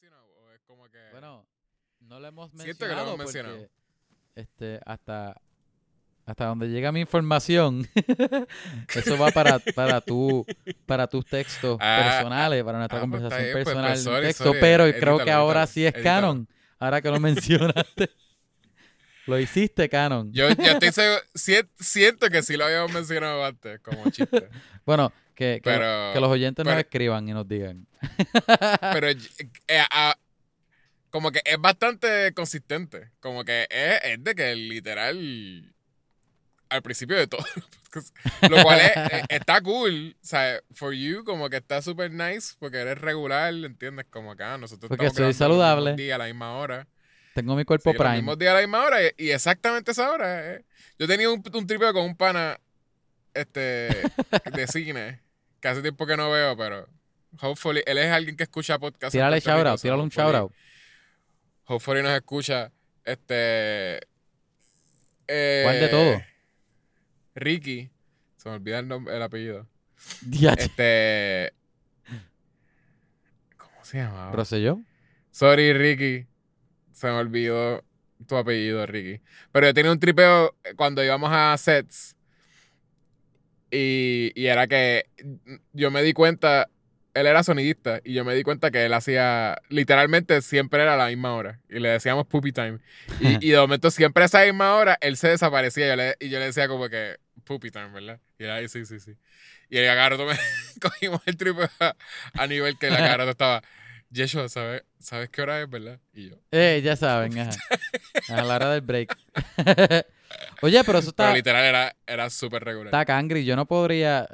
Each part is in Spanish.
mencionado o es como que Bueno, no lo hemos Siento que lo mencionado hemos mencionado. porque, este, hasta, hasta donde llega mi información, eso va para, para tu, para tus textos Ah, personales, para nuestra ah, pues conversación pues, pues, personal en sorry, texto, sorry, pero creo edítalo, que ahora edítalo, sí es canon, ahora que lo mencionaste. lo hiciste canon. yo, yo estoy seguro, sien- siento que sí lo habíamos mencionado antes como chiste. Bueno, que, que, Pero- que los oyentes nos pero- escriban y nos digan. Pero eh, como que es bastante consistente. Como que es, es de que literal al principio de todo. Lo cual es- eh, está cool. O sea, for you, como que está super nice porque eres regular, ¿entiendes? Como que ah, nosotros Porque estamos soy los saludable. días a la misma hora. Tengo mi cuerpo Sí, los prime. mismos días a la misma hora y, exactamente esa hora. eh. Yo tenía un, un con un pana este, de cine que hace tiempo que no veo, pero hopefully, él es alguien que escucha podcast. Tírale shoutout, tírale un shoutout. Hopefully nos escucha. Este. eh, ¿Cuál de todo? Ricky. Se me olvida el, nombre, el apellido. Diache. Este. ¿Cómo se llamaba? ¿Rosselló? Sorry, Ricky. Se me olvidó tu apellido, Ricky. Pero yo tenía un tripeo cuando íbamos a sets. Y, y era que yo me di cuenta. Él era sonidista. Y yo me di cuenta que él hacía. Literalmente siempre era a la misma hora. Y le decíamos poopy time. Y, y de momento, siempre a esa misma hora, él se desaparecía. Yo le- y yo le decía como que poopy time, ¿verdad? Y él ahí, sí, sí, sí. Y el agarro me cogimos el tripeo a, a nivel que el agarro estaba. Yeshua, ¿sabes, ¿sabes qué hora es, verdad? Y yo. Eh, ya saben, ajá. A la hora del break. Oye, pero eso Pero está, literal era, era súper regular. está cangri. Yo no podría...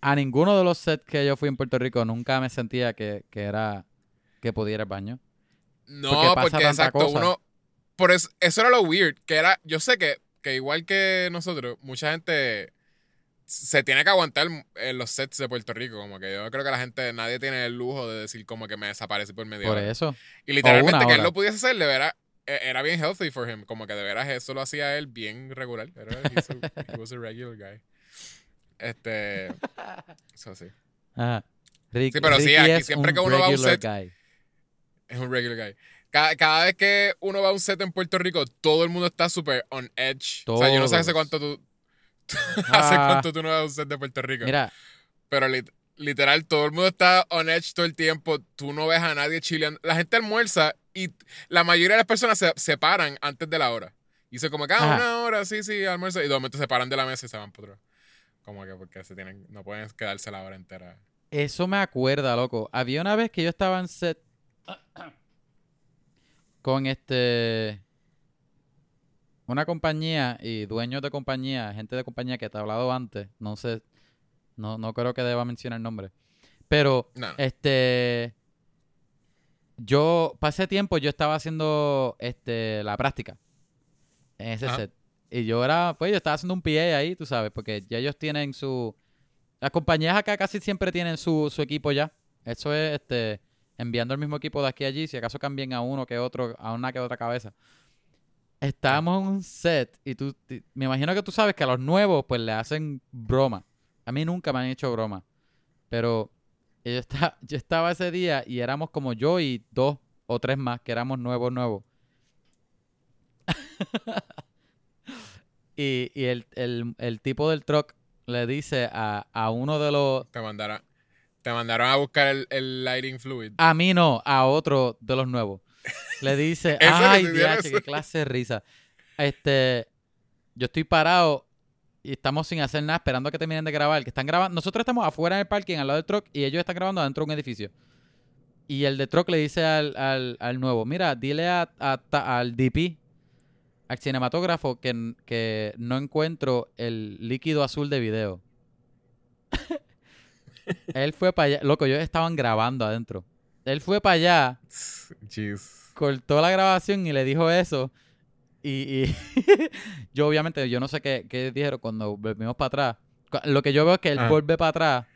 A ninguno de los sets que yo fui en Puerto Rico nunca me sentía que, que era... Que ir al baño. no, porque pasa porque, tanta exacto, cosa. uno. Por eso, eso era lo weird. Que era. Yo sé que, que igual que nosotros, mucha gente se tiene que aguantar en los sets de Puerto Rico. Como que yo creo que la gente, nadie tiene el lujo de decir como que me desaparece por media Por hora. eso. Y literalmente que él lo pudiese hacer, de veras, e- era bien healthy for him. Como que de veras eso lo hacía él bien regular. Era, a- he was a regular guy. Este. Eso sí. Ajá. Rick- Sí, pero sí, Ricky aquí es siempre un que uno va a un regular set, guy. Es un regular guy. Cada, cada vez que uno va a un set en Puerto Rico, todo el mundo está súper on edge. O sea, yo no sé hace cuánto tú. hace Ah. cuánto tú no vas a un set de Puerto Rico. Mira, Pero lit- literal, todo el mundo está on edge todo el tiempo. Tú no ves a nadie chileando. La gente almuerza y la mayoría de las personas se, se paran antes de la hora. Y dice como que, ah, una hora, sí, sí, almuerzo. Y de momento se paran de la mesa y se van por otro. Como que porque se tienen, no pueden quedarse la hora entera. eso me acuerda, loco. Había una vez que yo estaba en set con este una compañía y dueños de compañía, gente de compañía que te he hablado antes, no sé, no, no creo que deba mencionar el nombre. Pero No. este yo pasé tiempo yo estaba haciendo este la práctica en ese Ajá. set. Y yo era, pues yo estaba haciendo un PA ahí, tú sabes, porque ya ellos tienen su las compañías acá casi siempre tienen su, su equipo ya. Eso es este enviando el mismo equipo de aquí a allí, si acaso cambien a uno que otro, a una que otra cabeza. Estábamos en un set y tú, me imagino que tú sabes que a los nuevos pues le hacen broma. A mí nunca me han hecho broma. Pero yo, está, yo estaba ese día y éramos como yo y dos o tres más que éramos nuevos, nuevos. y y el, el, el tipo del truck le dice a, a uno de los... Te mandaron, te mandaron a buscar el, el lighting fluid. A mí no, a otro de los nuevos. Le dice, ¿En serio ay, qué clase de risa. Este, yo estoy parado y estamos sin hacer nada esperando a que terminen de grabar. Que están grabando, nosotros estamos afuera en el parking al lado del truck y ellos están grabando adentro de un edificio. Y el de truck le dice al, al, al nuevo, mira, dile a, al DP, al cinematógrafo, que, que no encuentro el líquido azul de video. Él fue para allá, loco, ellos estaban grabando adentro. Él fue para allá Jeez. cortó la grabación y le dijo eso. Y, y yo obviamente, yo no sé qué, qué dijeron cuando volvimos para atrás. Lo que yo veo es que él Ah. vuelve para atrás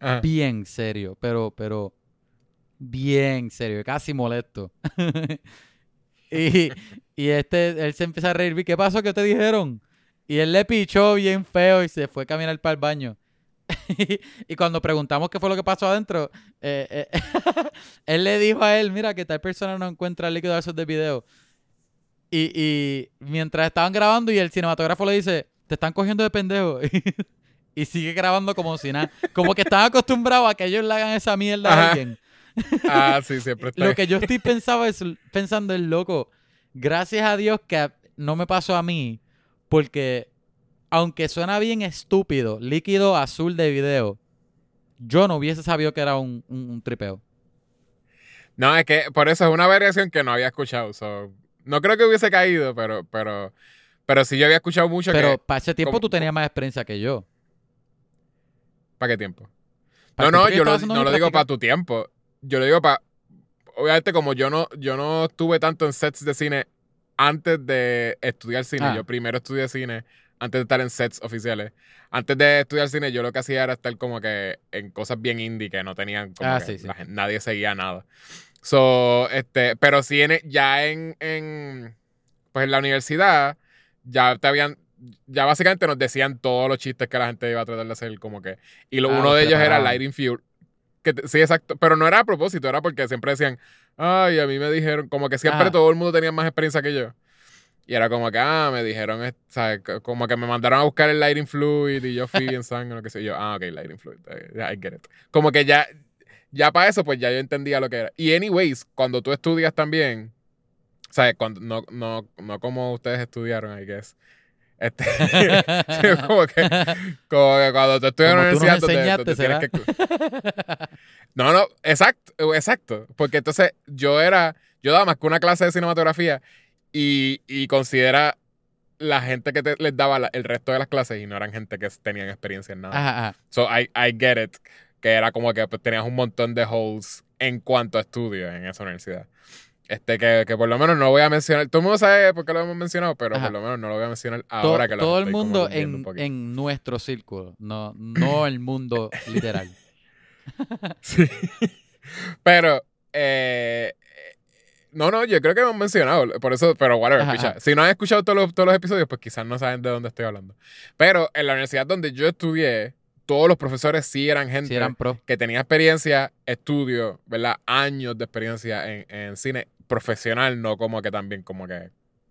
Ajá. bien serio, pero, pero bien serio, casi molesto. y, y este, él se empieza a reír. ¿Qué pasó? ¿Qué te dijeron? Y él le pichó bien feo y se fue a caminar para el baño. y cuando preguntamos qué fue lo que pasó adentro, eh, eh, él le dijo a él, mira, que tal persona no encuentra el líquido de esos de video. Y, y mientras estaban grabando y el cinematógrafo le dice, te están cogiendo de pendejo. y sigue grabando como si nada. Como que están acostumbrados a que ellos le hagan esa mierda a alguien. ah, sí, siempre está. Lo que yo estoy pensando es, pensando es, loco, gracias a Dios que no me pasó a mí, porque aunque suena bien estúpido, líquido azul de video, yo no hubiese sabido que era un, tripeo. No, es que por eso es una variación que no había escuchado. No creo que hubiese caído, pero, pero, pero sí yo había escuchado mucho pero para ese tiempo tú tenías más experiencia que yo. ¿Para qué tiempo? No, no, yo no lo digo para tu tiempo. Yo lo digo para... Obviamente como yo no, yo no estuve tanto en sets de cine antes de estudiar cine. Ah. Yo primero estudié cine antes de estar en sets oficiales. Antes de estudiar cine, yo lo que hacía era estar como que en cosas bien indie que no tenían como ah, que nadie seguía nada. So, este, pero sí en, ya en, en, pues en la universidad, ya te habían, ya básicamente nos decían todos los chistes que la gente iba a tratar de hacer, como que, y lo, ah, uno de ellos era Lighting Fuel. Que, sí, exacto, pero no era a propósito, era porque siempre decían, ay, a mí me dijeron, como que siempre todo el mundo tenía más experiencia que yo. Y era como que, ah, me dijeron, ¿sabes? Como que me mandaron a buscar el lighting fluid y yo fui en sangre, lo que sé yo. Ah, ok, lighting fluid. I get it. Como que ya, ya para eso, pues ya yo entendía lo que era. Y, anyways, cuando tú estudias también, ¿sabes? Cuando, no, no, no como ustedes estudiaron, I guess. Este, como, que, como que cuando tú estudias en la universidad, tú, tienes que. No, no, exacto, exacto. Porque entonces yo era, yo daba más que una clase de cinematografía y, considera la gente que te, les daba el resto de las clases y no eran gente que tenían experiencia en nada. Ajá, So I, I get it. Que era como que pues, tenías un montón de holes en cuanto a estudios en esa universidad. Este, que, que, por lo menos no voy a mencionar. Todo el mundo sabe por qué lo hemos mencionado, pero por lo menos no lo voy a mencionar ahora que lo Todo el mundo en, en, nuestro círculo, no, no el mundo literal. sí. Pero, eh, no, no, yo creo que hemos mencionado. Por eso, pero whatever, Si no han escuchado todos los, todos los episodios, pues quizás no saben de dónde estoy hablando. Pero en la universidad donde yo estudié, todos los profesores sí eran gente que tenía experiencia, estudio, ¿verdad? Años de experiencia en, en, cine profesional, no como que también como que...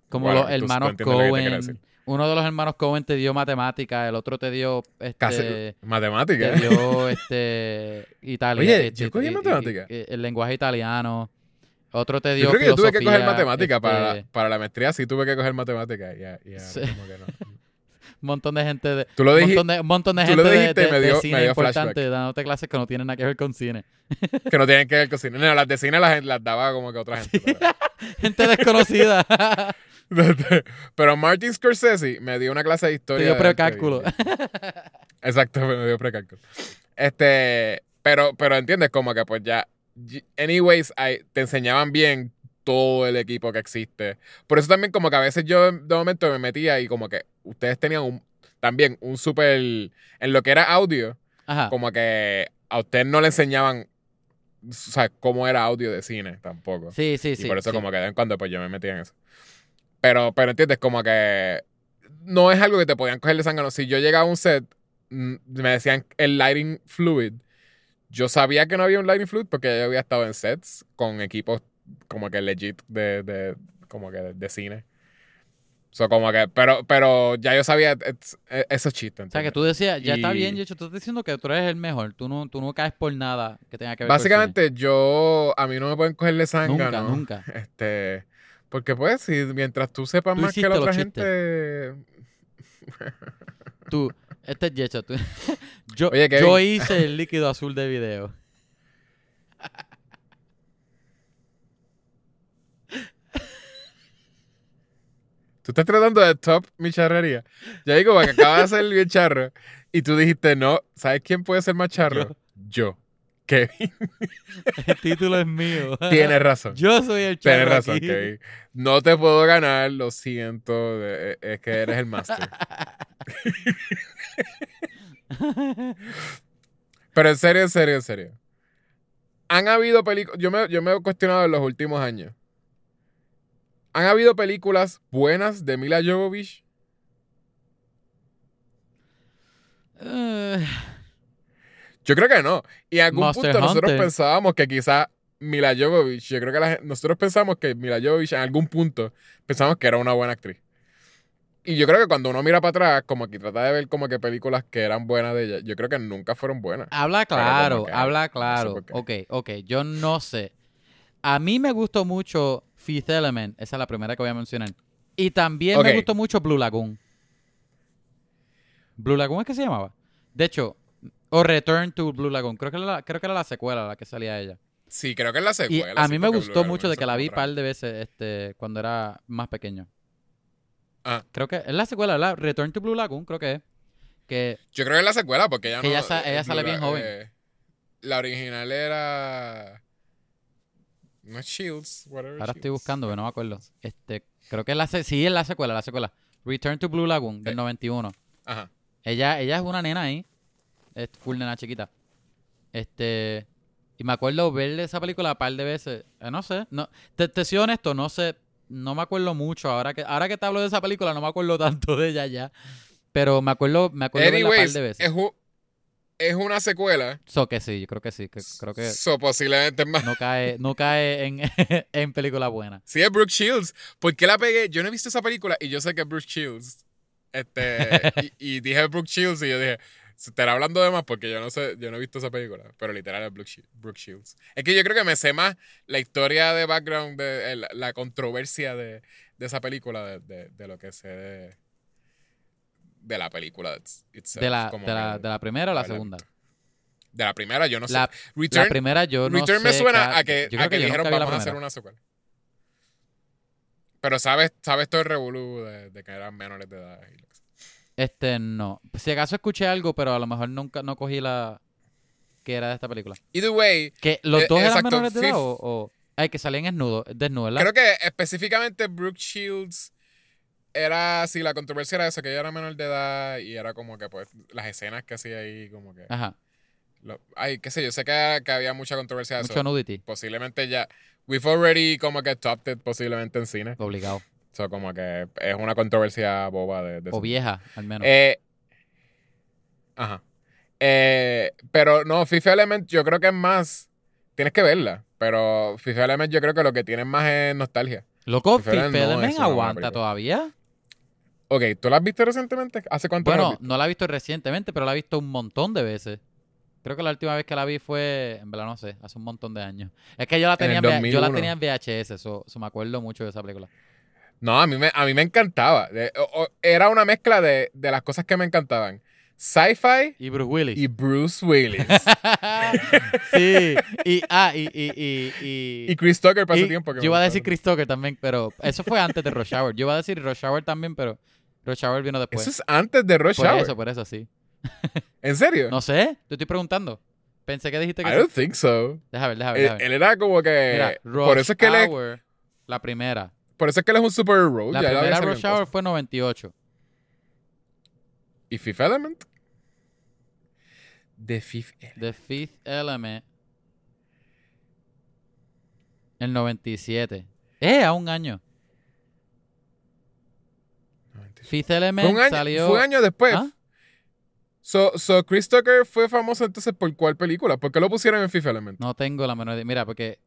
Como los hermanos Cohen. Uno de los hermanos Cohen te dio matemática, el otro te dio este, matemática. Te dio este Italia. Oye, este, yo cogí matemática. El lenguaje italiano. Otro te dio. Yo creo que yo tuve que coger matemática para, este para la maestría, sí tuve que coger matemática. Ya, ya, como que no. montón de gente de. Tú lo dijiste. Un montón de, montón de gente de, me dio, cine me dio importante dándote clases que no tienen nada que ver con cine. que no tienen que ver con cine. No, las de cine las, las daba como que otra gente. gente desconocida. pero Martin Scorsese me dio una clase de historia. Te dio precálculo. Exacto, me dio precálculo. Este, pero, pero entiendes como que pues ya anyways, te enseñaban bien todo el equipo que existe. Por eso también como que a veces yo de momento me metía y como que ustedes tenían un, también un súper, en lo que era audio, como que a ustedes no le enseñaban, o sea, cómo era audio de cine tampoco. Sí, sí, sí. Por eso como que de vez en cuando pues yo me metía en eso. Pero, pero entiendes, como que no es algo que te podían coger de sangre. Si yo llegaba a un set, mm, me decían el lighting fluid, yo sabía que no había un Lightning Fluid porque yo había estado en sets con equipos como que legit de, de como que de, cine. So, como que, pero, pero ya yo sabía e, esos chistes. O sea, que tú decías, ya está bien, hecho, tú estás diciendo que tú eres el mejor. Tú no, tú no caes por nada que tenga que ver Básicamente, yo, a mí no me pueden cogerle sangre. Nunca, nunca. Este, porque pues, si mientras tú sepas más que la otra gente... tú, este es Yecho. yo, yo hice el líquido azul de video. Tú estás tratando de top mi charrería. Ya digo, que acaba de ser bien charro. Y tú dijiste, no, ¿sabes quién puede ser más charro? Yo. Kevin. El título es mío. Tienes razón. Yo soy el charro. Tienes razón, Kevin. No te puedo ganar, lo siento. Es que eres el máster. Pero en serio, en serio, en serio. Han habido películas. Yo me, yo me he cuestionado en los últimos años. ¿Han habido películas buenas de Mila Jovovich? Eh, Yo creo que no. Y en algún Monster punto nosotros pensábamos que quizás Mila Jovovich, yo creo que la nosotros pensamos que Mila Jovovich en algún punto pensamos que era una buena actriz. Y yo creo que cuando uno mira para atrás, como que trata de ver como que películas que eran buenas de ella, yo creo que nunca fueron buenas. Habla claro, que, habla no sé claro. ok, ok, yo no sé. A mí me gustó mucho Fifth Element, esa es la primera que voy a mencionar. Y también me gustó mucho Blue Lagoon. Blue Lagoon es que se llamaba. De hecho, o Return to Blue Lagoon, creo que era la, creo que era la secuela la que salía ella. Sí, creo que es la Y secuela. a mí me gustó Blue mucho de que la vi otra. par de veces este, cuando era más pequeño. Ah. Creo que es la secuela, ¿verdad? Return to Blue Lagoon, creo que es. Que Yo creo que es la secuela porque ella Que no... ella sa- ella sale bien joven. eh, la original era... No es Shields, whatever ahora estoy buscando, pero no me acuerdo. Este, creo que es la sí, es la secuela, la secuela. Return to Blue Lagoon del Eh. 91. Ajá. Ella, ella es una nena ahí. Es full nena chiquita. Este. Y me acuerdo verle esa película un par de veces. Eh, no sé. No, te, te soy honesto, no sé. No me acuerdo mucho. Ahora que, ahora que te hablo de esa película, no me acuerdo tanto de ella ya. Pero me acuerdo, me acuerdo verla un par Anyways, de veces. es, es una secuela. So que sí, yo creo que sí. que- creo que So, posiblemente es más. no cae, no cae en, en película buena. Sí, es Brooke Shields. ¿Por qué la pegué? Yo no he visto esa película y yo sé que es Brooke Shields. Este, y, y dije Brooke Shields y yo dije, se estará hablando de más porque yo no sé, yo no he visto esa película, pero literal es Brooke, Shi- Brooke Shields. Es que yo creo que me sé más la historia de background, de el- la controversia de, de esa película, de- de lo que sé de, de la película itself, De la, como de la, que- de la primera o la segunda. de la primera, yo no sé. La, la Return, primera yo no Return me sé suena a que, yo a que yo dijeron la vamos a hacer una secuela. Pero sabes, sabes todo el revolú de, de que eran menores de edad. y que. Este, no. Si acaso escuché algo, pero a lo mejor nunca no cogí la que era de esta película. Either way, ¿Que los Eh, dos eran exacto, menores de edad o, o- Ay, que salían desnudos, desnudos, ¿verdad? creo que específicamente Brooke Shields era, sí, la controversia era eso, que ella era menor de edad y era como que pues las escenas que hacía ahí, como que... Ajá. lo- ay, qué sé yo, sé que, que había mucha controversia de Mucho eso. nudity. Posiblemente ya... We've already como que topped it posiblemente en cine. Obligado. So, como que es una controversia boba de, de O eso. vieja, al menos. Eh, ajá. Eh, pero no, FIFA Element yo creo que es más. Tienes que verla. Pero FIFA Element yo creo que lo que tiene más es nostalgia. Loco, Fifth Element Fifth no Element aguanta todavía. Ok, ¿tú la has visto recientemente? ¿Hace cuánto la has Bueno, visto? no la he visto recientemente, pero la he visto un montón de veces. Creo que la última vez que la vi fue, en verdad no sé, hace un montón de años. Es que yo la tenía, en, yo la 2001. tenía en VHS, eso me acuerdo mucho de esa película. No, a mí me, a mí me encantaba. De- o- o- era una mezcla de, de las cosas que me encantaban. Sci-fi Y Bruce Willis. y Bruce Willis. sí, y, ah, y, y, y, y, y Chris Tucker para ese y tiempo. que yo iba a decir Chris Tucker también, pero eso fue antes de Rush Hour. Yo iba a decir Rush Hour también, pero Rush Hour vino después. Eso es antes de Rush por Hour. eso, por eso, sí. ¿En serio? No sé, te estoy preguntando. Pensé que dijiste que I sí. don't think so. Deja ver, deja ver, Él, deja ver. él era como que. Mira, Rush por eso es que él es, Hour, la primera. por eso es que él es un superhero. La ya primera Rush Hour fue 98. ¿Y Fifth Element? The Fifth Element. The Fifth Element. El 97. Eh, a un año. Fifth Element Fue un año, salió. fue un año después. ¿Ah? So, so Chris Tucker fue famoso entonces por cuál película? ¿Por qué lo pusieron en Fifth Element? No tengo la menor idea. Mira, porque.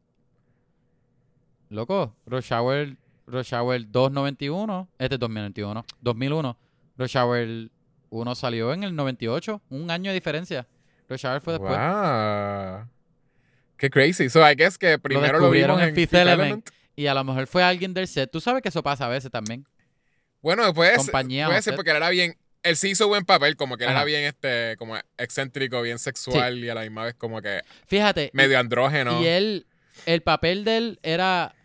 Loco, Rush Hour, Rush Hour 291. Este es 2021. 2001. Rush Hour 1 salió en el 98. Un año de diferencia. Rush Hour fue después. Wow. Qué crazy. So I guess que primero lo, vimos en en Fifth Fifth, Element. Element. Y a lo mejor fue alguien del set. Tú sabes que eso pasa a veces también. Bueno, puede ser, Compañía puede ser porque él era bien. Él sí hizo buen papel, como que él Ajá. era bien este, como excéntrico, bien sexual y a la misma vez como que Fíjate. medio andrógeno. Y él, el papel de él era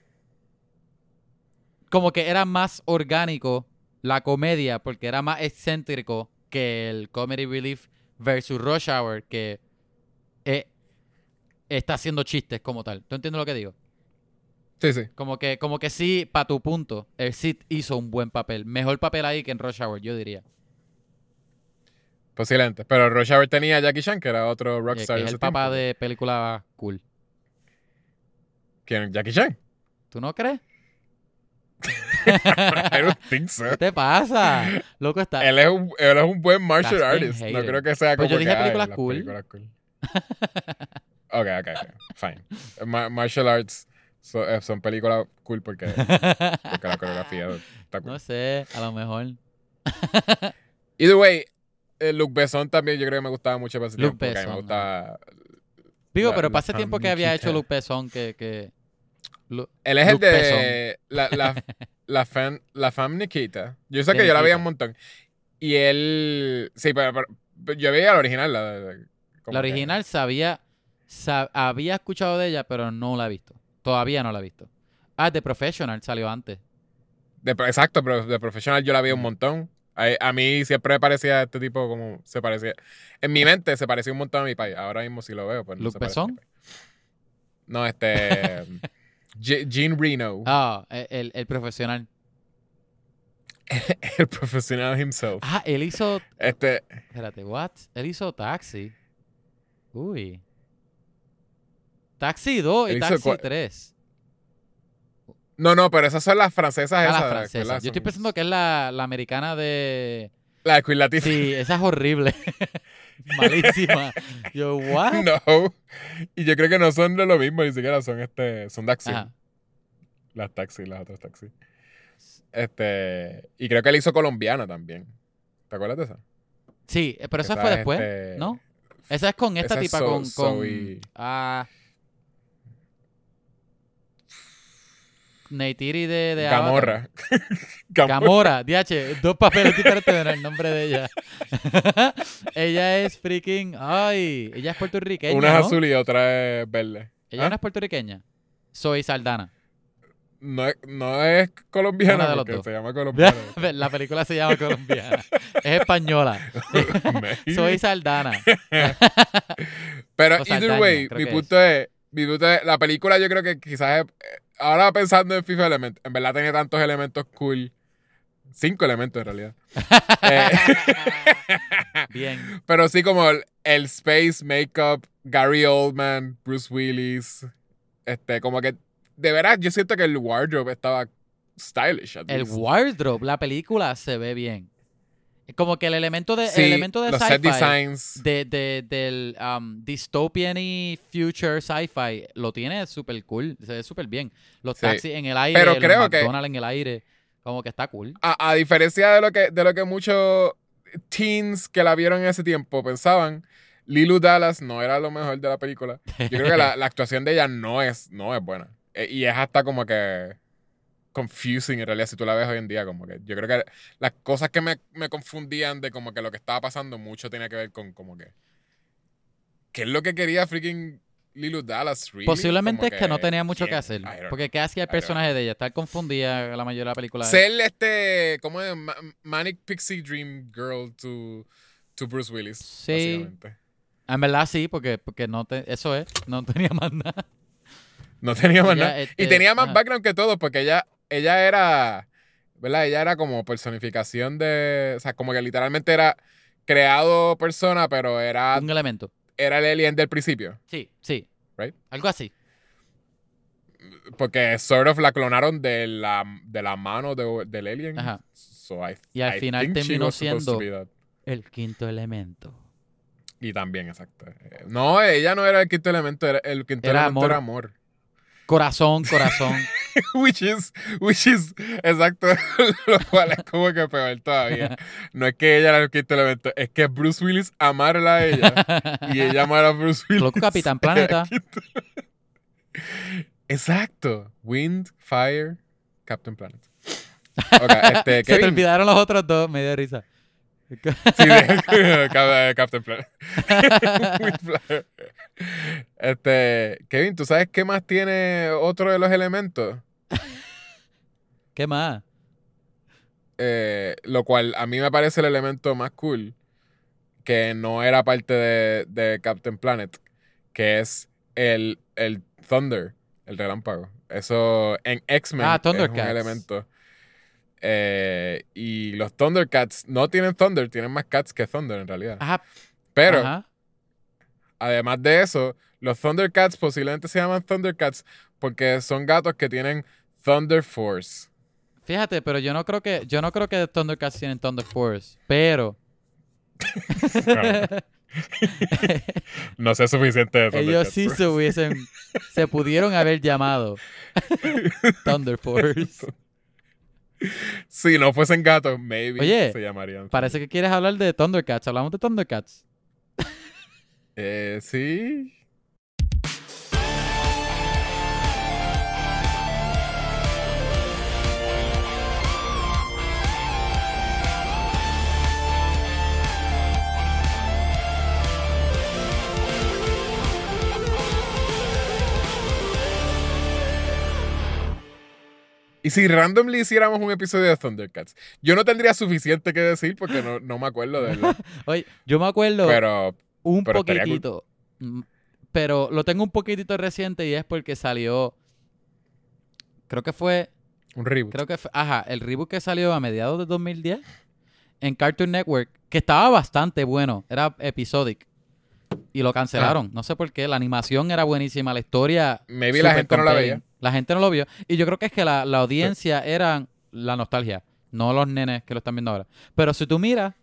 como que era más orgánico la comedia, porque era más excéntrico que el Comedy Relief versus Rush Hour, que eh, está haciendo chistes como tal. ¿Tú entiendes lo que digo? Sí, sí. Como que, como que sí, para tu punto, él sí hizo un buen papel. Mejor papel ahí que en Rush Hour, yo diría. Posiblemente. Pero Rush Hour tenía a Jackie Chan, que era otro rockstar. es el papá tiempo. de película cool. ¿Quién? ¿Jackie Chan? ¿Tú no crees? I don't think so. ¿Qué te pasa? Loco está. Él es un, él es un buen martial artist. No creo que sea Pues como yo dije que, películas las cool. películas cool. Ok, ok, ok. Fine. Ma- martial arts so- eh, son películas cool porque, porque la coreografía está cool. no sé, a lo mejor. Either way, eh, Luke Besson también yo creo que me gustaba mucho para ese Luke tiempo, porque a mí me gustaba... Digo, La- pero ese tiempo que había hecho Luke Besson, que... que... Lu- Él es el de la, la, la, fan, la fam Nikita. Yo sé que yo la veía un montón. Y él... Sí, pero, yo veía la original. La, La que- original sabía, sa- había escuchado de ella, pero no la he visto. Todavía no la he visto. Ah, The Professional salió antes. de- exacto, pero de profesional yo la veía un montón. A, a mí siempre me parecía este tipo como se parecía. En mi mente se parecía un montón a mi país. Ahora mismo si lo veo, pues no. No, este... Ge- Gene Reno. Ah, el, el- el profesional. El profesional himself. Ah, él hizo. Este... Espérate, what? Él hizo Taxi. Uy. Taxi 2 y Taxi cua- 3. No, no, pero esas son las francesas Ah, esas. la ¿verdad? francesa. Yo estoy pensando que es la, la americana de. La de. Sí, esa es horrible. Malísima. Yo, what? No. Y yo creo que no son de lo mismo, ni siquiera son este. Son. Ajá. Las taxis, las otras taxis. Este. Y creo que él hizo colombiana también. ¿Te acuerdas de esa? Sí, eh, pero esa Esa fue es, después, este, ¿no? Esa es con esta esa es tipa, con, con Zoe- ah, Neytiri de, de. Gamorra. Gamorra. Gamora, DH, dos papeles diferentes en el nombre de ella. ella es freaking, ay, ella es puertorriqueña, Una es ¿no? azul y otra es verde. Ella ¿Ah? no es puertorriqueña. Soy Saldana. No es, no es colombiana de los porque dos. se llama colombiana. La película se llama colombiana. es española. Soy Saldana. Pero O either Saldaña, way, mi punto es, mi punto es, la película yo creo que quizás es- eh, ahora pensando en FIFA Element, en verdad tenía tantos elementos cool. Cinco elementos en realidad. Eh, Bien. pero sí como el, el space makeup, Gary Oldman, Bruce Willis, este, como que de veras yo siento que el wardrobe estaba stylish. at El wardrobe, la película se ve bien. Como que el elemento de, Sí, el elemento de los set sci-fi, designs. de, de- del um, dystopian y future sci-fi, lo tiene súper cool, se ve súper bien. Los Sí. taxis en el aire, Pero los creo que- McDonald's en el aire, como que está cool. a, a diferencia de lo que de lo que muchos teens que la vieron en ese tiempo pensaban, Lilu Dallas no era lo mejor de la película. Yo creo que la, la actuación de ella no es, no es buena. E- Y es hasta como que confusing en realidad si tú la ves hoy en día. Como que yo creo que las cosas que me, me confundían de como que lo que estaba pasando mucho tenía que ver con como que... ¿Qué es lo que quería freaking Lilu Dallas? really? Posiblemente Como es que no tenía mucho que hacer. Porque ¿qué hacía el personaje de ella? Estar confundida la mayoría de la película. ser este ¿cómo es? Ma- Manic Pixie Dream Girl to, to Bruce Willis Sí. En verdad sí, porque, porque no te, eso es, no tenía más nada. no tenía más Ella, nada y este, tenía más ajá. background que todo porque ella ella era ¿verdad? ella era como personificación de o sea como que literalmente era creado persona pero era Un elemento. era el alien del principio Sí, sí. Right. Algo así. porque sort of la clonaron de la, de la mano de- del alien Ajá. So I- Y al I final terminó siendo-. El quinto elemento. Y también, exacto. Eh, No, ella no era el quinto elemento, era, el quinto Era elemento amor. era amor. Corazón, corazón. which is, which is, exacto, lo cual es como que peor todavía. No es que ella era el quinto elemento, es que Bruce Willis amarla a ella y ella amara a Bruce Willis. Loco Capitán Planeta. Exacto. Wind, Fire, Captain Planet. Este, Se te olvidaron los otros dos, me dio risa. Sí, de- Cap- Captain Planet. Este, Kevin, ¿tú sabes qué más tiene otro de los elementos? ¿Qué más? Eh, lo cual a mí me parece el elemento más cool, que no era parte de, de Captain Planet, que es el, el Thunder, el relámpago. Eso en X-Men Ah, es un elemento. Eh, y los Thundercats no tienen Thunder, tienen más cats que Thunder en realidad. Ajá. Pero ajá. además de eso, los Thundercats posiblemente se llaman Thundercats porque son gatos que tienen Thunder Force. Fíjate, pero yo no creo que yo no creo que Thundercats tienen Thunder Force, pero no sé suficiente de Ellos Thundercats. sí se hubiesen, se pudieron haber llamado Thunder Force. Si no fuesen gatos, maybe Oye, se llamarían. Parece que quieres hablar de Thundercats. ¿Hablamos de Thundercats? Eh, sí. Y si randomly hiciéramos un episodio de Thundercats, yo no tendría suficiente que decir porque no, no me acuerdo de verdad. Oye, yo me acuerdo Pero un pero poquitito. mm, Pero lo tengo un poquitito reciente y es porque salió. Creo que fue. un reboot. Creo que fue. Ajá, el reboot que salió a mediados de 2010 en Cartoon Network, que estaba bastante bueno. Era episodic. Y lo cancelaron. No sé por qué. La animación era buenísima. La historia. Maybe la super gente no la veía. La gente no lo vio. Y yo creo que es que la, la audiencia era la nostalgia. No los nenes que lo están viendo ahora. Pero si tú miras,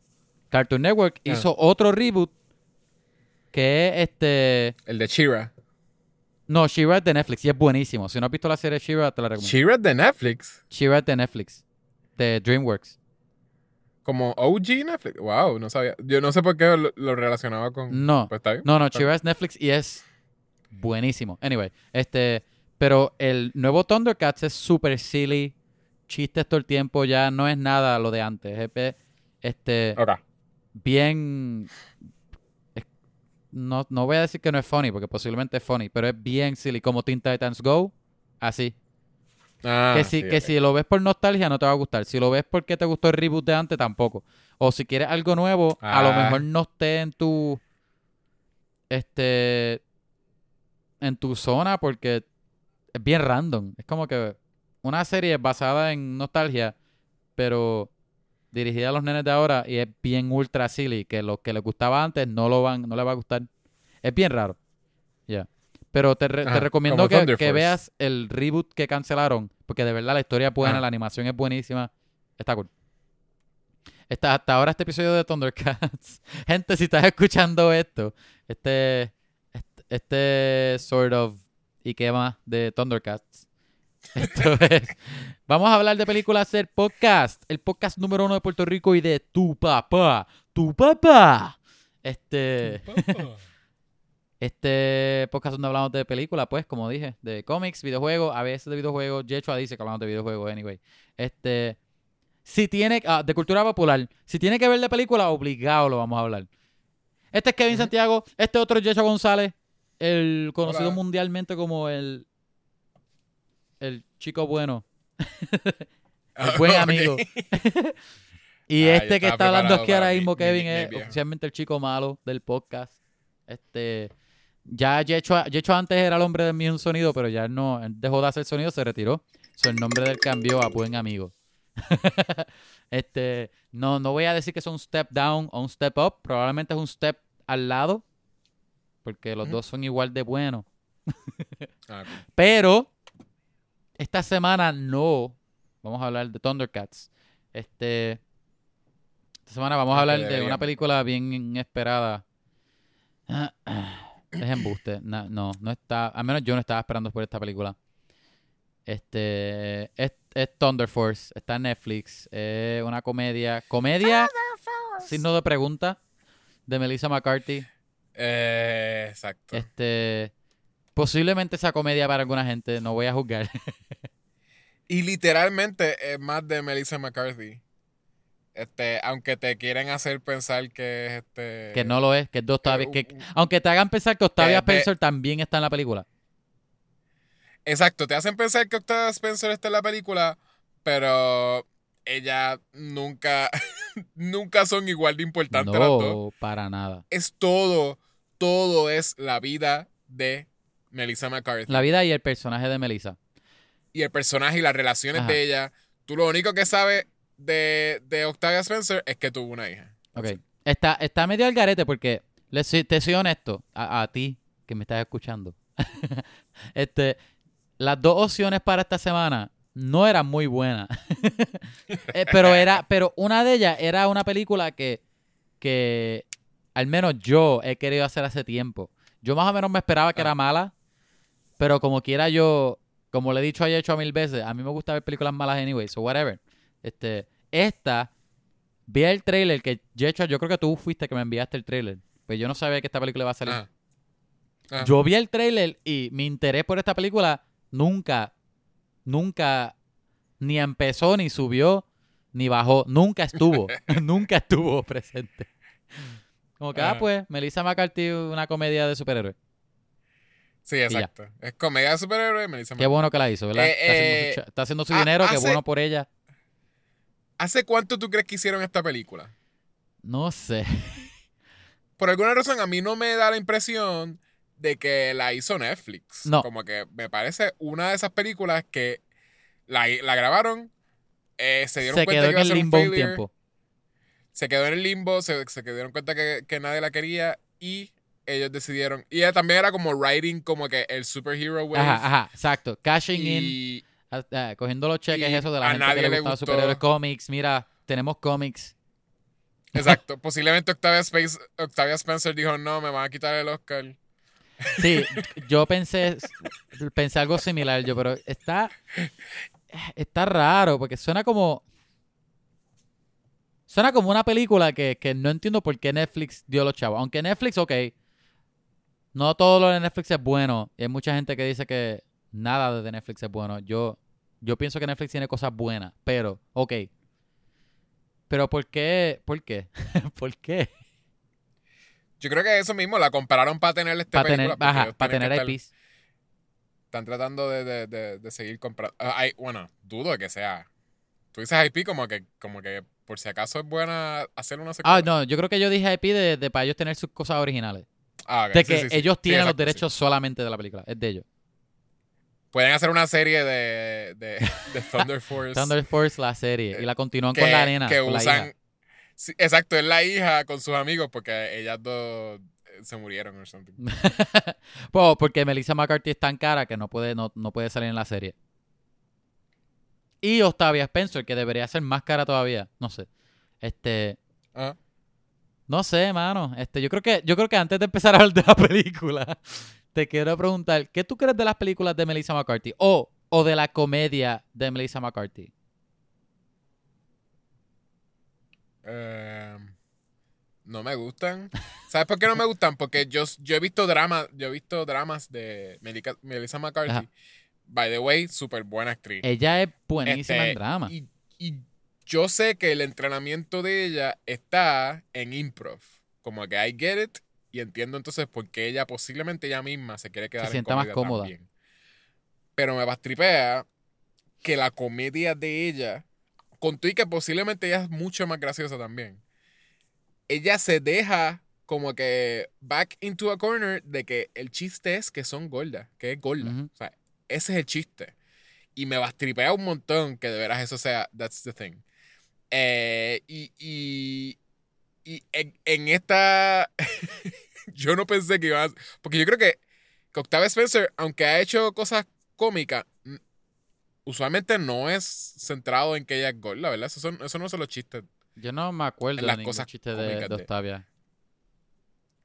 Cartoon Network Ah. hizo otro reboot que es este. El de Shira. No, She-Ra es de Netflix y es buenísimo. Si no has visto la serie She-Ra, te la recomiendo. Shira de Netflix. She-Ra es de Netflix. De DreamWorks. Como OG Netflix. Wow, no sabía. Yo no sé por qué lo, lo relacionaba con. No. Pues está bien. No, no. She-Ra es Netflix y es buenísimo. Anyway, este. Pero el nuevo Thundercats es super silly. Chistes todo el tiempo. Ya no es nada lo de antes. Este. Ok. bien. No, no voy a decir que no es funny, porque posiblemente es funny, pero es bien silly, como Teen Titans Go, así. Ah, que si, sí, que si lo ves por nostalgia no te va a gustar. Si lo ves porque te gustó el reboot de antes, tampoco. O si quieres algo nuevo, a lo Ah. mejor no esté en tu. Este. En tu zona, porque es bien random. Es como que una serie basada en nostalgia, pero dirigida a los nenes de ahora y es bien ultra silly, que lo que les gustaba antes no lo van, no les va a gustar. Es bien raro. Ya. Pero te, re- te recomiendo que, que veas el reboot que cancelaron, porque de verdad la historia es buena, Ajá. la animación es buenísima. Está cool. Está, hasta ahora este episodio de Thundercats. Gente, si estás escuchando esto, este, este, este sort of y qué más de Thundercats. Esto es. Vamos a hablar de películas del podcast. El podcast número uno de Puerto Rico y de tu papá. Tu papá. Este. Este podcast donde hablamos de películas, pues, como dije, de cómics, videojuegos, a veces de videojuegos. Yechua dice que hablamos de videojuegos, anyway. Este. Si tiene. ah, de cultura popular. Si tiene que ver de película, obligado lo vamos a hablar. Este es Kevin. Santiago. Este otro es Yechua González. El conocido Hola. mundialmente como el. El chico bueno. El buen amigo. y Ah, este que está hablando aquí ahora mi- mismo, mi Kevin, nickname es oficialmente el chico malo del podcast. Este. Ya Yecho, Yecho antes era el hombre de mi un sonido, pero ya él no él dejó de hacer sonido, se retiró. So, el nombre del cambió a buen amigo. este, no, no voy a decir que es un step down o un step up, probablemente es un step al lado, porque los dos son igual de buenos. Ah. Pero esta semana no vamos a hablar de Thundercats. Este esta semana vamos a Aunque hablar de una película bien inesperada. Es embuste. No, no está. Al menos yo no estaba esperando por esta película. Este es, es Thunder Force. Está en Netflix. Es una comedia. Comedia. Signo de pregunta. De Melissa McCarthy. Eh, exacto. Este. Posiblemente sea comedia para alguna gente. No voy a juzgar. Y literalmente es más de Melissa McCarthy. Este, aunque te quieren hacer pensar que es este. que no lo es. Que es de Octavia. que, un- aunque te hagan pensar que Octavia de- Spencer también está en la película. Exacto, te hacen pensar que Octavia Spencer está en la película, pero ella nunca, nunca son igual de importantes las dos. No, para nada. Es todo, todo es la vida de Melissa McCarthy. La vida y el personaje de Melissa. Y el personaje y las relaciones Ajá. de ella. Tú lo único que sabes de, de Octavia Spencer es que tuvo una hija. Ok. Está, está medio al garete porque, le soy- te soy honesto, a, a ti que me estás escuchando. este, las dos opciones para esta semana no eran muy buenas. Eh, pero era, pero una de ellas era una película que, que al menos yo he querido hacer hace tiempo. Yo más o menos me esperaba que Ah. era mala, pero como quiera yo, como le he dicho he hecho a mil veces, a mí me gusta ver películas malas anyway, so whatever. Este, esta, vi el trailer que, Jecho, yo creo que tú fuiste que me enviaste el trailer, pues yo no sabía que esta película iba a salir. Ah. Ah. Yo vi el trailer y mi interés por esta película nunca, nunca ni empezó, ni subió, ni bajó. Nunca estuvo, nunca estuvo presente. Como que, ah, Ajá. pues, Melissa McCarthy, una comedia de superhéroes. Sí, exacto. Es comedia de superhéroes, Melissa Qué bueno que la hizo, ¿verdad? Eh, está, haciendo su, eh, cha- está haciendo su ha- dinero, qué bueno por ella. ¿Hace cuánto tú crees que hicieron esta película? No sé. Por alguna razón, a mí no me da la impresión de que la hizo Netflix. No. Como que me parece una de esas películas que la, la grabaron, eh, se dieron Se cuenta quedó que en iba a el limbo un tiempo. se quedó en el limbo, se, se dieron cuenta que, que nadie la quería y ellos decidieron. Y ella también era como writing como que el superhero wave. Ajá, ajá, exacto. Cashing in, y ah, cogiendo los cheques, y eso de la a gente que nadie le le gustaba gustó. superhéroes, cómics. Mira, tenemos cómics. exacto, posiblemente Octavia, Space, Octavia Spencer dijo, no, me van a quitar el Oscar. Sí, yo pensé, pensé algo similar yo, pero está, está raro porque suena como, suena como una película que, que no entiendo por qué Netflix dio los chavos. Aunque Netflix, ok, no todo lo de Netflix es bueno. Y hay mucha gente que dice que nada de Netflix es bueno. Yo, yo pienso que Netflix tiene cosas buenas, pero, ok. Pero ¿por qué? ¿Por qué? ¿Por qué? Yo creo que eso mismo, la compararon para tener este Para tener, ajá, para tener IPs. Están tratando de, de, de, de seguir comprando. Ah, hay- bueno, dudo de que sea. Tú dices IP como que, como que por si acaso es buena hacer una secuela. Ah, no, yo creo que yo dije IP de, de para ellos tener sus cosas originales. Ah, ok, De sí, que sí, ellos Sí, tienen los derechos solamente de la película. Es de ellos. Pueden hacer una serie de, de, de Thunder Force. Thunder Force, la serie. Y la continúan que, con la nena. que usan. Sí, exacto, es la hija con sus amigos porque ellas dos eh, se murieron o something. Pues, porque Melissa McCarthy es tan cara que no puede, no, no puede salir en la serie. Y Octavia Spencer, que debería ser más cara todavía. No sé. Este. Ah. No sé, mano. Este, yo creo que, yo creo que antes de empezar a hablar de la película, te quiero preguntar, ¿qué tú crees de las películas de Melissa McCarthy? O, o de la comedia de Melissa McCarthy. Eh, no me gustan. ¿Sabes por qué no me gustan? Porque yo, yo he visto dramas, yo he visto dramas de Melissa McCarthy. Ajá. By the way, súper buena actriz. Ella es buenísima Este, en drama. Y, y yo sé que el entrenamiento de ella está en improv. Como que I get it y entiendo entonces por qué ella posiblemente ella misma se quiere quedar en sienta más cómoda. también. Pero me bastripea que la comedia de ella, con tú y que posiblemente ella es mucho más graciosa también. Ella se deja como que back into a corner de que el chiste es que son gordas, que es gorda. O sea, ese es el chiste. Y me bastripea un montón que de veras eso sea, that's the thing. Eh, y, y, y en, en esta, yo no pensé que iba a... Porque yo creo que, que Octavia Spencer, aunque ha hecho cosas cómicas, usualmente no es centrado en que ella es gorda, ¿verdad? Eso, son, eso no son los chistes. Yo no me acuerdo de las cosas chiste de, Octavia.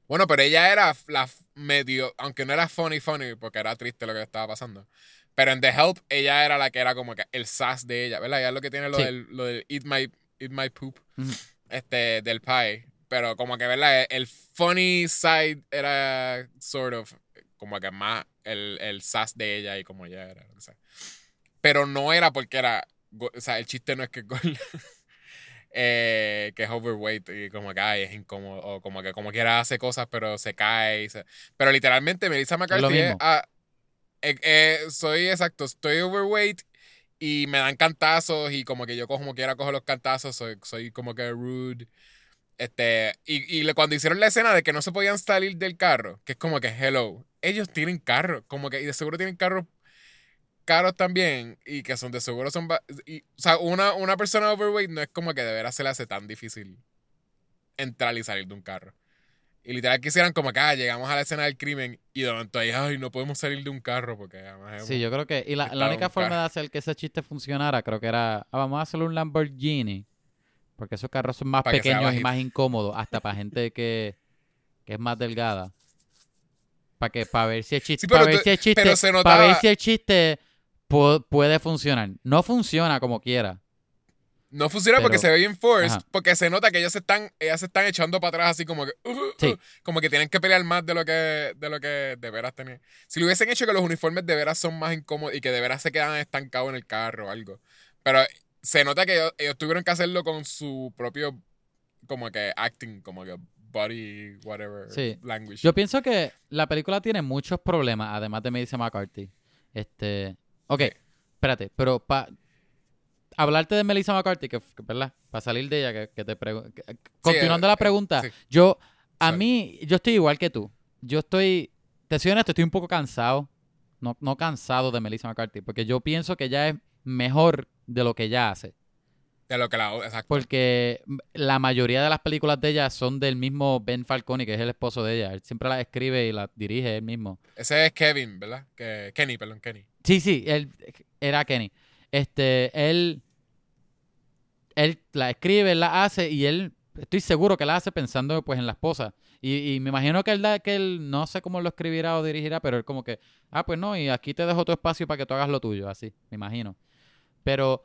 Bueno, pero ella era la medio, aunque no era funny funny, porque era triste lo que estaba pasando. Pero en The Help, ella era la que era como que el sass de ella, ¿verdad? Ella es lo que tiene lo, Sí. del, lo del eat my, eat my poop. Este, del pie. Pero como que, ¿verdad? El funny side era sort of, como que más el, el sass de ella y como ella era. o sea. Pero no era porque era, o sea, el chiste no es que es gorda. eh, que es overweight y como que ay, es incómodo o como que como quiera hace cosas pero se cae y se- pero literalmente Melissa McCarthy es, mismo. ah, eh, eh, soy exacto estoy overweight y me dan cantazos y como que yo como quiera cojo los cantazos soy, soy como que rude este y, y cuando hicieron la escena de que no se podían salir del carro que es como que hello ellos tienen carro como que y de seguro tienen carros caros también y que son de seguro son y, o sea una, una persona overweight no es como que de veras se le hace tan difícil entrar y salir de un carro y literal quisieran como que ah, llegamos a la escena del crimen y de momento ahí ay no podemos salir de un carro porque además es Sí, yo creo que. Y la, la única forma de hacer que ese chiste funcionara, creo que era. ah, vamos a hacerle un Lamborghini. Porque esos carros son más pequeños y más incómodos. Hasta para gente que. que es más delgada. Para que para ver si el chiste, Sí, para ver si el chiste, para ver si el chiste pu- puede funcionar. No funciona como quiera. No funciona porque se ve bien forced, Ajá. porque se nota que ellos se están, ellas se están echando para atrás así como que, uh, uh, Sí. uh, como que tienen que pelear más de lo que, de lo que de veras tenían. Si lo hubiesen hecho que los uniformes de veras son más incómodos y que de veras se quedan estancados en el carro o algo. Pero se nota que ellos, ellos tuvieron que hacerlo con su propio, como que acting, como que body, whatever, Sí. language. Yo pienso que la película tiene muchos problemas, además de Melissa McCarthy. Este, ok, espérate, pero para hablarte de Melissa McCarthy, que, que, ¿verdad? Para salir de ella, que, que te pregunto. Continuando eh, la eh, pregunta, sí. yo, a Sorry. mí, yo estoy igual que tú. Yo estoy, te soy honesto, estoy un poco cansado. No, no cansado de Melissa McCarthy, porque yo pienso que ella es mejor de lo que ella hace. De lo que la, exacto. Porque la mayoría de las películas de ella son del mismo Ben Falcone, que es el esposo de ella. Él siempre las escribe y las dirige él mismo. Ese es Kevin, ¿verdad? Que, Kenny, perdón, Kenny. Sí, sí, él era Kenny. Este, él, él la escribe, él la hace y él, estoy seguro que la hace pensando pues en la esposa. Y, y me imagino que él, da- que él, no sé cómo lo escribirá o dirigirá, pero él como que, ah, pues no, y aquí te dejo tu espacio para que tú hagas lo tuyo, así, me imagino. Pero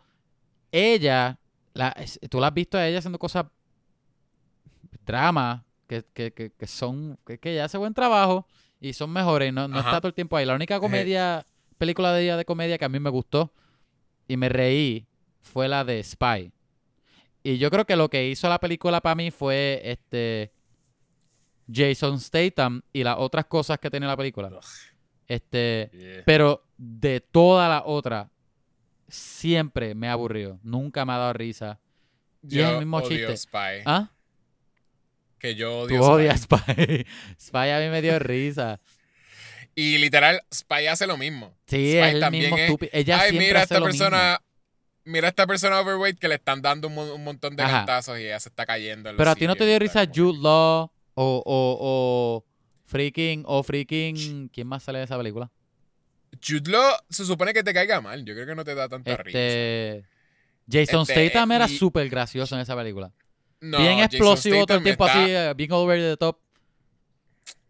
ella, la, tú la has visto a ella haciendo cosas, drama, que, que, que, que son, que, ella hace buen trabajo y son mejores y no, no Ajá. está todo el tiempo ahí. La única comedia, película de ella de comedia que a mí me gustó y me reí fue la de Spy. Y yo creo que lo que hizo la película para mí fue este Jason Statham y las otras cosas que tiene la película. Este, Yeah. pero de toda la otra siempre me ha aburrido. Nunca me ha dado risa. y es el Yo mismo odio chiste. Spy. ¿Ah? Que yo Tú odio Spy. odias Spy. Spy a mí me dio risa. Y literal, Spy hace lo mismo. Sí, Spy es el también mismo es. Ella Ay, siempre mira hace esta lo mismo. Mira esta persona overweight que le están dando un, un montón de Ajá. cantazos y ella se está cayendo. en Pero a ti no te dio risa Jude Law o, o, o freaking, o freaking, ¿quién más sale de esa película? Jude Law se supone que te caiga mal. Yo creo que no te da tanta risa. Este, Jason Este, Statham era y- súper gracioso en esa película. No, bien Jason explosivo todo el tiempo está- así, eh, bien over the top.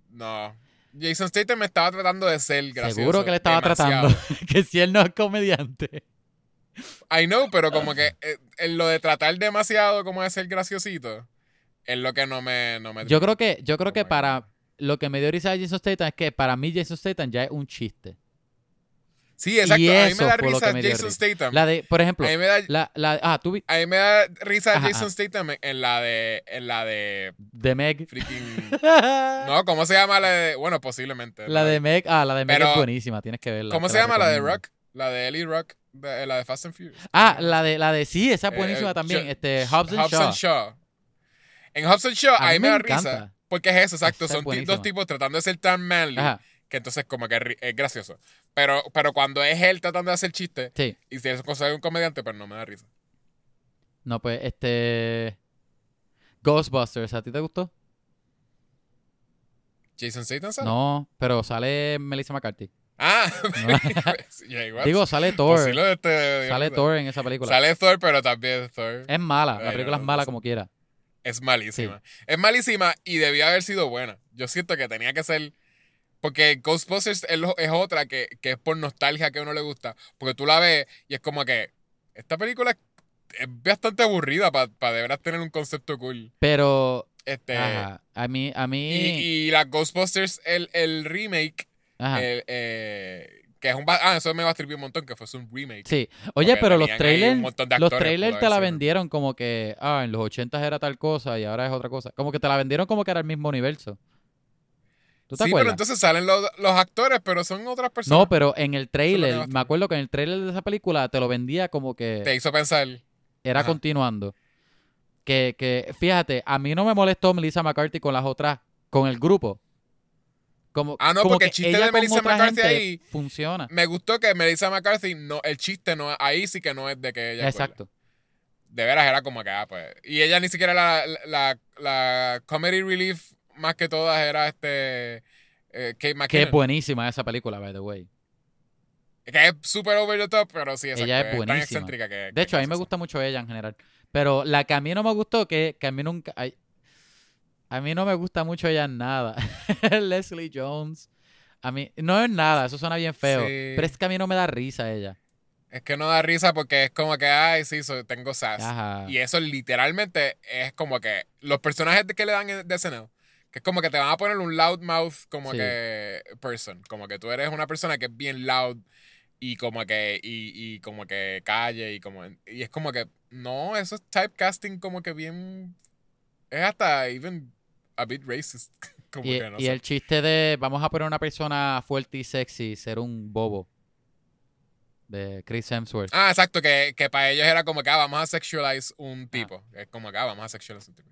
No. Jason Statham me estaba tratando de ser gracioso. Seguro que le estaba demasiado. tratando. que si él no es comediante. I know, pero como que eh, en lo de tratar demasiado como de ser graciosito es lo que no me, no me Yo creo que, yo creo que Como para lo que me dio risa de Jason Statham es que para mí Jason Statham ya es un chiste. Sí, exacto. y a mí eso me da risa que me Jason risa. Statham. La de, por ejemplo, a mí me da la, la, ah, tú vi a mí me da risa Ajá, Jason ajá. Statham en la de en la de de Meg. freaking No, ¿cómo se llama la de bueno, posiblemente. La de Meg, ah, la de Meg Pero- es buenísima, tienes que verla. ¿Cómo se llama la de. Rock? La de Ellie Rock, de- la de Fast and Furious. Ah, la de, la de sí, esa es Eh, buenísima eh, también. Yo- Este, Hobbs and Hobbs Shaw. and Shaw. En Hobbs and Shaw, A a mí mí me da encanta. risa. Porque es eso, exacto. Esa Son dos tipos tratando de ser tan manly Ajá, que entonces como que es gracioso. Pero, pero cuando es él tratando de hacer chistes sí. y si es cosa de un comediante, pues no me da risa. No, pues, este. Ghostbusters, ¿a ti te gustó? Jason Statham sale. No, pero sale Melissa McCarthy. Ah, yeah, what? Digo, sale Thor. Pues sí lo de este- Sale digamos, Thor en esa película. Sale Thor, pero también Thor Es mala, la película es mala como quiera. es malísima. Es malísima y debía haber sido buena. Yo siento que tenía que ser. Porque Ghostbusters es, lo- es otra que, que es por nostalgia que a uno le gusta. Porque tú la ves y es como que esta película es bastante aburrida para de verdad tener un concepto cool. Pero, Este, ajá, a mí, a mí, y, y la Ghostbusters, el, el remake, eh, que es un... Ah, eso me va a escribir un montón, que fue un remake. sí. Oye, pero los trailers, los trailers te la vendieron como que, ah, en los 80 era tal cosa y ahora es otra cosa. Como que te la vendieron como que era el mismo universo. ¿Tú te Sí, pero entonces salen los, los actores, pero son otras personas. No, pero en el trailer, me acuerdo que en el trailer de esa película te lo vendía como Te que hizo pensar... era ajá. continuando. Que, que, fíjate, a mí no me molestó Melissa McCarthy con las otras, con el grupo. Como, Ah, no, como porque que el chiste de Melissa McCarthy ahí- funciona. Me gustó que Melissa McCarthy, no, el chiste no, ahí sí que no es de que ella. Exacto. De veras era como que, ah, pues. Y ella ni siquiera la, la, la comedy relief más que todas era este. eh, Kate Que es buenísima esa película, by the way. Que es súper over the top, pero sí, Ella es tan buenísima. excéntrica que. De hecho, a mí me gusta mucho ella en general. Pero la que a mí no me gustó, que, que a mí nunca... ay, A mí no me gusta mucho ella en nada. Leslie Jones. A mí, no es nada, eso suena bien feo. Sí. Pero es que a mí no me da risa ella. Es que no da risa porque es como que, ay, sí, so- tengo sass. Ajá. Y eso literalmente es como que los personajes que le dan de SNL, que es como que te van a poner un loudmouth como Sí. que person, como que tú eres una persona que es bien loud y como que y, y como que calle y como y es como que no, eso es typecasting como que bien es hasta even a bit racist, como Y, que no y sé. el chiste de vamos a poner una persona fuerte y sexy, ser un bobo. De Chris Hemsworth. Ah, exacto, que, que para ellos era como que ah, vamos a sexualize un tipo. Es como que ah, vamos a sexualize un tipo.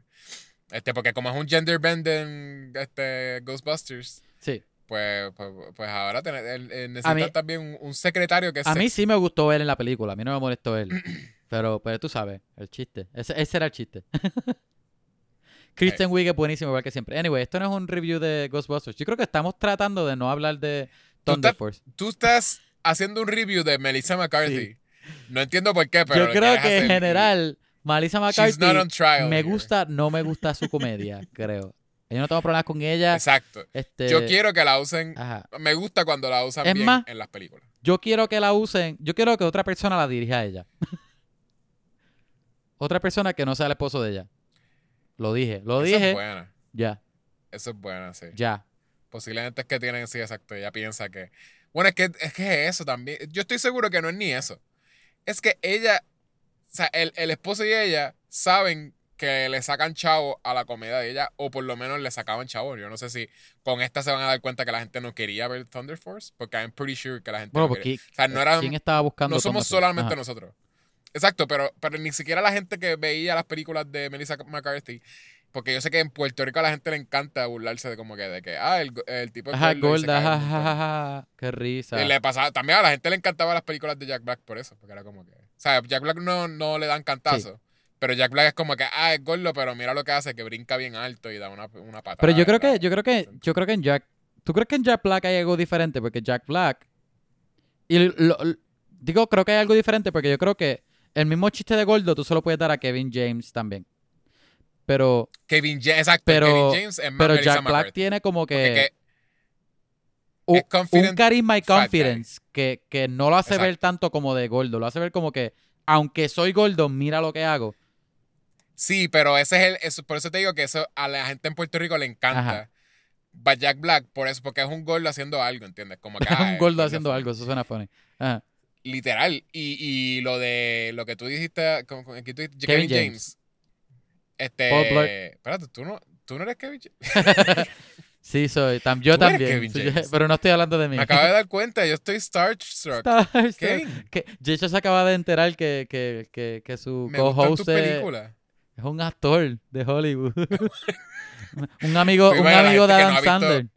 Este, porque como es un gender bending este, Ghostbusters, Sí. pues, pues, pues ahora tener, él- él necesita mí- también un, un secretario que es A mí sexy. sí me gustó él en la película, a mí no me molestó él. Pero, pero tú sabes, el chiste. Ese, ese era el chiste. Kristen Wiig es buenísimo igual que siempre. Anyway, esto no es un review de Ghostbusters. Yo creo que estamos tratando de no hablar de Thunder Force. Tú estás haciendo un review de Melissa McCarthy. No entiendo por qué, pero Yo creo que en general, Melissa McCarthy me here. gusta, no me gusta su comedia, creo. Yo no tengo problemas con ella. Exacto. Este, Yo quiero que la usen. ajá. Me gusta cuando la usan Es bien más- en las películas. Yo quiero que la usen. Yo quiero que otra persona la dirija a ella. otra persona que no sea el esposo de ella. Lo dije, lo Esa es dije. buena. Ya, Eso es buena, sí. ya. Posiblemente es que tienen, sí, exacto. Ella piensa que. Bueno, es que es que es eso también. Yo estoy seguro que no es ni eso. Es que ella. O sea, el, el esposo y ella saben que le sacan chavo a la comedia de ella, o por lo menos le sacaban chavo. Yo no sé si con esta se van a dar cuenta que la gente no quería ver Thunder Force, porque I'm pretty sure que la gente Bueno, no porque O sea, no era- ¿quién estaba buscando? No somos solamente Ajá. nosotros. Exacto, pero, pero ni siquiera la gente que veía las películas de Melissa McCarthy. Porque yo sé que en Puerto Rico a la gente le encanta burlarse de como que de que, ah, el, el tipo es Ajá, gorda, ajá, ajá. Qué risa. Y le pasaba, también a la gente le encantaban las películas de Jack Black por eso, porque era como que, o sea, Jack Black no, no le dan cantazo, pero Jack Black es como que, ah, es gordo, pero mira lo que hace, que brinca bien alto y da una, una patada. Pero yo creo que, yo creo que, yo creo que en Jack, ¿tú crees que en Jack Black hay algo diferente? Porque Jack Black, y lo- lo- digo, creo que hay algo diferente porque yo creo que el mismo chiste de gordo tú se lo puedes dar a Kevin James también. Pero, Kevin James, exacto, Pero- Kevin James pero Jack Black tiene como que, que- u- es confident un carisma y confidence que, que no lo hace ver Exacto. tanto como de gordo, lo hace ver como que, aunque soy gordo, mira lo que hago. Sí, pero ese es el, eso, por eso te digo que eso a la gente en Puerto Rico le encanta. Jack Black, por eso, porque es un gordo haciendo algo, ¿entiendes? Como que un gordo haciendo algo, eso suena funny. Ajá. Literal. Y, y lo de lo que tú dijiste, tú Kevin Kevin, James. James. Este. Paul Blart. Espérate, tú no, tú no eres Kevin James. Sí, soy. tam- yo también. Pero no estoy hablando de mí. Me acabo de dar cuenta, yo estoy starstruck. Starstruck. Kevin, Que Jason se acaba de enterar que, que, que, que su co-host es, un actor de Hollywood. un amigo, un amigo de Adam no Sandler.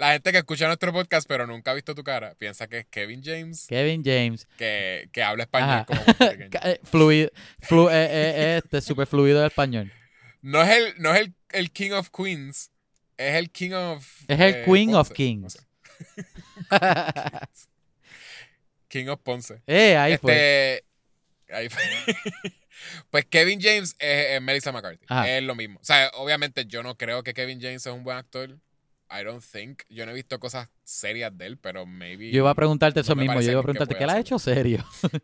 La gente que escucha nuestro podcast pero nunca ha visto tu cara piensa que es Kevin James Kevin James. que, que habla español Ajá. como eh, Fluido, flu- eh, eh, este, super fluido de español. No es el, no es el, el King of Queens, es el King of. Es el eh, Queen of Kings. no sé. King of Ponce. eh, ahí fue. este. Ahí fue. pues Kevin James es, es Melissa McCarthy. Ajá. Es lo mismo. O sea, obviamente yo no creo que Kevin James es un buen actor. I don't think. Yo no he visto cosas serias de él, pero maybe. Yo iba a preguntarte eso no mismo. Yo iba a que preguntarte, ¿qué le ha hecho serio?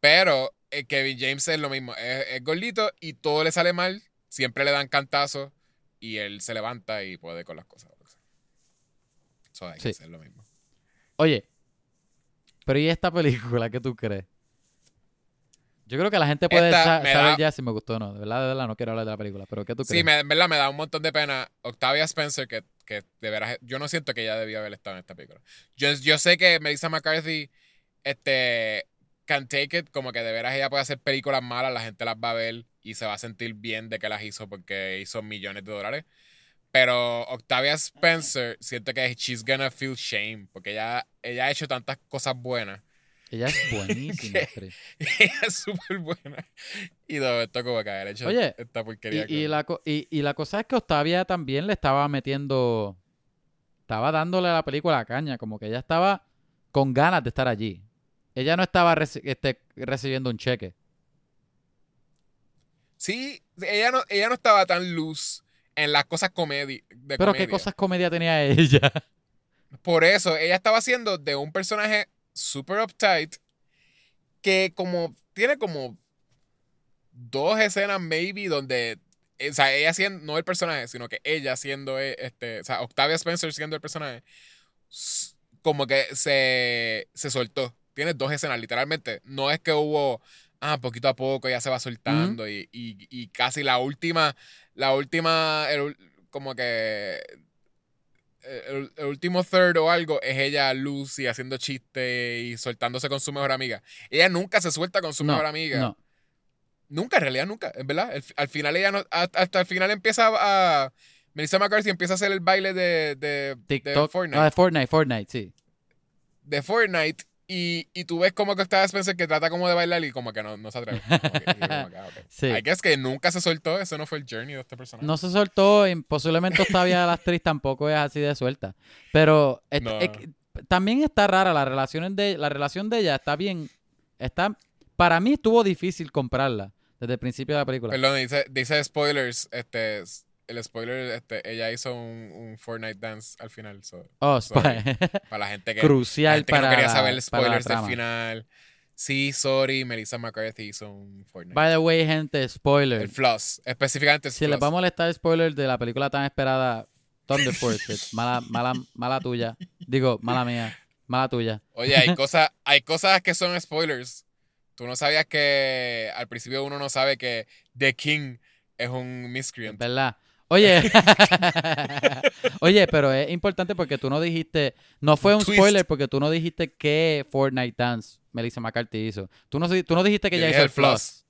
Pero eh, Kevin James es lo mismo. Es, es gordito y todo le sale mal. Siempre le dan cantazos y él se levanta y puede con las cosas. Eso hay que Sí. hacer lo mismo. Oye, pero ¿y esta película qué tú crees? Yo creo que la gente puede sa- saber da- ya si me gustó o no. De verdad, de verdad, no quiero hablar de la película. Pero ¿qué tú crees? Sí, me, en verdad me da un montón de pena. Octavia Spencer, que, que de veras, yo no siento que ella debía haber estado en esta película. Yo, yo sé que Melissa McCarthy, este, can take it, como que de veras ella puede hacer películas malas, la gente las va a ver y se va a sentir bien de que las hizo porque hizo millones de dólares. Pero Octavia Spencer, siento que she's gonna feel shame, porque ella, ella ha hecho tantas cosas buenas. Ella es buenísima. Ella es súper buena. Y de esto como que haber hecho Oye, esta porquería. Y, y la, y, y la cosa es que Octavia también le estaba metiendo. Estaba dándole a la película a caña. Como que ella estaba con ganas de estar allí. Ella no estaba reci- este, recibiendo un cheque. Sí, ella no, ella no estaba tan loose en las cosas comedi de Pero comedia. qué cosas comedia tenía ella. Por eso, ella estaba haciendo de un personaje super uptight que como tiene como dos escenas maybe donde eh, o sea, ella siendo no el personaje, sino que ella siendo eh, este, o sea, Octavia Spencer siendo el personaje como que se se soltó. Tiene dos escenas literalmente, no es que hubo ah, poquito a poco ya se va soltando y, y- y casi la última la última el como que el, el último third o algo es ella Lucy haciendo chiste y soltándose con su mejor amiga. Ella nunca se suelta con su no, mejor amiga. no. Nunca, en realidad, nunca. Es verdad. El- al final ella no. a- Hasta el final empieza a. Melissa McCarthy empieza a hacer el baile de, de, de TikTok. Fortnite. Ah, de Fortnite, Fortnite, sí. de Fortnite. Y, y tú ves como que está Spencer que trata como de bailar y como que no, no se atreve. Que- que, ah, ok. Sí. I guess que nunca se soltó. Ese no fue el journey de este personaje. No se soltó y posiblemente Octavia la actriz tampoco es así de suelta. Pero es- No. es que también está rara la relación de la relación de ella está bien está para mí estuvo difícil comprarla desde el principio de la película. Perdón, dice, dice spoilers. Este, el spoiler, este, ella hizo un, un Fortnite dance al final. so, oh, sorry. para la gente que, crucial la gente que no quería saber spoilers del final. Sí, sorry, Melissa McCarthy hizo un Fortnite. By the way, gente, spoiler. el floss, específicamente el Si les vamos a molestar spoiler de la película tan esperada Thunder Force, mala mala mala tuya. Digo, mala mía, mala tuya. Oye, hay cosas, hay cosas que son spoilers. Tú no sabías que al principio uno no sabe que The King es un miscreant. ¿Verdad? Oye, oye, pero es importante porque tú no dijiste, no fue un Twist. spoiler porque tú no dijiste qué Fortnite Dance Melissa McCarthy hizo. Tú no, tú no dijiste que Yo ella hizo el el floss.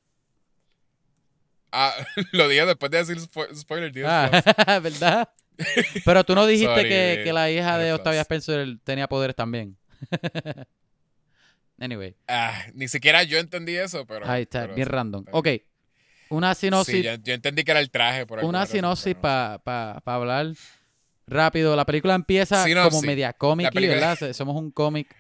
Ah, lo dije después de decir spo- spoiler, dije Ah. ¿verdad? Pero tú no dijiste Sorry, que, que la hija de. Octavia Spencer tenía poderes también. anyway, Ah, ni siquiera yo entendí eso, pero. ahí está, pero bien random. está Ok. Una sinopsis Sí, yo, yo entendí que era el traje por una sinopsis para hablar rápido. La película empieza Sinopsis. como media cómic, película- ¿verdad? Somos un cómic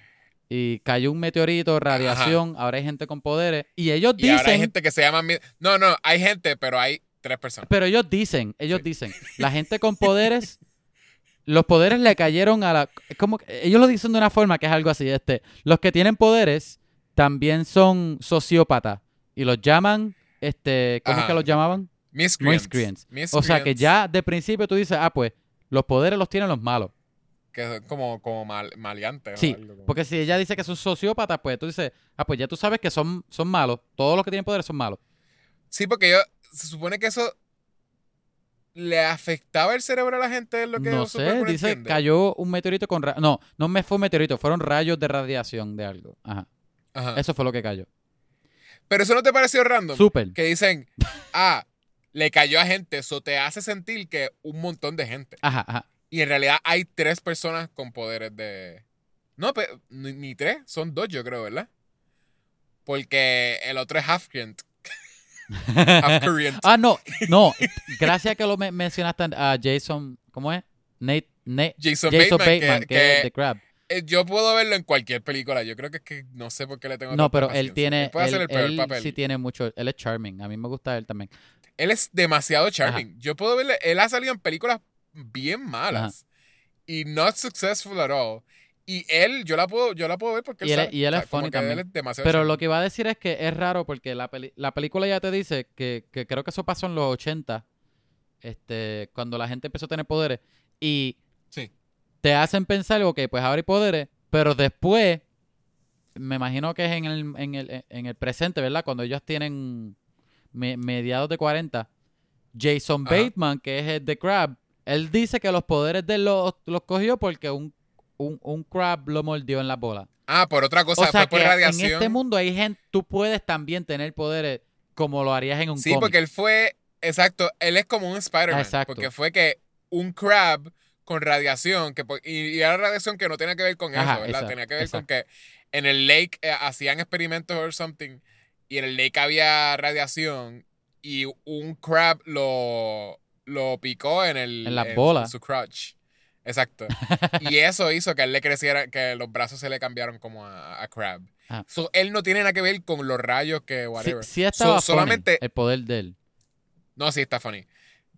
y cayó un meteorito, radiación, ahora hay gente con poderes y ellos Y ahora hay dicen, gente que se llama. No, no, hay gente, pero hay tres personas. pero ellos dicen, ellos Sí. dicen, la gente con poderes, los poderes le cayeron a la, como ellos lo dicen de una forma que es algo así, este, los que tienen poderes también son sociópatas y los llaman, este, ¿cómo es que los llamaban? Miscreants. Miscreants. O sea que Miscreants, ya de principio tú dices, ah, pues los poderes los tienen los malos. Que son como, como mal, maleantes. Sí, algo como- porque si ella dice que son sociópatas, pues tú dices, ah, pues ya tú sabes que son, son malos. Todos los que tienen poderes son malos. Sí, porque yo. Se supone que eso. ¿Le afectaba el cerebro a la gente? Es lo que no sé, dice, entiende. cayó un meteorito con... No, no me fue un meteorito, fueron rayos de radiación de algo. Ajá, Ajá. eso fue lo que cayó. Pero eso no te pareció random. Súper. Que dicen, ah, le cayó a gente. Eso te hace sentir que un montón de gente. Ajá, ajá. Y en realidad hay tres personas con poderes de. No, pe- ni, ni tres, son dos, yo creo, ¿verdad? Porque el otro es half half Korean. ah, no, no. Gracias que lo me- mencionaste a Jason, ¿cómo es? Nate, Nate Jason, Jason Bateman, Bateman, que, que, es que, The Crab. Eh, yo puedo verlo en cualquier película. Yo creo que es que no sé por qué le tengo No, tanta pero él tiene, Él puede hacer él, el peor él papel. sí tiene mucho, él es charming. A mí me gusta él también. Él es demasiado charming. Yo puedo verle. Él ha salido en películas bien malas. Y not successful at all. Y él, yo la puedo, yo la puedo ver porque Y él es- sabe- y él es o sea, como funny él también. es Pero charming. lo que iba a decir es que es raro porque la, peli- la película ya te dice que, que creo que eso pasó en los 80, este, cuando la gente empezó a tener poderes. Y. te hacen pensar, ok, pues ahora hay poderes, pero después, me imagino que es en el, en el, en el presente, ¿verdad? Cuando ellos tienen me- mediados de 40, Jason Ajá. Bateman, que es el de Crab, él dice que los poderes de él los, los cogió porque un, un, un Crab lo mordió en la bola. Ah, por otra cosa, O sea fue por que en radiación. este mundo hay gente, tú puedes también tener poderes como lo harías en un Sí, cómic. porque él fue, exacto, él es como un Spider-Man. Exacto. Porque fue que un crab con radiación, que, y, y era radiación que no tenía que ver con Ajá, eso, ¿verdad? exacto, tenía que ver con que en el lake eh, hacían experimentos o something, y en el lake había radiación, y un crab lo, lo picó en el En las bolas. su crotch. Exacto. y eso hizo que él le creciera, que los brazos se le cambiaron como a, a crab. Ajá. So, él no tiene nada que ver con los rayos que sí, whatever. sí estaba So, funny solamente el poder de él. No, sí, está funny.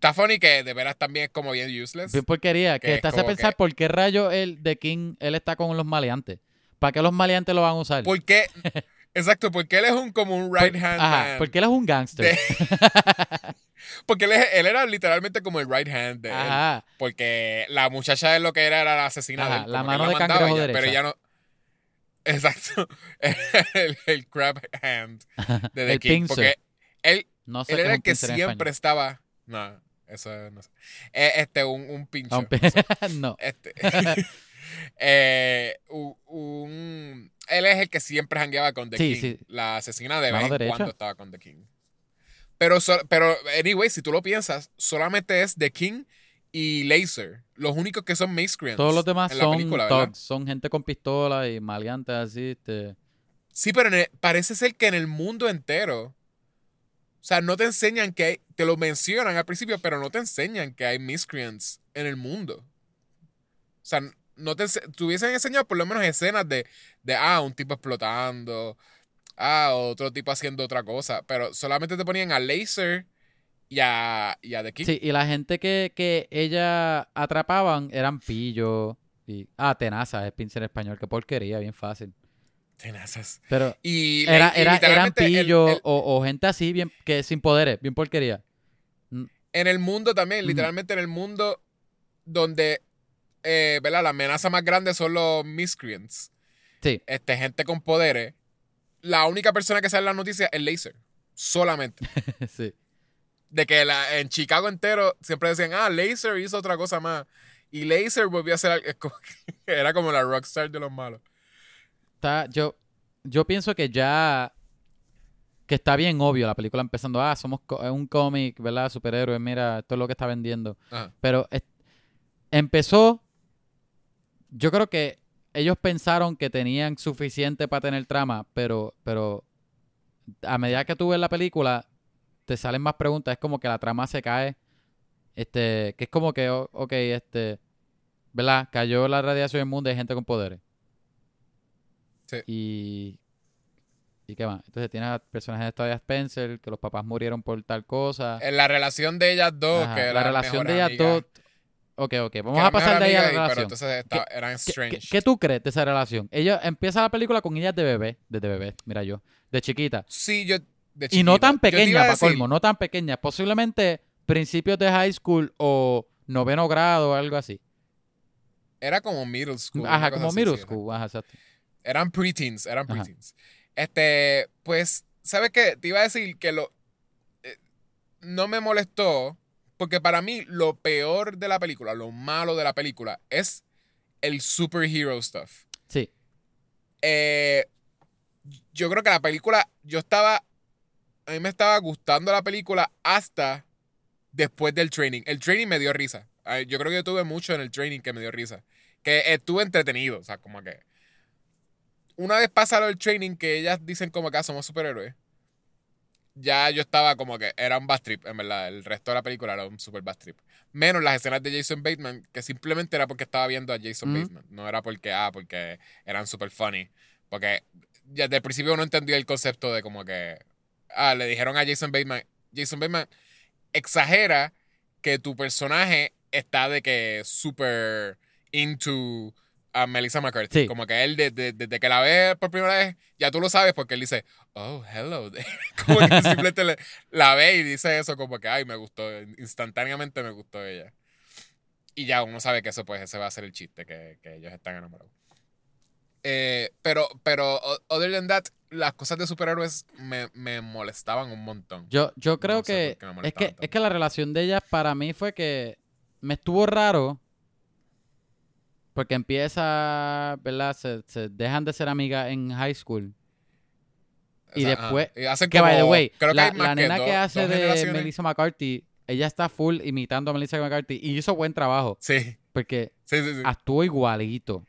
Está funny que de veras también es como bien useless. Bien porquería. Que Que te hace pensar que- por qué rayo el de King, él está con los maleantes. ¿Para qué los maleantes lo van a usar? ¿Por qué? Exacto, porque él es un como un right hand Ajá, man. porque él es un gangster. de- porque él, es- él era literalmente como el right hand de él. Ajá. Porque la muchacha de lo que era era la asesina Ajá, de él. la él mano de cangrejo derecha. Pero ya no. Exacto. el, el crab hand de The El King. pincer. Porque él, No sé él era el que siempre estaba. No, eso no sé. Eh, Este, un, un pincho. Un pin- no. Este, eh, u- un- él es el que siempre jangueaba con The Sí, King. sí. La asesina de Mano derecha. cuando estaba con The King. Pero, so- pero, anyway, si tú lo piensas, solamente es The King y Laser. Los únicos que son miscreants. Todos los demás en la son película, son gente con pistola y maleantes así. Este. Sí, pero el- parece ser que en el mundo entero. O sea, no te enseñan que hay. Te lo mencionan al principio, pero no te enseñan que hay miscreants en el mundo. O sea, no te, te hubiesen enseñado por lo menos escenas de, de, ah, un tipo explotando, ah, otro tipo haciendo otra cosa, pero solamente te ponían a Laser y a, y a The King. Sí, y la gente que, que ella atrapaban eran pillos. Y, ah, tenaza, es pincel español. Qué porquería, bien fácil. Tenazas. Pero Y, era, y era, eran el- pillos el- o, o gente así, bien que sin poderes, bien porquería. en el mundo también, Ujú. literalmente en el mundo donde, eh, ¿verdad? La amenaza más grande son los miscreants. Sí, Este, gente con poderes. La única persona que sale en la noticia es Laser. Solamente. sí. De que la, en Chicago entero siempre decían, ah, Laser hizo otra cosa más. Y Laser volvió a que Era como la rockstar de los malos. Está, yo, yo pienso que ya que está bien obvio la película empezando, ah, somos un cómic, ¿verdad? Superhéroes, mira, esto es lo que está vendiendo. Ajá. Pero es- empezó, yo creo que ellos pensaron que tenían suficiente para tener trama, pero, pero a medida que tú ves la película, te salen más preguntas, es como que la trama se cae, este, que es como que, ok, este, ¿verdad? Cayó la radiación en el mundo y hay gente con poderes. Sí. Y... ¿Y qué más? Entonces tienes a personajes de Todavía Spencer, que los papás murieron por tal cosa. En la relación de ellas dos, que la relación de ellas dos. Ok, ok, vamos a pasar de ahí a la y- Pero relación. entonces esta- eran ¿Qué, strange. qué- qué tú crees de esa relación? Ella empieza la película con ellas de bebé, desde bebé, mira yo, de chiquita. Sí, yo. de Y no tan pequeña, para decir- colmo, no tan pequeña. Posiblemente principios de high school o noveno grado o algo así. Era como middle school. Ajá, como middle school, ajá, exacto. Eran preteens, eran preteens. Este, pues, ¿sabes qué? Te iba a decir que lo. eh, no me molestó, porque para mí lo peor de la película, lo malo de la película, es el superhero stuff. Sí, Eh, yo creo que la película, yo estaba. A mí me estaba gustando la película hasta después del training. El training me dio risa. Yo creo que yo tuve mucho en el training que me dio risa. Que estuve entretenido. O sea, como que. Una vez pasaron el training que ellas dicen como que ah, somos superhéroes. Ya yo estaba como que era un bad trip, en verdad. El resto de la película era un super bad trip. Menos las escenas de Jason Bateman, que simplemente era porque estaba viendo a Jason. Bateman. No era porque, ah, porque eran super funny. Porque ya desde el principio uno entendió el concepto de como que. Ah, le dijeron a Jason Bateman. Jason Bateman exagera que tu personaje está de que super into a Melissa McCarthy. Sí. Como que él, desde, desde que la ve por primera vez, ya tú lo sabes porque él dice, oh, hello. como que simplemente le- la ve y dice eso como que, ay, me gustó. Instantáneamente me gustó ella. Y ya uno sabe que eso, pues, ese va a ser el chiste, que, que ellos están enamorados. Eh, pero, pero, other than that, las cosas de superhéroes me, me molestaban un montón. yo, yo creo No sé que, es que tanto. es que la relación de ellas para mí fue que me estuvo raro porque empieza, ¿verdad? Se, se dejan de ser amigas en high school. O y sea, después-. Y hacen Que by the como- way, creo la, nena que, hace de. Melissa McCarthy, ella está full imitando a Melissa McCarthy y hizo buen trabajo Sí, porque sí, sí. sí. actuó igualito.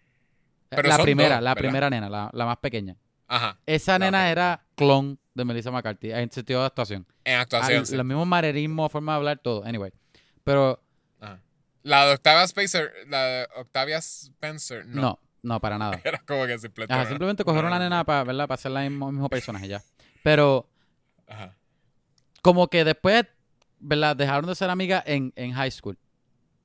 Pero la primera, dos, la primera nena, la, la más pequeña. Ajá. Esa nena era clon de Melissa McCarthy en sentido de actuación. En actuación. Al- sí. Los mismos manerismos, forma de hablar, todo. Anyway. Pero. La de Octavia Spencer, la de Octavia Spencer, no. no, no, para nada. Era como que simplemente. Ajá, una- simplemente cogieron una nena para, ¿verdad? Para hacer el mismo, mismo personaje ya. Pero Ajá. como que después ¿verdad? Dejaron de ser amigas en, en high school.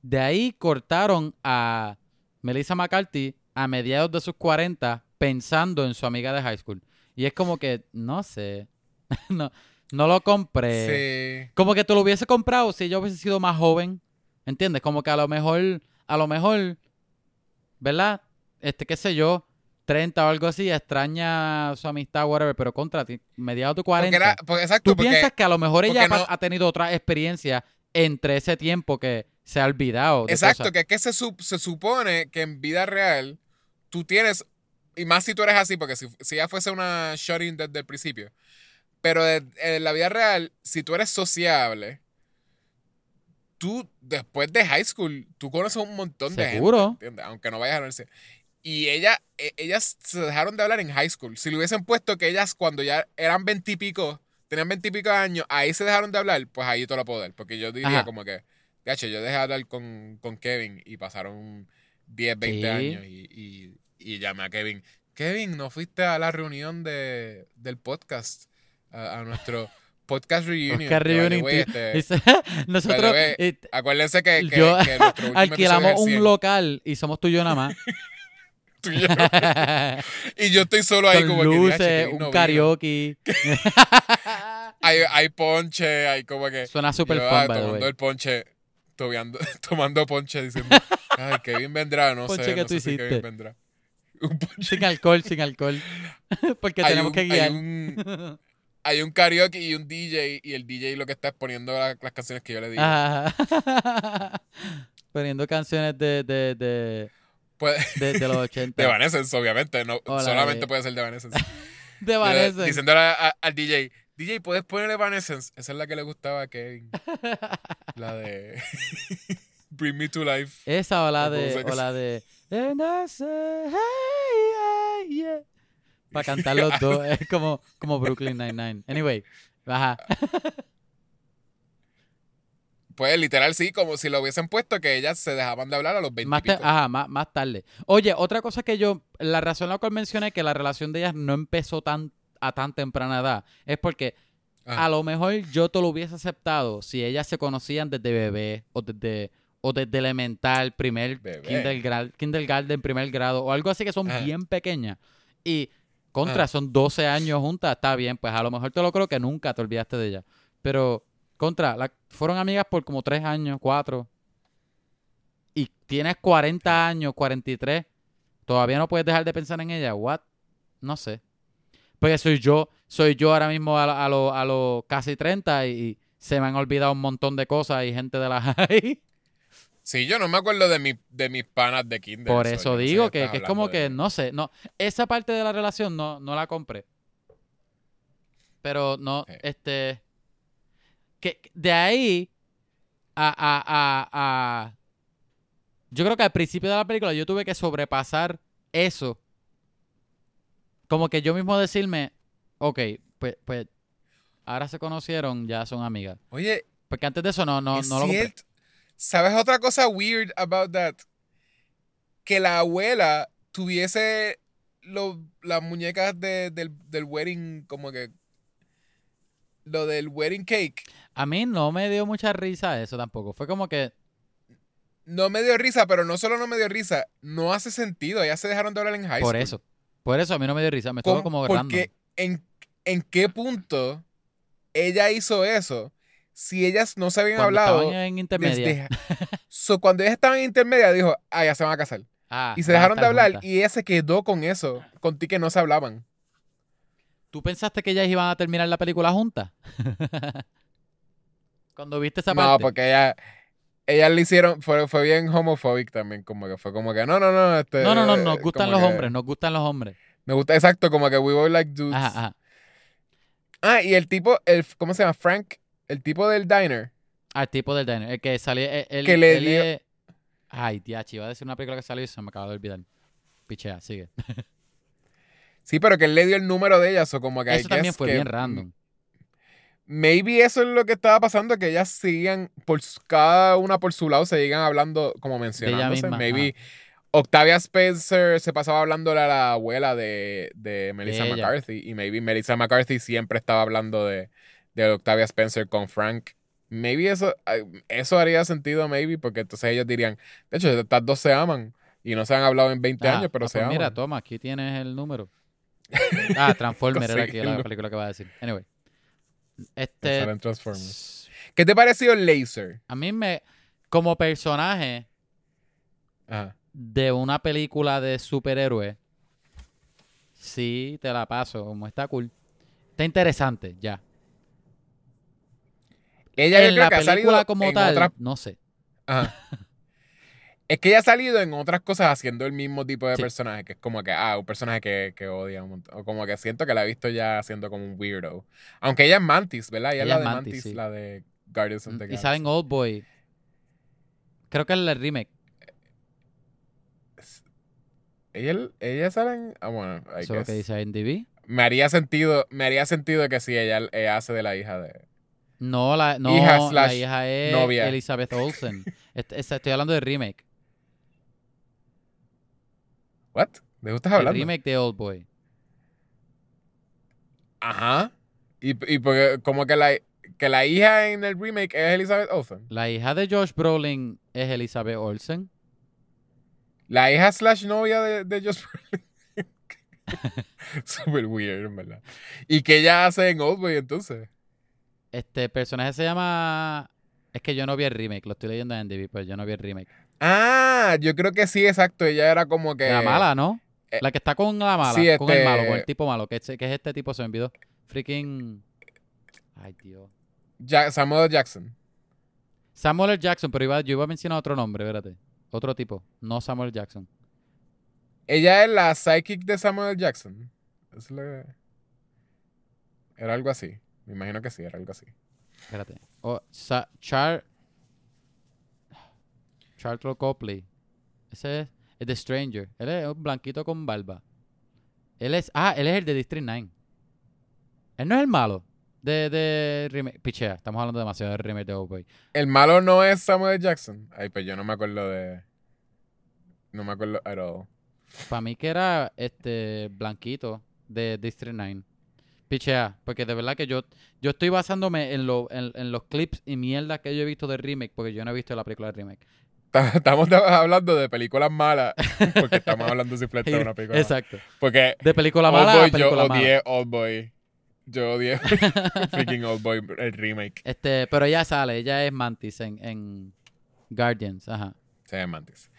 De ahí cortaron a Melissa McCarthy a mediados de sus 40 pensando en su amiga de high school. Y es como que, no sé, no, no lo compré. Sí. Como que tú lo hubiese comprado si yo hubiese sido más joven. ¿Entiendes? Como que a lo mejor, a lo mejor, ¿verdad? Este, qué sé yo, 30 o algo así, extraña su amistad, whatever, pero contra ti, mediados de 40. Porque era, porque, exacto, ¿Tú porque piensas que a lo mejor ella no- ha tenido otra experiencia entre ese tiempo que se ha olvidado? de Exacto, cosas? que es que se, sup- se supone que en vida real tú tienes, y más si tú eres así, porque si, si ya fuese una shutting desde el principio, pero de- en la vida real, si tú eres sociable, tú después de high school, tú conoces un montón de gente, Seguro. ¿entiendes? Aunque no vayas a universidad. Y ella, e- ellas se dejaron de hablar en high school. Si le hubiesen puesto que ellas cuando ya eran veintipico, tenían veintipico años, ahí se dejaron de hablar, pues ahí te lo puedo dar. Porque yo diría Ajá. como que, gacho, yo dejé de hablar con, con Kevin y pasaron 10, 20 Sí. años y, y, y llamé a Kevin. Kevin, ¿no fuiste a la reunión de, del podcast? A, a nuestro podcast reunion. Que, the Reunion, way, tío. este, Nosotros way, eh, acuérdense que, que, yo- que alquilamos un 100. local y somos tú y yo nada más. Tú y yo. Y yo estoy solo ahí Con como que. luces, "Diache, Kevin no un vino". karaoke. Hay, hay ponche, hay como que. Suena súper fun, ah, the tomando el ponche, tomando ponche diciendo, ay, Kevin vendrá, no Ponche sé, que no tú sé si hiciste. Kevin vendrá. Un ponche. Sin alcohol, sin alcohol. Porque Hay tenemos un- que hay guiar. un- Hay un karaoke y un DJ, y el DJ lo que está es poniendo la- las canciones que yo le digo. Ajá. Poniendo canciones de, de, de, de, de los 80. de Evanescence, obviamente, no, Hola, solamente de- puede ser de Evanescence. De Vanessa. Diciéndole a- a- al DJ, DJ, ¿puedes ponerle Evanescence? Esa es la que le gustaba a Kevin. La de Bring Me to Life. Esa o la de. O la de. And I say, hey, yeah, yeah. Para cantar los dos. Es como, como Brooklyn Nine-Nine. Anyway. Ajá. Pues literal sí, como si lo hubiesen puesto que ellas se dejaban de hablar a los 20 Más, pico. ajá, más, más tarde. Oye, otra cosa que yo, la razón la cual mencioné que la relación de ellas no empezó tan a tan temprana edad es porque Ajá. a lo mejor yo te lo hubiese aceptado si ellas se conocían desde bebé o desde o desde elemental, primer kindergarten, kindergarten, primer grado o algo así que son Ajá. bien pequeñas y contra Ajá. son 12 años juntas, está bien, pues a lo mejor te lo creo que nunca te olvidaste de ella, pero contra, la- fueron amigas por como 3 años, 4 y tienes 40 años, 43, todavía no puedes dejar de pensar en ella. What? No sé. Porque soy yo, soy yo ahora mismo a, lo- a los a lo casi 30 y se me han olvidado un montón de cosas y gente de la high. Sí, yo no me acuerdo de, mi, de mis panas de kinder. Por so eso yo no sé digo que, es como de que, no sé, no, esa parte de la relación no, no la compré. Pero no, este, que que de ahí a, a, a, a- yo creo que al principio de la película yo tuve que sobrepasar eso. Como que yo mismo decirme, ok, pues, pues, ahora se conocieron, ya son amigas. Oye, Porque antes de eso no, no, es no lo compré. ¿Sabes otra cosa weird about that? Que la abuela tuviese lo- las muñecas de- del, del wedding, como que. Lo del wedding cake. A mí no me dio mucha risa eso tampoco. Fue como que, No me dio risa, pero no solo no me dio risa, no hace sentido. Ya se dejaron de hablar en high por school. eso. Por eso a mí no me dio risa. Me estuvo como random. Porque en, en qué punto ella hizo eso si ellas no se habían Cuando hablado estaban en intermedia. desde... so, cuando ellas estaban en intermedia dijo, ah, ya se van a casar. Ah, Y se dejaron de hablar juntas. y ella se quedó con eso, con ti que no se hablaban. ¿Tú pensaste que ellas iban a terminar la película juntas? Cuando viste esa No, parte. porque ella, ellas le hicieron, fue, fue bien homofóbico también, como que fue como que, no, no, no, este, No, no, no, nos gustan como los que- hombres, nos gustan los hombres. Me gusta, exacto, como que we both like dudes. Ajá, ajá. Ah, y el tipo, el, ¿cómo se llama? Frank, el tipo del diner. Al tipo del diner. El que salió. El, el- Que le dio- Ay, diachi, iba a decir una película que salió y se me acaba de olvidar. Pichea, sigue. Sí, pero que él le dio el número de ellas, o como que I Eso también fue que bien random. Maybe eso es lo que estaba pasando, que ellas seguían, por cada una por su lado, se seguían hablando, como mencionándose. misma, Maybe Octavia Spencer se pasaba hablándole a la abuela de, de Melissa De ella. McCarthy, y maybe Melissa McCarthy siempre estaba hablando de, de Octavia Spencer con Frank. Maybe eso, eso haría sentido, maybe, porque entonces ellos dirían, de hecho, estas dos se aman y no se han hablado en 20 Ah, años, pero ah, se pues aman. Mira, toma, aquí tienes el número. Ah, Transformer era aquí la película que va a decir. Anyway. Este. Transformers. ¿Qué te pareció Laser? A mí me. Como personaje Ajá. de una película de superhéroe. Sí, te la paso. Como está cool. Está interesante, ya. Ella en creo la que ha salido como en tal, otras- no sé. Ajá. Es que ella ha salido en otras cosas haciendo el mismo tipo de Sí. personaje, que es como que, ah, un personaje que, que odia un montón. O como que siento que la he visto ya haciendo como un weirdo. Aunque ella es Mantis, ¿verdad? Ella, Ella es la de Mantis, Mantis, sí. la de Guardians of the Y Galaxy. saben Old Boy. Creo que es el remake. Ella, ella sale en... Ah, bueno, Eso es lo que dice IMDb. Me haría sentido, me haría sentido que sí, ella, ella hace de la hija de... No, la, no, Hija la hija es novia. Elizabeth Olsen. Estoy hablando de remake. ¿What? ¿De qué estás El hablando? remake de Old Boy. Ajá. Y, y porque como que la, que la hija en el remake es Elizabeth Olsen. La hija de Josh Brolin es Elizabeth Olsen. La hija slash novia de, de Josh Brolin. Super weird, verdad. ¿Y qué ella hace en Oldboy entonces? Este personaje se llama. Es que yo no vi el remake, lo estoy leyendo en IMDb, pero yo no vi el remake. Ah, yo creo que sí, exacto. Ella era como que... La mala, ¿no? eh, la que está con la mala, sí, con el este- malo, con el tipo malo, que es, que es este tipo, se me olvidó. Freaking. Ay, Dios. Samuel. Jackson. Samuel. Jackson, pero iba, yo iba a mencionar otro nombre, espérate. Otro tipo, no Samuel. Jackson. Ella es la psychic de Samuel. Jackson. Es lo- Era algo así. Me imagino que sí, era algo así. Espérate. Oh, Sa- Char. Charles Copley. Ese es, es The Stranger. Él es un blanquito con barba. Él es. Ah, él es el de District 9. Él no es el malo. De, de remake. Pichea, estamos hablando demasiado de remake de Old. El malo no es Samuel. Jackson. Ay, pues yo no me acuerdo de... No me acuerdo at all. Para mí que era este blanquito de District 9. Pichea, porque de verdad que yo, yo estoy basándome en, lo, en, en los clips y mierda que yo he visto de remake, porque yo no he visto la película de remake. Estamos hablando de películas malas porque estamos hablando simplemente de una película mala. Exacto. Porque De película mala a Boy, yo película mala. odié Old Boy. Yo odié freaking Old Boy, el remake. Este, pero ella sale, ella es Mantis en, en Guardians, ajá. Se llama Mantis.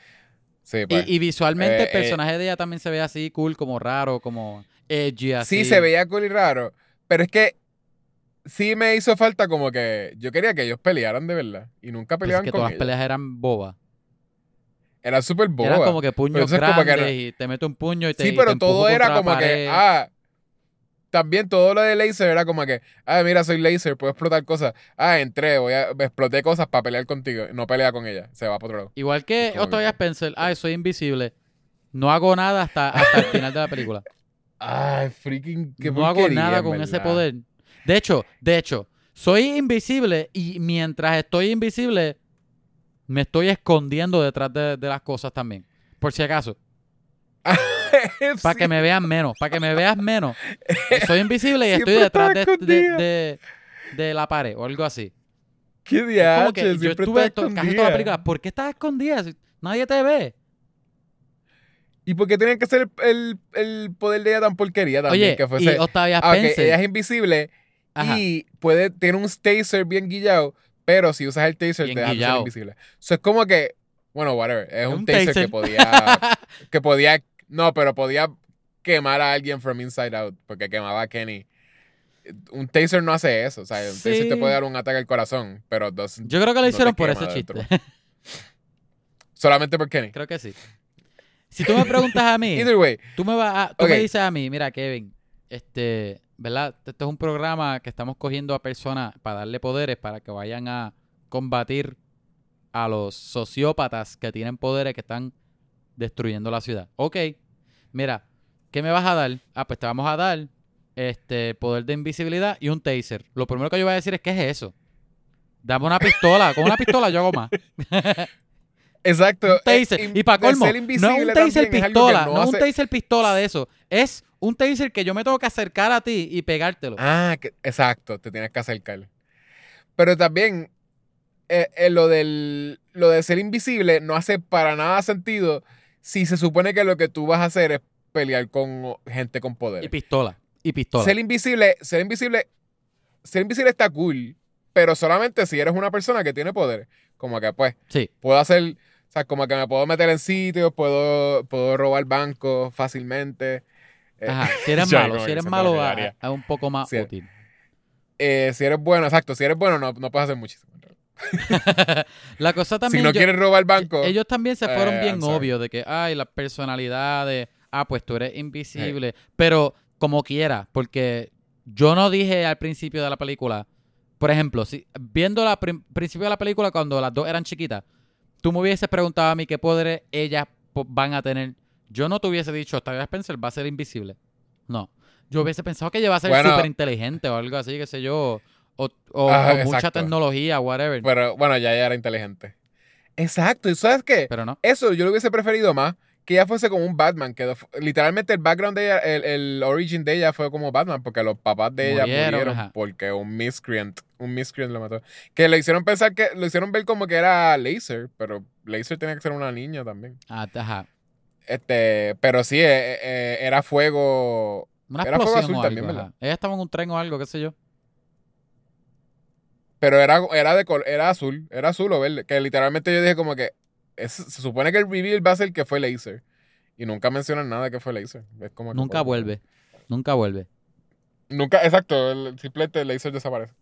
Sí, pues. y visualmente Eh, el personaje de ella también se ve así cool, como raro, como edgy, así. Sí, se veía cool y raro. Pero es que sí me hizo falta como que yo quería que ellos pelearan de verdad. Y nunca Pues es peleaban que con todas las peleas eran bobas. Era súper boba. Eran como que puños que grandes era- y te mete un puño y te sí, y te pero todo era como que, ah, también todo lo de laser era como que, ah, mira, soy laser, puedo explotar cosas. Ah, entré, voy a, exploté cosas para pelear contigo. No pelea con ella, se va para otro lado. Igual que Octavia Spencer, ay, soy invisible. No hago nada hasta, hasta el final de la película. Ay, freaking, qué no hago nada con ese poder. De hecho, de hecho, soy invisible y mientras estoy invisible, me estoy escondiendo detrás de, de las cosas también. Por si acaso. Para que me vean menos. Para que me veas menos. Soy invisible y Siempre estoy detrás de, de, escondida. de- de la pared o algo así. Qué Es diache, que yo estuve to- casi toda la película. ¿Por qué estás escondida? Nadie te ve. ¿Y por qué tienen que ser el, el poder de ella tan porquería también? Oye, que fuese, y Octavia ah, Spencer. ella es invisible Ajá. y puede, tiene un taser bien guillado, pero si usas el taser Bien te deja de ser invisible. Eso es como que, bueno, whatever, es un, Un taser, taser. que podía, que podía, no, pero podía quemar a alguien from inside out, porque quemaba a Kenny. Un taser no hace eso, o sea, un taser te puede dar un ataque al corazón, pero doesn't- Yo creo que lo no hicieron por ese chiste. solamente por Kenny. creo que sí. Si tú me preguntas a mí, Either way, tú me vas a- tú me dices a mí, mira, Kevin, este, ¿verdad? Esto es un programa que estamos cogiendo a personas para darle poderes para que vayan a combatir a los sociópatas que tienen poderes que están destruyendo la ciudad. Ok, mira, ¿qué me vas a dar? Ah, pues te vamos a dar este poder de invisibilidad y un taser. Lo primero que yo voy a decir es, ¿qué es eso? Dame una pistola. Con una pistola yo hago más. exacto. Un taser. eh, y para colmo, no un taser pistola, no, es un taser pistola de eso. Es un taser que yo me tengo que acercar a ti y pegártelo. Ah, que- exacto, te tienes que acercar. Pero también, eh, eh, lo, del, lo de ser invisible no hace para nada sentido si se supone que lo que tú vas a hacer es pelear con gente con poder. Y pistola. Y pistola. Ser invisible, ser invisible, ser invisible está cool, pero solamente si eres una persona que tiene poder. Como que pues, Sí. puedo hacer, o sea, como que me puedo meter en sitios, puedo, puedo robar bancos fácilmente. Eh, Ajá. Si eres malo, si eres malo, es un poco más útil. eh, si eres bueno, exacto, si eres bueno no, no puedes hacer muchísimo. La cosa Si también. no yo- quieres robar banco, Ellos también se fueron eh, bien sorry. obvios de que, ay, las personalidades, ah, pues tú eres invisible. Pero como quiera, porque yo no dije al principio de la película, por ejemplo, si viendo la prim- principio de la película cuando las dos eran chiquitas, tú me hubieses preguntado a mí qué poderes ellas van a tener. Yo no te hubiese dicho, Octavia Spencer va a ser invisible. No. Yo hubiese pensado que ella va a ser Bueno. súper inteligente o algo así, qué sé yo. O, o- Ah, o mucha tecnología, whatever. pero bueno, ya ella era inteligente. Exacto, ¿y sabes qué? pero no. Eso yo lo hubiese preferido más que ella fuese como un Batman, que literalmente el background de ella, el, el origin de ella fue como Batman, porque los papás de ella Murieron, porque un miscreant, un miscreant lo mató. Que le hicieron pensar que, lo hicieron ver como que era Laser, pero Laser tenía que ser una niña también. Ah, ajá. Este, pero sí, eh, eh, era fuego. Una Era fuego azul o también, ¿verdad? Ella estaba en un tren o algo, qué sé yo. Pero era, era de col- era azul, era azul o verde. Que literalmente yo dije como que es- se supone que el reveal va a ser que fue Laser. Y nunca mencionan nada que fue Laser. Es como Nunca vuelve. Nunca vuelve. Nunca, exacto, el, simplemente Laser desaparece.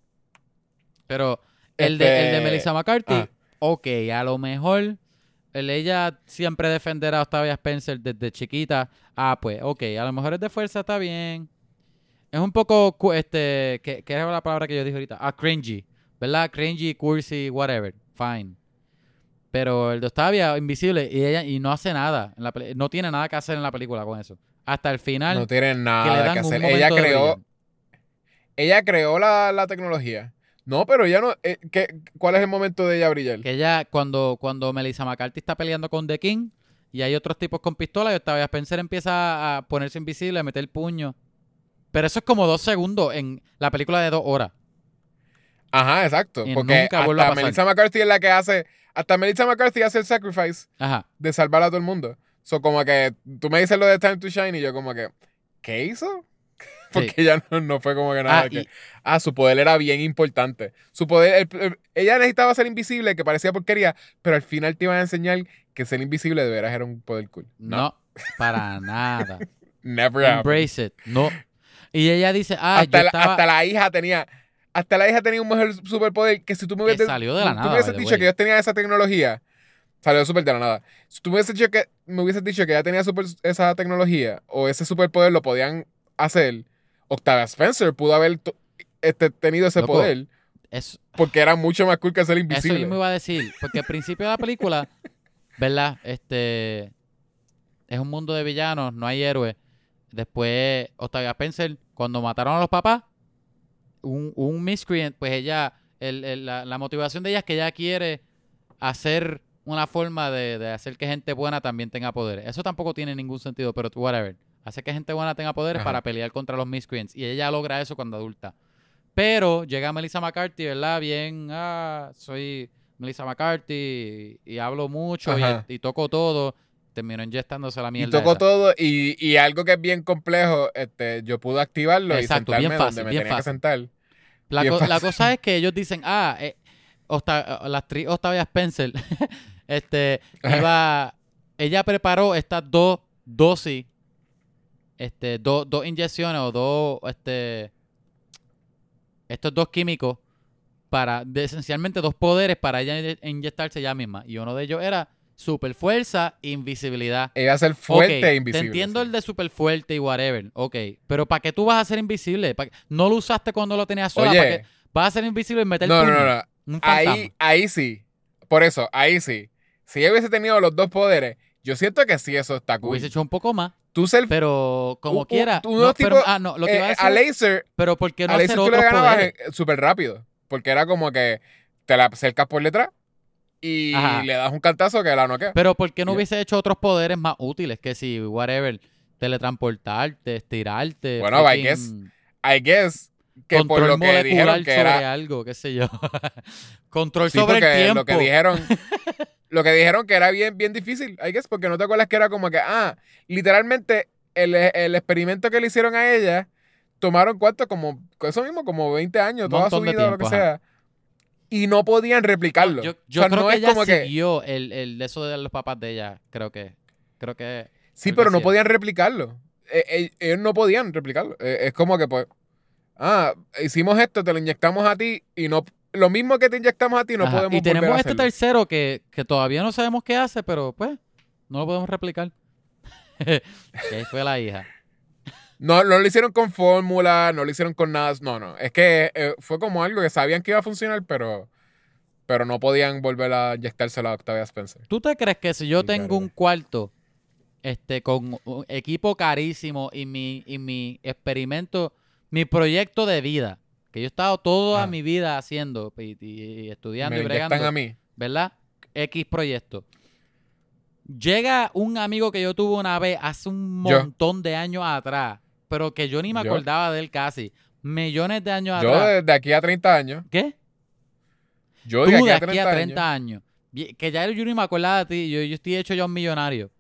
Pero el de, el de Este, Melissa McCarthy, ah. ok, a lo mejor el ella siempre defenderá a Octavia Spencer desde chiquita. Ah, pues, ok, a lo mejor es de fuerza, está bien. Es un poco, este, ¿qué, qué era la palabra que yo dije ahorita? Ah, cringy, ¿verdad? Cringy, cursi, whatever, fine. Pero el de Octavia, invisible, y ella y no hace nada. en la no tiene nada que hacer en la película con eso. Hasta el final, No le nada que hacer. Ella creó, ella creó la, la tecnología. No, pero ella no. eh, ¿qué- ¿Cuál es el momento de ella brillar? Que ella, cuando, cuando Melissa McCarthy está peleando con The King y hay otros tipos con pistola, y Octavia Spencer empieza a ponerse invisible, a meter el puño. Pero eso es como dos segundos en la película de dos horas. Ajá, exacto. Y Porque nunca a hasta. Melissa McCarthy es la que hace. Hasta Melissa McCarthy hace el sacrifice Ajá. de salvar a todo el mundo. So, como que tú me dices lo de Time to Shine y yo, como que, ¿qué hizo? Porque ella no, no fue como que nada. Ah, que, y- ah, su poder era bien importante. Su poder, el- el- ella necesitaba ser invisible, que parecía porquería, pero al final te iban a enseñar que ser invisible de veras era un poder cool. No, para nada. Never happened. Embrace it. No. Y ella dice, ah, hasta, yo la, estaba... hasta la hija tenía. Hasta la hija tenía un mejor superpoder que si tú me hubieses, salió de la tú nada, me hubieses by the dicho way. que ellos tenían esa tecnología, salió súper de la nada. Si tú me hubieses dicho que, me hubieses dicho que ella tenía super- esa tecnología o ese superpoder lo podían hacer, Octavia Spencer pudo haber este, tenido ese Loco, poder es- porque era mucho más cool que ser Eso invisible. yo me iba a decir, porque al principio de la película, ¿verdad? Este es un mundo de villanos, no hay héroes. Después, Octavia Spencer, cuando mataron a los papás, un, un miscreant, pues ella, el- el- la, la motivación de ella es que ella quiere hacer una forma de, de hacer que gente buena también tenga poderes. Eso tampoco tiene ningún sentido, pero whatever. Hacer que gente buena tenga poderes Ajá. para pelear contra los miscreants. Y ella logra eso cuando adulta. Pero llega Melissa McCarthy, ¿verdad? Bien, ah, soy Melissa McCarthy y, y hablo mucho y toco todo. Terminó inyectándose la y mierda. tocó esa. todo y, y algo que es bien complejo, este, yo pude activarlo Exacto, y sentarme bien fácil, donde me bien tenía que fácil. sentar. La, cosa es que ellos dicen, ah, eh, Octa- la actriz Octavia Spencer, este, iba, ella preparó estas dos dosis, este, dos, dos inyecciones o dos, este, estos dos químicos para, de, esencialmente dos poderes para ella inye- inyectarse ella misma. Y uno de ellos era super fuerza invisibilidad. Ella ser fuerte e invisible. Te entiendo sí. el de super fuerte y whatever. Ok. Pero ¿para qué tú vas a ser invisible? ¿Pa' qué- No lo usaste cuando lo tenías sola. ¿para Oye, qué? Vas a ser invisible y meter no, no, puño. no, no. Fantasma. Ahí, ahí sí. Por eso, ahí sí. Si ella hubiese tenido los dos poderes, yo siento que sí eso está cool. Hubiese hecho un poco más. Tú ser Pero como quiera. unos no, pero- tipos, ah, no, lo que eh, iba a decir. a Laser, pero ¿por qué no a hacer tú le ganabas eh, súper rápido. Porque era como que te la acercas por detrás y Ajá. le das un cantazo que la noquea. Pero ¿por qué no hubiese hecho otros poderes más útiles? Que si, whatever, teletransportarte, estirarte. Bueno, I guess- I guess que por control lo que dijeron que sobre era algo, qué sé yo. control Sí, sobre el porque tiempo. lo que dijeron lo que dijeron que era bien bien difícil I guess porque no te acuerdas que era como que ah literalmente el, el experimento que le hicieron a ella tomaron cuánto como eso mismo como 20 años Un toda su vida o lo que ajá. sea y no podían replicarlo Yo, yo O sea, creo no que es ella como que siguió el, el, eso de los papás de ella, creo que. Creo que. sí pero no podían replicarlo Eh, eh, ellos no podían replicarlo Eh, es como que pues ah hicimos esto te lo inyectamos a ti y no lo mismo que te inyectamos a ti no Ajá, podemos Y tenemos volver a este hacerlo. tercero que, que todavía no sabemos qué hace, pero pues no lo podemos replicar. que ahí fue la hija. No, no lo hicieron con fórmula, no lo hicieron con nada. No, no. Es que eh, fue como algo que sabían que iba a funcionar, pero, pero no podían volver a inyectársela a Octavia Spencer. ¿Tú te crees que si yo tengo un cuarto este, con un equipo carísimo y mi, y mi experimento, mi proyecto de vida, que yo he estado toda Ah. mi vida haciendo y, y- y estudiando Me y bregando, a mí. ¿verdad? X proyecto. Llega un amigo que yo tuve una vez hace un Yo. montón de años atrás, pero que yo ni me Yo. acordaba de él casi. Millones de años Yo atrás. de, de aquí a 30 años. ¿Qué? Yo Tú de aquí, a, aquí 30 a 30 años. Que ya yo ni me acordaba de ti. Yo, yo estoy hecho ya un millonario.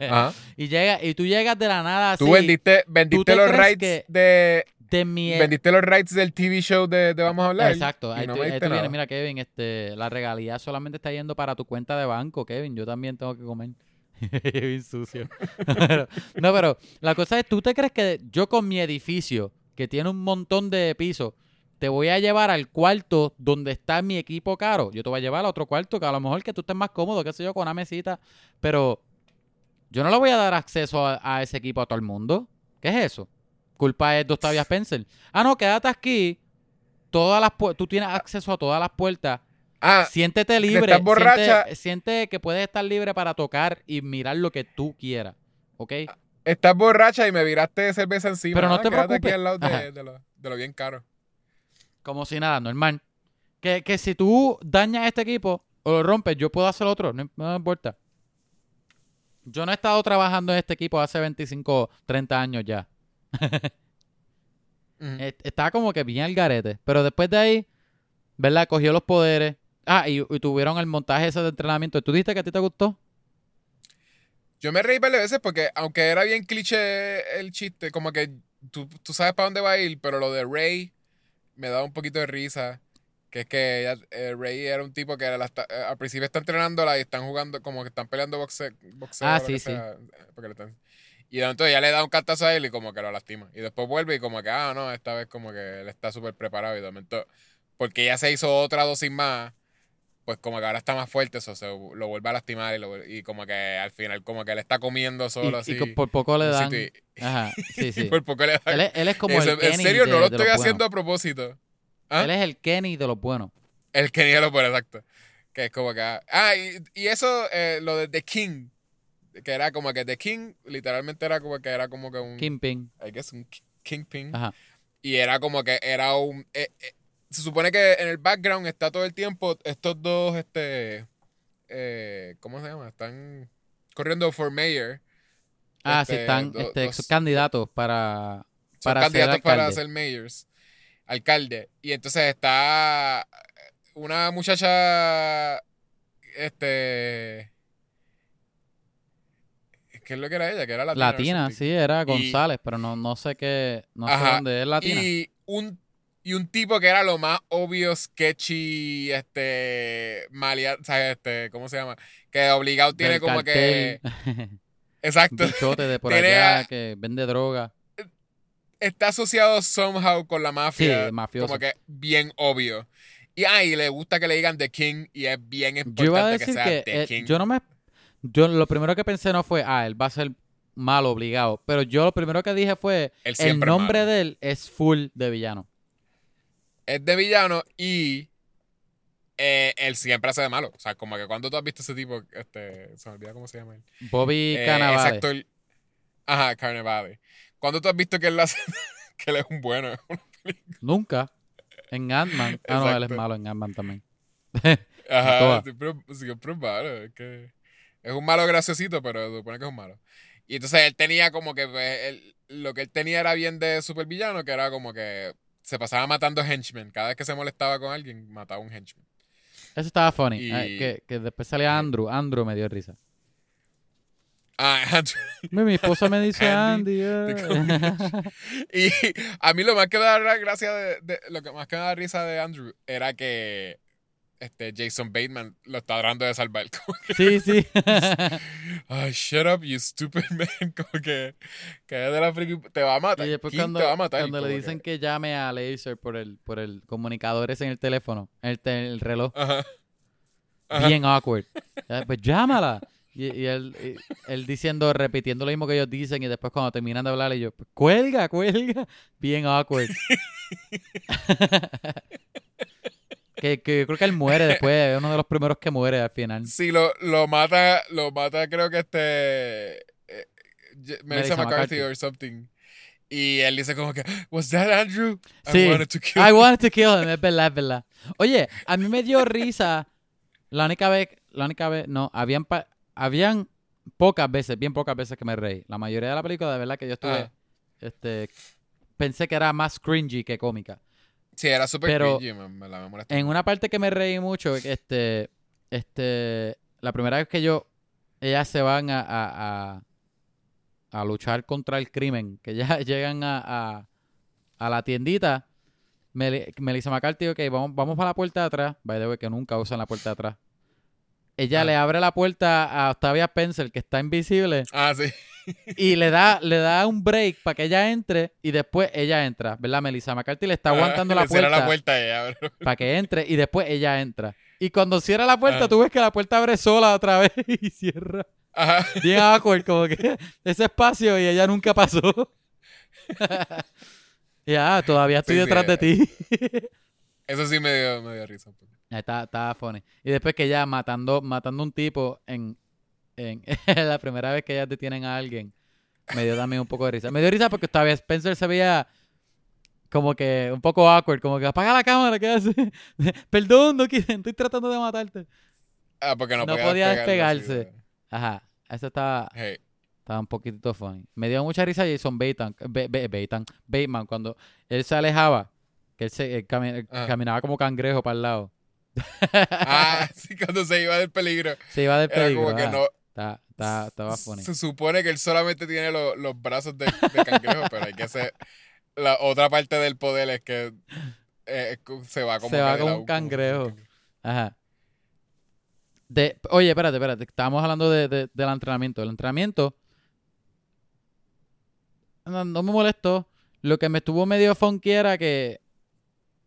Ajá. y, llega, y tú llegas de la nada así. Tú vendiste, vendiste te los rights de. de mi... Vendiste los rights del TV show de, de Vamos a hablar. Exacto. Ahí no tú, me ahí diste tú vienes, nada. mira, Kevin, este, la regalía solamente está yendo para tu cuenta de banco, Kevin. Yo también tengo que comer. Bien sucio. No, pero la cosa es, ¿tú te crees que yo con mi edificio, que tiene un montón de pisos, te voy a llevar al cuarto donde está mi equipo caro? Yo te voy a llevar a otro cuarto que a lo mejor que tú estés más cómodo, qué sé yo, con una mesita. Pero yo no le voy a dar acceso a, ese equipo a todo el mundo. ¿Qué es eso? Culpa es de Octavia Spencer. Ah, no, quédate aquí. Todas las tú tienes acceso a todas las puertas. Ah, Siéntete libre. estás borracha. Siente, siente que puedes estar libre para tocar y mirar lo que tú quieras. ¿Ok? estás borracha y me viraste cerveza encima. Pero no Ah, te quédate aquí preocupes. al lado de, de lo, de lo bien caro. Como si nada, normal. Que, que si tú dañas este equipo o lo rompes, yo puedo hacer otro. No, no me importa. Yo no he estado trabajando en este equipo hace 25, 30 años ya. Estaba como que bien al garete. Pero después de ahí, ¿verdad? Cogió los poderes. Ah, y, y tuvieron el montaje ese de entrenamiento. ¿Tú dijiste que a ti te gustó? Yo me reí varias veces porque, aunque era bien cliché el chiste, como que tú, tú sabes para dónde va a ir, pero lo de Ray me da un poquito de risa. Que es que ella- eh, Ray era un tipo que era la está- eh, al principio está entrenándola y están jugando, como que están peleando boxe, boxeo. Ah, sí, sí. sea, eh, porque le están- y de momento ella le da un cantazo a él y como que lo lastima. Y después vuelve y como que, ah, no, esta vez como que él está súper preparado y de momento, porque ella se hizo otra dosis más, pues como que ahora está más fuerte, eso se lo vuelve a lastimar y, lo vuel- y como que al final como que le está comiendo solo y así. por poco le dan. y- Ajá, sí, y sí. por poco le da- Él es, él es como Eso, el Kenny en serio, de- no lo de estoy los haciendo buenos. a propósito. ¿Ah? Él es el Kenny de los buenos. El que ni lo pone, exacto. Que es como que. Ah, y, y eso, eh, lo de The King. Que era como que The King, literalmente era como que era como que un. Kingpin. I guess un ki- Kingpin. Ajá. Y era como que era un. eh, eh, se supone que en el background está todo el tiempo estos dos, este. eh, ¿Cómo se llama? Están corriendo for mayor. Ah, sí, Este, están este, candidatos para, Son para ser candidatos para ser mayors. Alcalde. Y entonces está una muchacha. Este. ¿Qué es lo que era ella? Que era latina. Latina, sí, era Y- González, pero no, no sé qué, no sé dónde es latina. Y un, y un tipo que era lo más obvio, sketchy, este. Malia, ¿sabes? Este, ¿Cómo se llama? Que obligado tiene Del como que. Exacto. bichote de por Tiene allá que vende droga. Está asociado somehow con la mafia. Sí, mafioso. Como que bien obvio. Y ay, le gusta que le digan The King y es bien importante Yo iba a que sea que, The eh, King. yo no me, yo lo primero que pensé no fue, ah, él va a ser malo obligado, pero yo lo primero que dije fue, el nombre malo. de él es full de villano. Es de villano y eh, él siempre hace de malo. O sea, como que cuando tú has visto ese tipo, este, se me olvida cómo se llama él. Bobby Eh, Cannavale. ese actor- Ajá, Carnevale. Cuando tú has visto que él hace, que él es un bueno. Nunca. En Ant-Man. Ah, no, él es Exacto. malo en Ant-Man también. Ajá, siempre, siempre es malo. Es que es un malo graciosito, pero se supone que es un malo. Y entonces él tenía como que pues, él- lo que él tenía era bien de supervillano, que era como que se pasaba matando henchmen. Cada vez que se molestaba con alguien, mataba un henchman. Eso estaba funny. Y- Eh, que, que después salía Andrew. Andrew me dio risa. Ah, Andrew. Mi, esposa me dice Andy, Andy. eh. Y a mí lo más que me daba gracia de, de- lo que más que me daba risa de Andrew era que este Jason Bateman lo está tratando de salvar. Como que, sí, sí. Ay, shut up, you stupid man. Como que, que de la friki te va a matar. y después ¿Quién cuando, te va a matar? cuando le dicen que- que llame a Laser por el, por el comunicador ese en el teléfono, el, te- el reloj, Ajá. Ajá. bien awkward. Pues llámala. Y, y él, y- él diciendo, repitiendo lo mismo que ellos dicen y después cuando terminan de hablar pues, cuelga, cuelga. Bien awkward. Que, que yo creo que él muere después, es uno de los primeros que muere al final. Sí, lo, lo mata, lo mata creo que este eh, Melissa McCarthy or something. Y él dice como que, ¿Was that Andrew? Sí. I wanted to kill I him." wanted to kill him, es verdad, es verdad. Oye, a mí me dio risa la única vez, la única vez, no, habían, pa- habían pocas veces, bien pocas veces que me reí. La mayoría de la película, de verdad que yo estuve, Ah. este, pensé que era más cringy que cómica. Sí, era súper Pero- cringy, me, me la me molestó. En una parte que me reí mucho, este, este, la primera vez que yo, ellas se van a, a, a, a luchar contra el crimen, que ya llegan a, a, a la tiendita, Mel- Melissa McCarthy, ok, vamos, vamos para la puerta de atrás, by the way, que nunca usan la puerta de atrás. Ella Ah. le abre la puerta a Octavia Spencer, que está invisible, Ah, sí. y le da, le da un break para que ella entre, y después ella entra, ¿verdad? Melissa McCarthy le está aguantando Ah, la le cierra puerta la puerta para que entre y después ella entra. Y cuando cierra la puerta, Ah. tú ves que la puerta abre sola otra vez y cierra. Ajá. Bien awkward, como que ese espacio y ella nunca pasó. ya, todavía estoy Sí, sí, detrás de ti. Eso sí me dio, me dio risa. está, está funny. Y después que ella matando, matando un tipo en, en la primera vez que ellas detienen a alguien, me dio también un poco de risa. Me dio risa porque todavía Spencer se veía como que un poco awkward, como que apaga la cámara, ¿qué hace? Perdón, no quiero, estoy tratando de matarte. Ah, porque no, No podía, podía despegarse. Ajá, eso estaba, Hey. estaba un poquitito funny. Me dio mucha risa Jason Bateman, Ba- Ba- Bateman, Bateman cuando él se alejaba, que él, se, él cami- él caminaba como cangrejo para el lado. Ah, sí, cuando se iba del peligro. Se iba del Era peligro. como que ajá. no. Está- está- estaba funny. Se supone que él solamente tiene lo- los brazos de, de cangrejo, pero hay que hacer. La otra parte del poder es que eh, se va como, Se va como un cangrejo. Ajá. De, oye, espérate, espérate. Estábamos hablando de, de- del entrenamiento. El entrenamiento no, no me molestó. Lo que me estuvo medio funky era que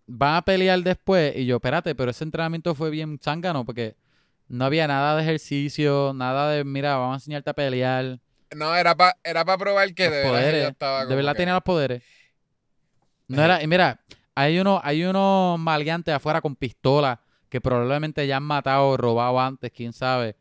van a pelear después. Y yo, espérate, pero ese entrenamiento fue bien zángano porque no había nada de ejercicio, nada de, mira, vamos a enseñarte a pelear. No, era para era pa probar que Los de verdad poderes. estaba De verdad que- tenía los poderes. No era, y mira, hay uno, hay unos maleantes afuera con pistolas que probablemente ya han matado o robado antes, quién sabe.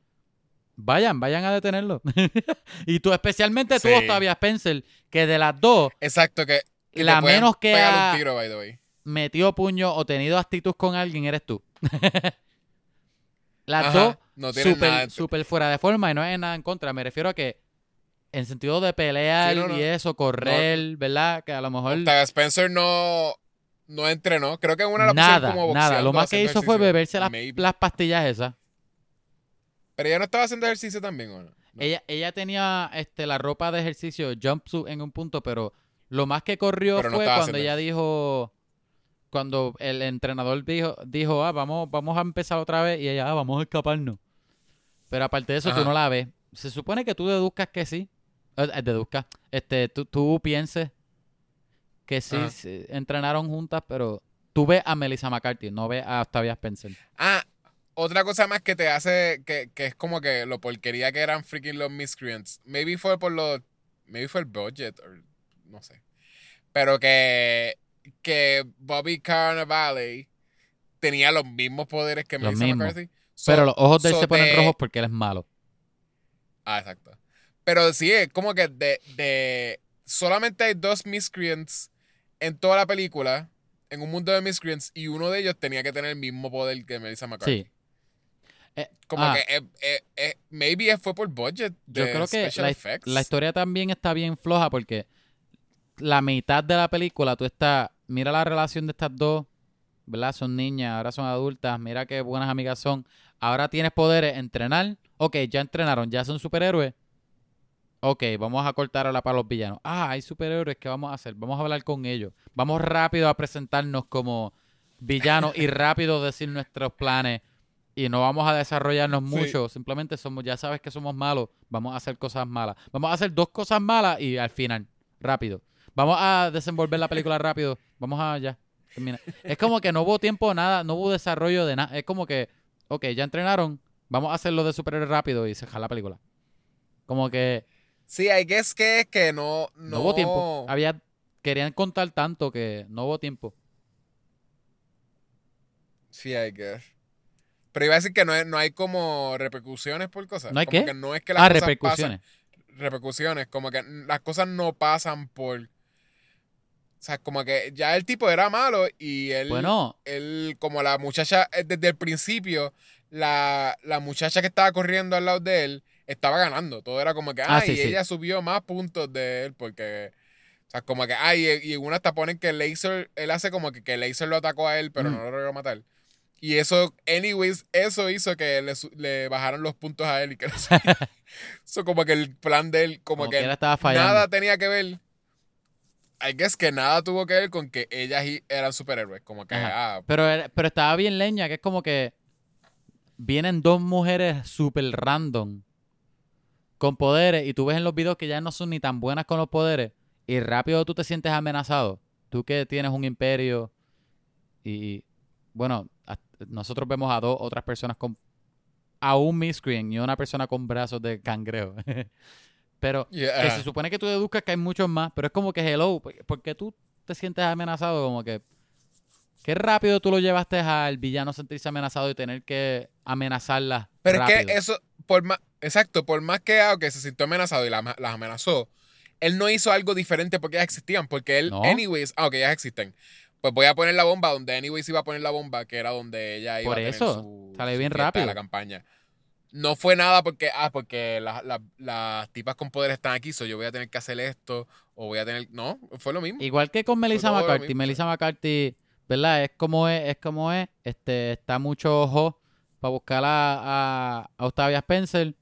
Vayan, vayan a detenerlo. y tú, especialmente tú, Sí. Octavia Spencer, que de las dos Exacto, que, que La menos que pegar ha- un tiro, by the way. metió puño o tenido actitud con alguien, eres tú. las Ajá, dos no en- fuera de forma y no es nada en contra. Me refiero a que en sentido de pelear Sí, no, no. y eso, correr, ¿verdad? Que a lo mejor Octavia Spencer no, no entrenó. Creo que una la pusieron nada, como nada. Lo más que hizo fue beberse las, las pastillas esas. Pero ella no estaba haciendo ejercicio también, ¿o no? Ella, ella tenía este, la ropa de ejercicio, jumpsuit en un punto, pero lo más que corrió Pero fue cuando ella dijo, cuando el entrenador dijo, dijo, ah, vamos, vamos a empezar otra vez, y ella, ah, vamos a escaparnos. Pero aparte de eso, tú no la ves. Se supone que tú deduzcas que sí. Eh, eh, deduzcas. Este, tú, tú pienses que sí, entrenaron juntas, pero tú ves a Melissa McCarthy, no ves a Octavia Spencer. Ah, otra cosa más que te hace, que, que es como que lo porquería que eran freaking los miscreants. Maybe fue por los, maybe fue el budget, o no sé. Pero que, que Bobby Cannavale tenía los mismos poderes que Los Melissa. McCarthy. So- Pero los ojos de él so se ponen rojos porque él es malo. Ah, exacto. Pero sí, es como que de, de solamente hay dos miscreants en toda la película, en un mundo de miscreants, y uno de ellos tenía que tener el mismo poder que Melissa McCarthy. Sí. Eh, Como ah, que, eh, eh, eh, maybe fue por budget. Yo creo que la, la historia también está bien floja porque la mitad de la película tú estás mira la relación de estas dos, ¿verdad? Son niñas, ahora son adultas, mira qué buenas amigas son. Ahora tienes poderes, entrenar. Ok, ya entrenaron, ya son superhéroes. Ok, vamos a cortar ahora para los villanos. Ah, hay superhéroes, ¿qué vamos a hacer? Vamos a hablar con ellos. Vamos rápido a presentarnos como villanos y rápido decir nuestros planes. Y no vamos a desarrollarnos Sí. mucho. Simplemente somos, ya sabes que somos malos. Vamos a hacer cosas malas. Vamos a hacer dos cosas malas y al final, rápido. Vamos a desenvolver la película rápido. Vamos a ya. Termina. Es como que no hubo tiempo, nada, no hubo desarrollo de nada. Es como que, ok, ya entrenaron. Vamos a hacerlo de superhéroe rápido y se jala la película. Como que Sí, guess que es que no, no, no hubo tiempo. Había, querían contar tanto que no hubo tiempo. Sí, I guess. Pero iba a decir que no, es- no hay como repercusiones por cosas. ¿No hay como qué? que no es que las Ah, cosas repercusiones. pasan- repercusiones, como que las cosas no pasan por... O sea, como que ya el tipo era malo y él... Bueno, él, como la muchacha, eh, desde el principio, la, la muchacha que estaba corriendo al lado de él estaba ganando. Todo era como que, Ah, ay, sí, sí. ella subió más puntos de él porque, o sea, como que, ay, y en una hasta ponen que Laser, él hace como que, que Laser lo atacó a él, pero Mm. no lo logró matar. Y eso, anyways, eso hizo que le, le bajaron los puntos a él y que Eso como que el plan de él, como, como que que él estaba fallando. nada tenía que ver. I guess que nada tuvo que ver con que ellas eran superhéroes. Como que, ah, Pero, pero estaba bien leña, que es como que vienen dos mujeres super random con poderes y tú ves en los videos que ya no son ni tan buenas con los poderes y rápido tú te sientes amenazado. Tú que tienes un imperio y, bueno, nosotros vemos a dos otras personas con a un miscreant y una persona con brazos de cangrejo. pero yeah, que se supone que tú deduzcas que hay muchos más, pero es como que hello, ¿por- ¿por qué tú te sientes amenazado? Como que, qué rápido tú lo llevaste al villano sentirse amenazado y tener que amenazarla. Pero es que eso, por más, exacto, por más que ah, que se sintió amenazado y la- las amenazó, él no hizo algo diferente porque ellas existían, porque él, No. anyways, ah, ok, ellas existen. Pues voy a poner la bomba donde anyways iba a poner la bomba, que era donde ella iba Por a tener eso, su, sale su bien de rápido. la campaña. No fue nada porque, ah, porque la- la- las tipas con poder están aquí, so yo voy a tener que hacer esto, o voy a tener, no, fue lo mismo. Igual que con Melissa McCarthy. Melissa McCarthy, ¿verdad? Es como es, es como es. Este, está mucho ojo para buscar a, a, a Octavia Spencer.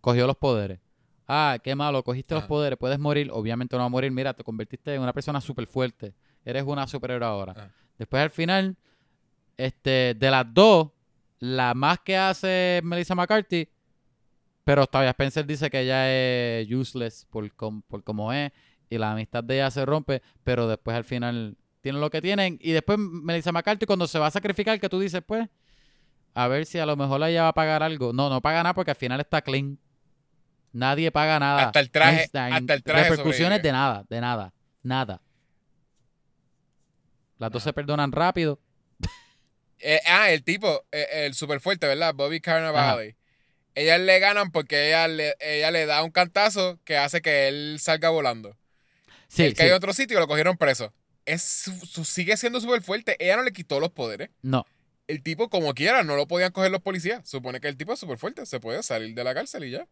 Cogió los poderes. Ah, qué malo, cogiste los poderes, puedes morir. Obviamente no va a morir. Mira, te convertiste en una persona súper fuerte. Eres una superhéroe ahora. Después al final, este, de las dos, la más que hace Melissa McCarthy, pero Octavia Spencer dice que ella es useless por, com- por como es y la amistad de ella se rompe, pero después al final tienen lo que tienen y después Melissa McCarthy cuando se va a sacrificar que tú dices, pues, a ver si a lo mejor ella va a pagar algo. No, no paga nada porque al final está clean. Nadie paga nada. Hasta el traje- Einstein, hasta el traje Repercusiones sobrevive. de nada, de nada, nada. Las dos se perdonan rápido. Eh, ah, el tipo, eh, el super fuerte, ¿verdad? Bobby Carnavale. Ellas le ganan porque ella le, ella le da un cantazo que hace que él salga volando. Sí, él sí. cae en otro sitio lo cogieron preso. Es, su- sigue siendo súper fuerte. Ella no le quitó los poderes. No, El tipo, como quiera, no lo podían coger los policías. Supone que el tipo es súper fuerte. Se puede salir de la cárcel y ya.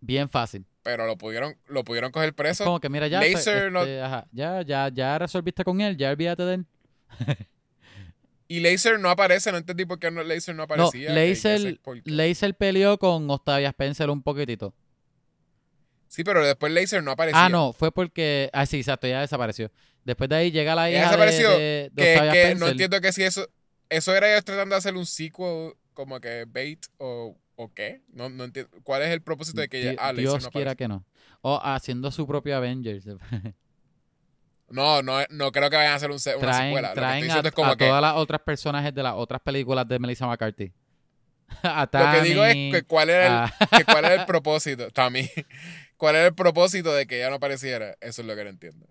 bien fácil. Pero lo pudieron, lo pudieron coger Es preso. como que mira, ya, Laser este, no- ajá, ya, ya, ya resolviste con él, ya olvídate de él. Y Laser no aparece. No entendí por qué no, Laser no No, aparecía. sé Laser. Laser peleó con Octavia Spencer un poquitito. Sí, pero después Laser no aparecía. Ah, no, fue porque. Ah, sí, exacto, ya desapareció. Después de ahí llega la hija de, desapareció, de, de que, Octavia que no entiendo que si eso eso era ellos tratando de hacer un sequel como que bait o, o qué no, no entiendo cuál es el propósito de que ella ah, Laser Dios no quiera que no. O haciendo su propio Avengers. no no no creo que vayan a hacer un una traen secuela Lo que estoy traen a, es como a que todas las otras personajes de las otras películas de Melissa McCarthy. a lo que digo es Tammy, que cuál era el, a- que cuál era el propósito Tammy cuál era el propósito de que ella no apareciera eso es lo que no entiendo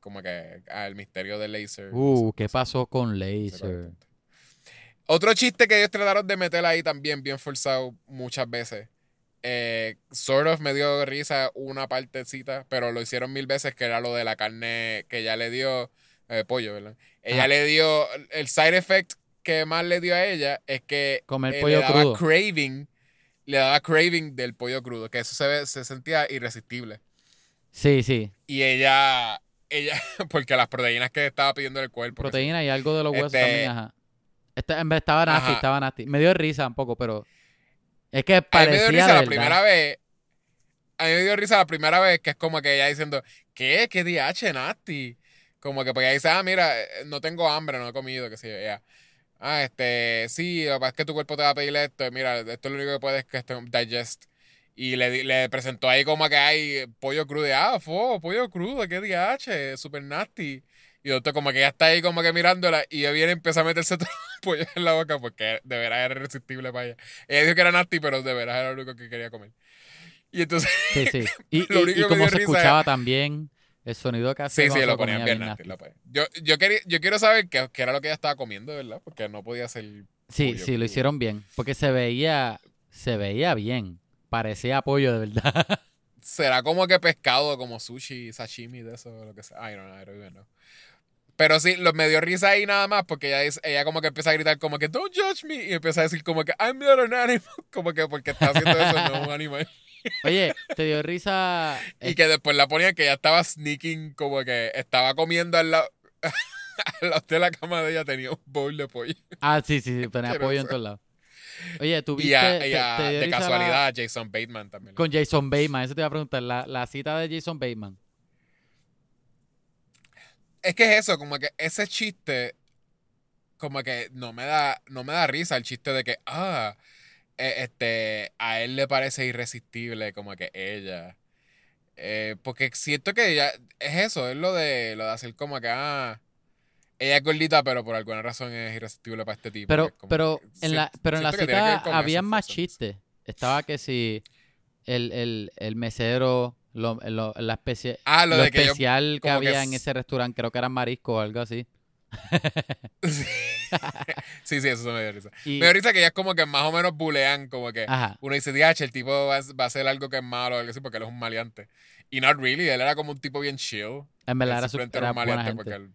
como que el misterio de Laser Uh, no sé, ¿qué pasó con Laser? Otro chiste que ellos trataron de meter ahí también, bien forzado muchas veces. Eh, sort of me dio risa una partecita, pero lo hicieron mil veces, que era lo de la carne que ella le dio, eh, pollo, ¿verdad? Ella Ajá. le dio, el side effect que más le dio a ella es que Comer eh, pollo le daba crudo. craving, le daba craving del pollo crudo, que eso se, ve- se sentía irresistible. Sí, sí. Y ella, ella, porque las proteínas que estaba pidiendo el cuerpo. que sí. Proteína y algo de los huesos Este- también, ajá. Esta- en vez- estaba nasty, Ajá. estaba nasty. Me dio risa un poco, pero es que A mí parecía me dio risa la primera vez. A mí me dio risa la primera vez que es como que ella diciendo, ¿qué? ¿Qué DH, Nasty? Como que porque ella dice, ah, mira, eh, no tengo hambre, no he comido, que sé yo. Ella, ah, este, sí, lo que pasa es que tu cuerpo te va a pedir esto. Mira, esto es lo único que puedes que esto digest. Y le, le presentó ahí como que hay pollo crudo. Ah, fo, pollo crudo, qué DH, super nasty. Y otro como que ya está ahí como que mirándola y ella viene y empieza a meterse todo pollo en la boca porque de veras era irresistible para ella. Ella dijo que era nasty, pero de veras era lo único que quería comer. Y entonces, Sí, sí. Y, Lo y- único y como se escuchaba también, el sonido que hacía sí, sí, lo ponían bien nasty. lo ponían. Yo, yo, quería, yo quiero saber qué, qué era lo que ella estaba comiendo, verdad, porque no podía ser... Sí, pollo sí, lo hicieron bien. Porque se veía, se veía bien. Parecía pollo de verdad. Será como que pescado, como sushi, sashimi, de eso, lo que sea. Ay, no, no, know. Pero sí, lo, me dio risa ahí nada más porque ella, dice- ella como que empieza a gritar como que don't judge me y empieza a decir como que I'm not an animal, como que porque está haciendo eso no es un animal. Oye, te dio risa. Y que después la ponían que ella estaba sneaking, como que estaba comiendo al lado, al lado de la cama de ella, tenía un bowl de pollo. Ah, sí, sí, sí, tenía pollo en todos lados. Oye, tú viste. Y, a- te- y a- te dio de risa la- casualidad, Jason Bateman también. con Jason Bateman, eso te iba a preguntar. La, la cita de Jason Bateman. Es que es eso, como que ese chiste, como que no me da, no me da risa el chiste de que, ah, eh, este, a él le parece irresistible como que ella. Eh, porque siento que ella, es eso, es lo de, lo de hacer como que, ah, ella es gordita, pero por alguna razón es irresistible para este tipo. Pero, como pero, en la, pero en la cita había más chistes. Estaba que si el, el, el mesero, lo, lo- la especie, Ah, lo lo de que yo especial que había en ese restaurante, creo que era marisco o algo así. sí, sí, eso me dio risa. Y, Me dio risa que ellas como que más o menos bulean, como que ajá, uno dice, DH, el tipo va, a- va a hacer algo que es malo o algo así porque él es un maleante. Y not really, él era como un tipo bien chill. en verdad era, su- simplemente era un buena maleante gente. porque él-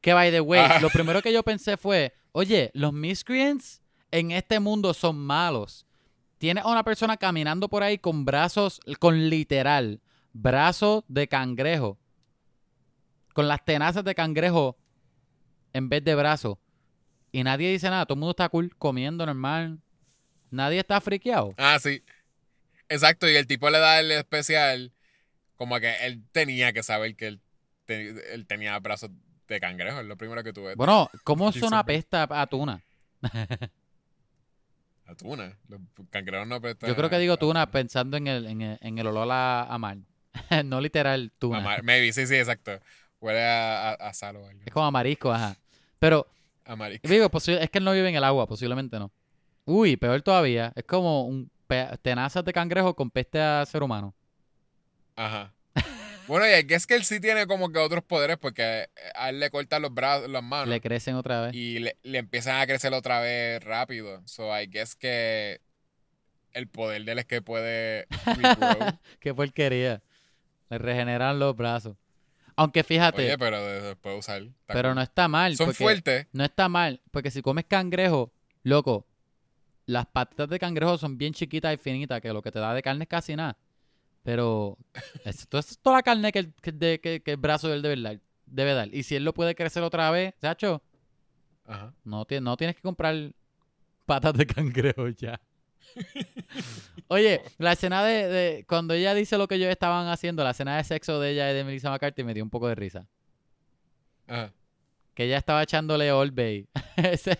Que by the way, Ah. lo primero que yo pensé fue, oye, los miscreants en este mundo son malos. Tienes a una persona caminando por ahí con brazos, con literal, brazos de cangrejo. Con las tenazas de cangrejo en vez de brazos. Y nadie dice nada, todo el mundo está cool, comiendo normal. Nadie está friqueado. Ah, sí. Exacto, y el tipo le da el especial como que él tenía que saber que él, te- él tenía brazos de cangrejo, es lo primero que tuve. Bueno, ¿cómo suena sí. pesta a tuna? La tuna. Los cangrejos no prestan Yo creo que a- digo a- tuna pensando en el, en el, en el olor a, a mar. no literal tuna. mar- Maybe, sí, sí, exacto. Huele a, a, a sal o algo. Es como a marisco, ajá. Pero, A marisco. digo, es que él no vive en el agua, posiblemente no. Uy, peor todavía. Es como un tenazas de cangrejo con peste a ser humano. Ajá. Bueno, y es que él sí tiene como que otros poderes porque a él le cortan los brazos, las manos. Le crecen otra vez. y le, le empiezan a crecer otra vez rápido. So I guess que el poder de él es que puede regrow. Qué porquería. Le regeneran los brazos. Aunque fíjate, Oye, pero de- después usar. pero no está mal. Son fuertes. No está mal, porque si comes cangrejo, loco, las patitas de cangrejo son bien chiquitas y finitas, que lo que te da de carne es casi nada. Pero esto es toda la carne que el, que de- que- que el brazo de él debe dar, debe dar. Y si él lo puede crecer otra vez, Sacho, Ajá. no, no tienes que comprar patas de cangrejo ya. Oye, la escena de, de- Cuando ella dice lo que ellos estaban haciendo, la escena de sexo de ella y de Melissa McCarthy me dio un poco de risa. Ajá. Que ella estaba echándole Old Bay. Ese-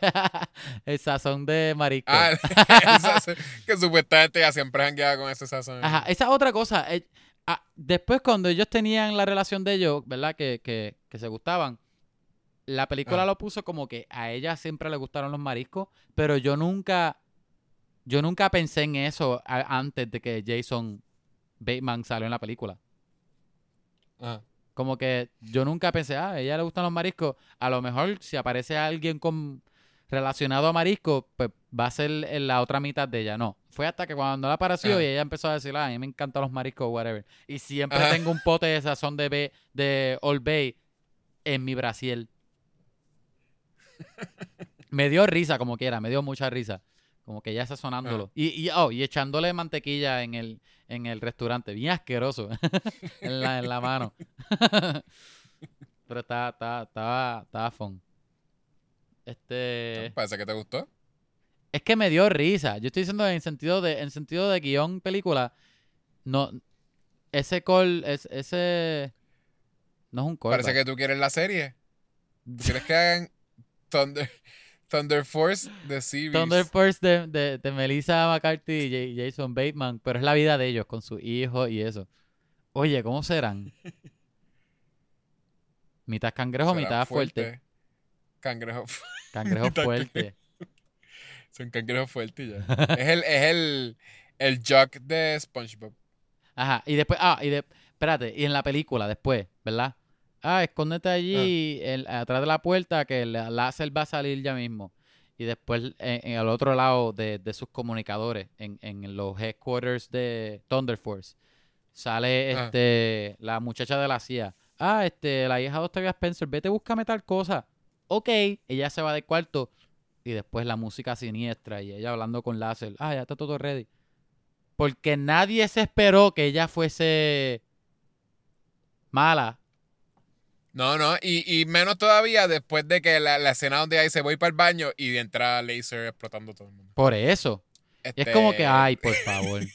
el sazón de marisco. Ah, que supuestamente ya siempre han quedado con ese sazón. Ajá, esa es otra cosa. eh, ah, después, cuando ellos tenían la relación de ellos, ¿verdad? Que, que, que se gustaban, la película Ajá. lo puso como que a ella siempre le gustaron los mariscos, pero yo nunca, yo nunca pensé en eso antes de que Jason Bateman salió en la película. Ajá. Como que yo nunca pensé, ah, a ella le gustan los mariscos. A lo mejor si aparece alguien con relacionado a mariscos, pues va a ser en la otra mitad de ella. No, fue hasta que cuando la apareció Ajá. y ella empezó a decir, ah, a mí me encantan los mariscos, whatever. Y siempre tengo un pote de sazón de, de Old Bay en mi brasiel. me dio risa como quiera, me dio mucha risa. Como que ya sazonándolo. Y, y, oh, y echándole mantequilla en el, en el restaurante. Bien asqueroso. en, la, en la mano. Pero estaba, estaba, estaba, estaba fun. Este. Parece que te gustó. Es que me dio risa. Yo estoy diciendo en sentido de, en sentido de guion película. No. Ese call, es, ese. No es un call. Parece que tú quieres la serie. ¿Tú quieres que hagan Thunder, Thunder Force de series? Thunder Force de, de, de Melissa McCarthy y J- Jason Bateman. Pero es la vida de ellos con su hijo y eso. Oye, ¿cómo serán? mitad cangrejo, mitad fuerte. Cangrejo. Cangrejo Mitad fuerte. Son cangrejos fuertes ya. es el, es el, el jock de SpongeBob. Ajá, y después, ah, y de, espérate, y en la película después, ¿verdad? Ah, escóndete allí el- atrás de la puerta que el láser va a salir ya mismo. Y después en, en el otro lado de, de sus comunicadores, en, en los headquarters de Thunder Force, sale Ah. este la muchacha de la CIA. Ah, este, la hija de Octavia Spencer, vete, búscame tal cosa. Ok, ella se va del cuarto y después la música siniestra y ella hablando con láser. Ah, ya está todo ready. Porque nadie se esperó que ella fuese mala. No, no, y, y menos todavía después de que la, la escena donde ahí se voy para el baño y entra Laser explotando todo el mundo. Por eso. Y es Este, como que, ay, por favor.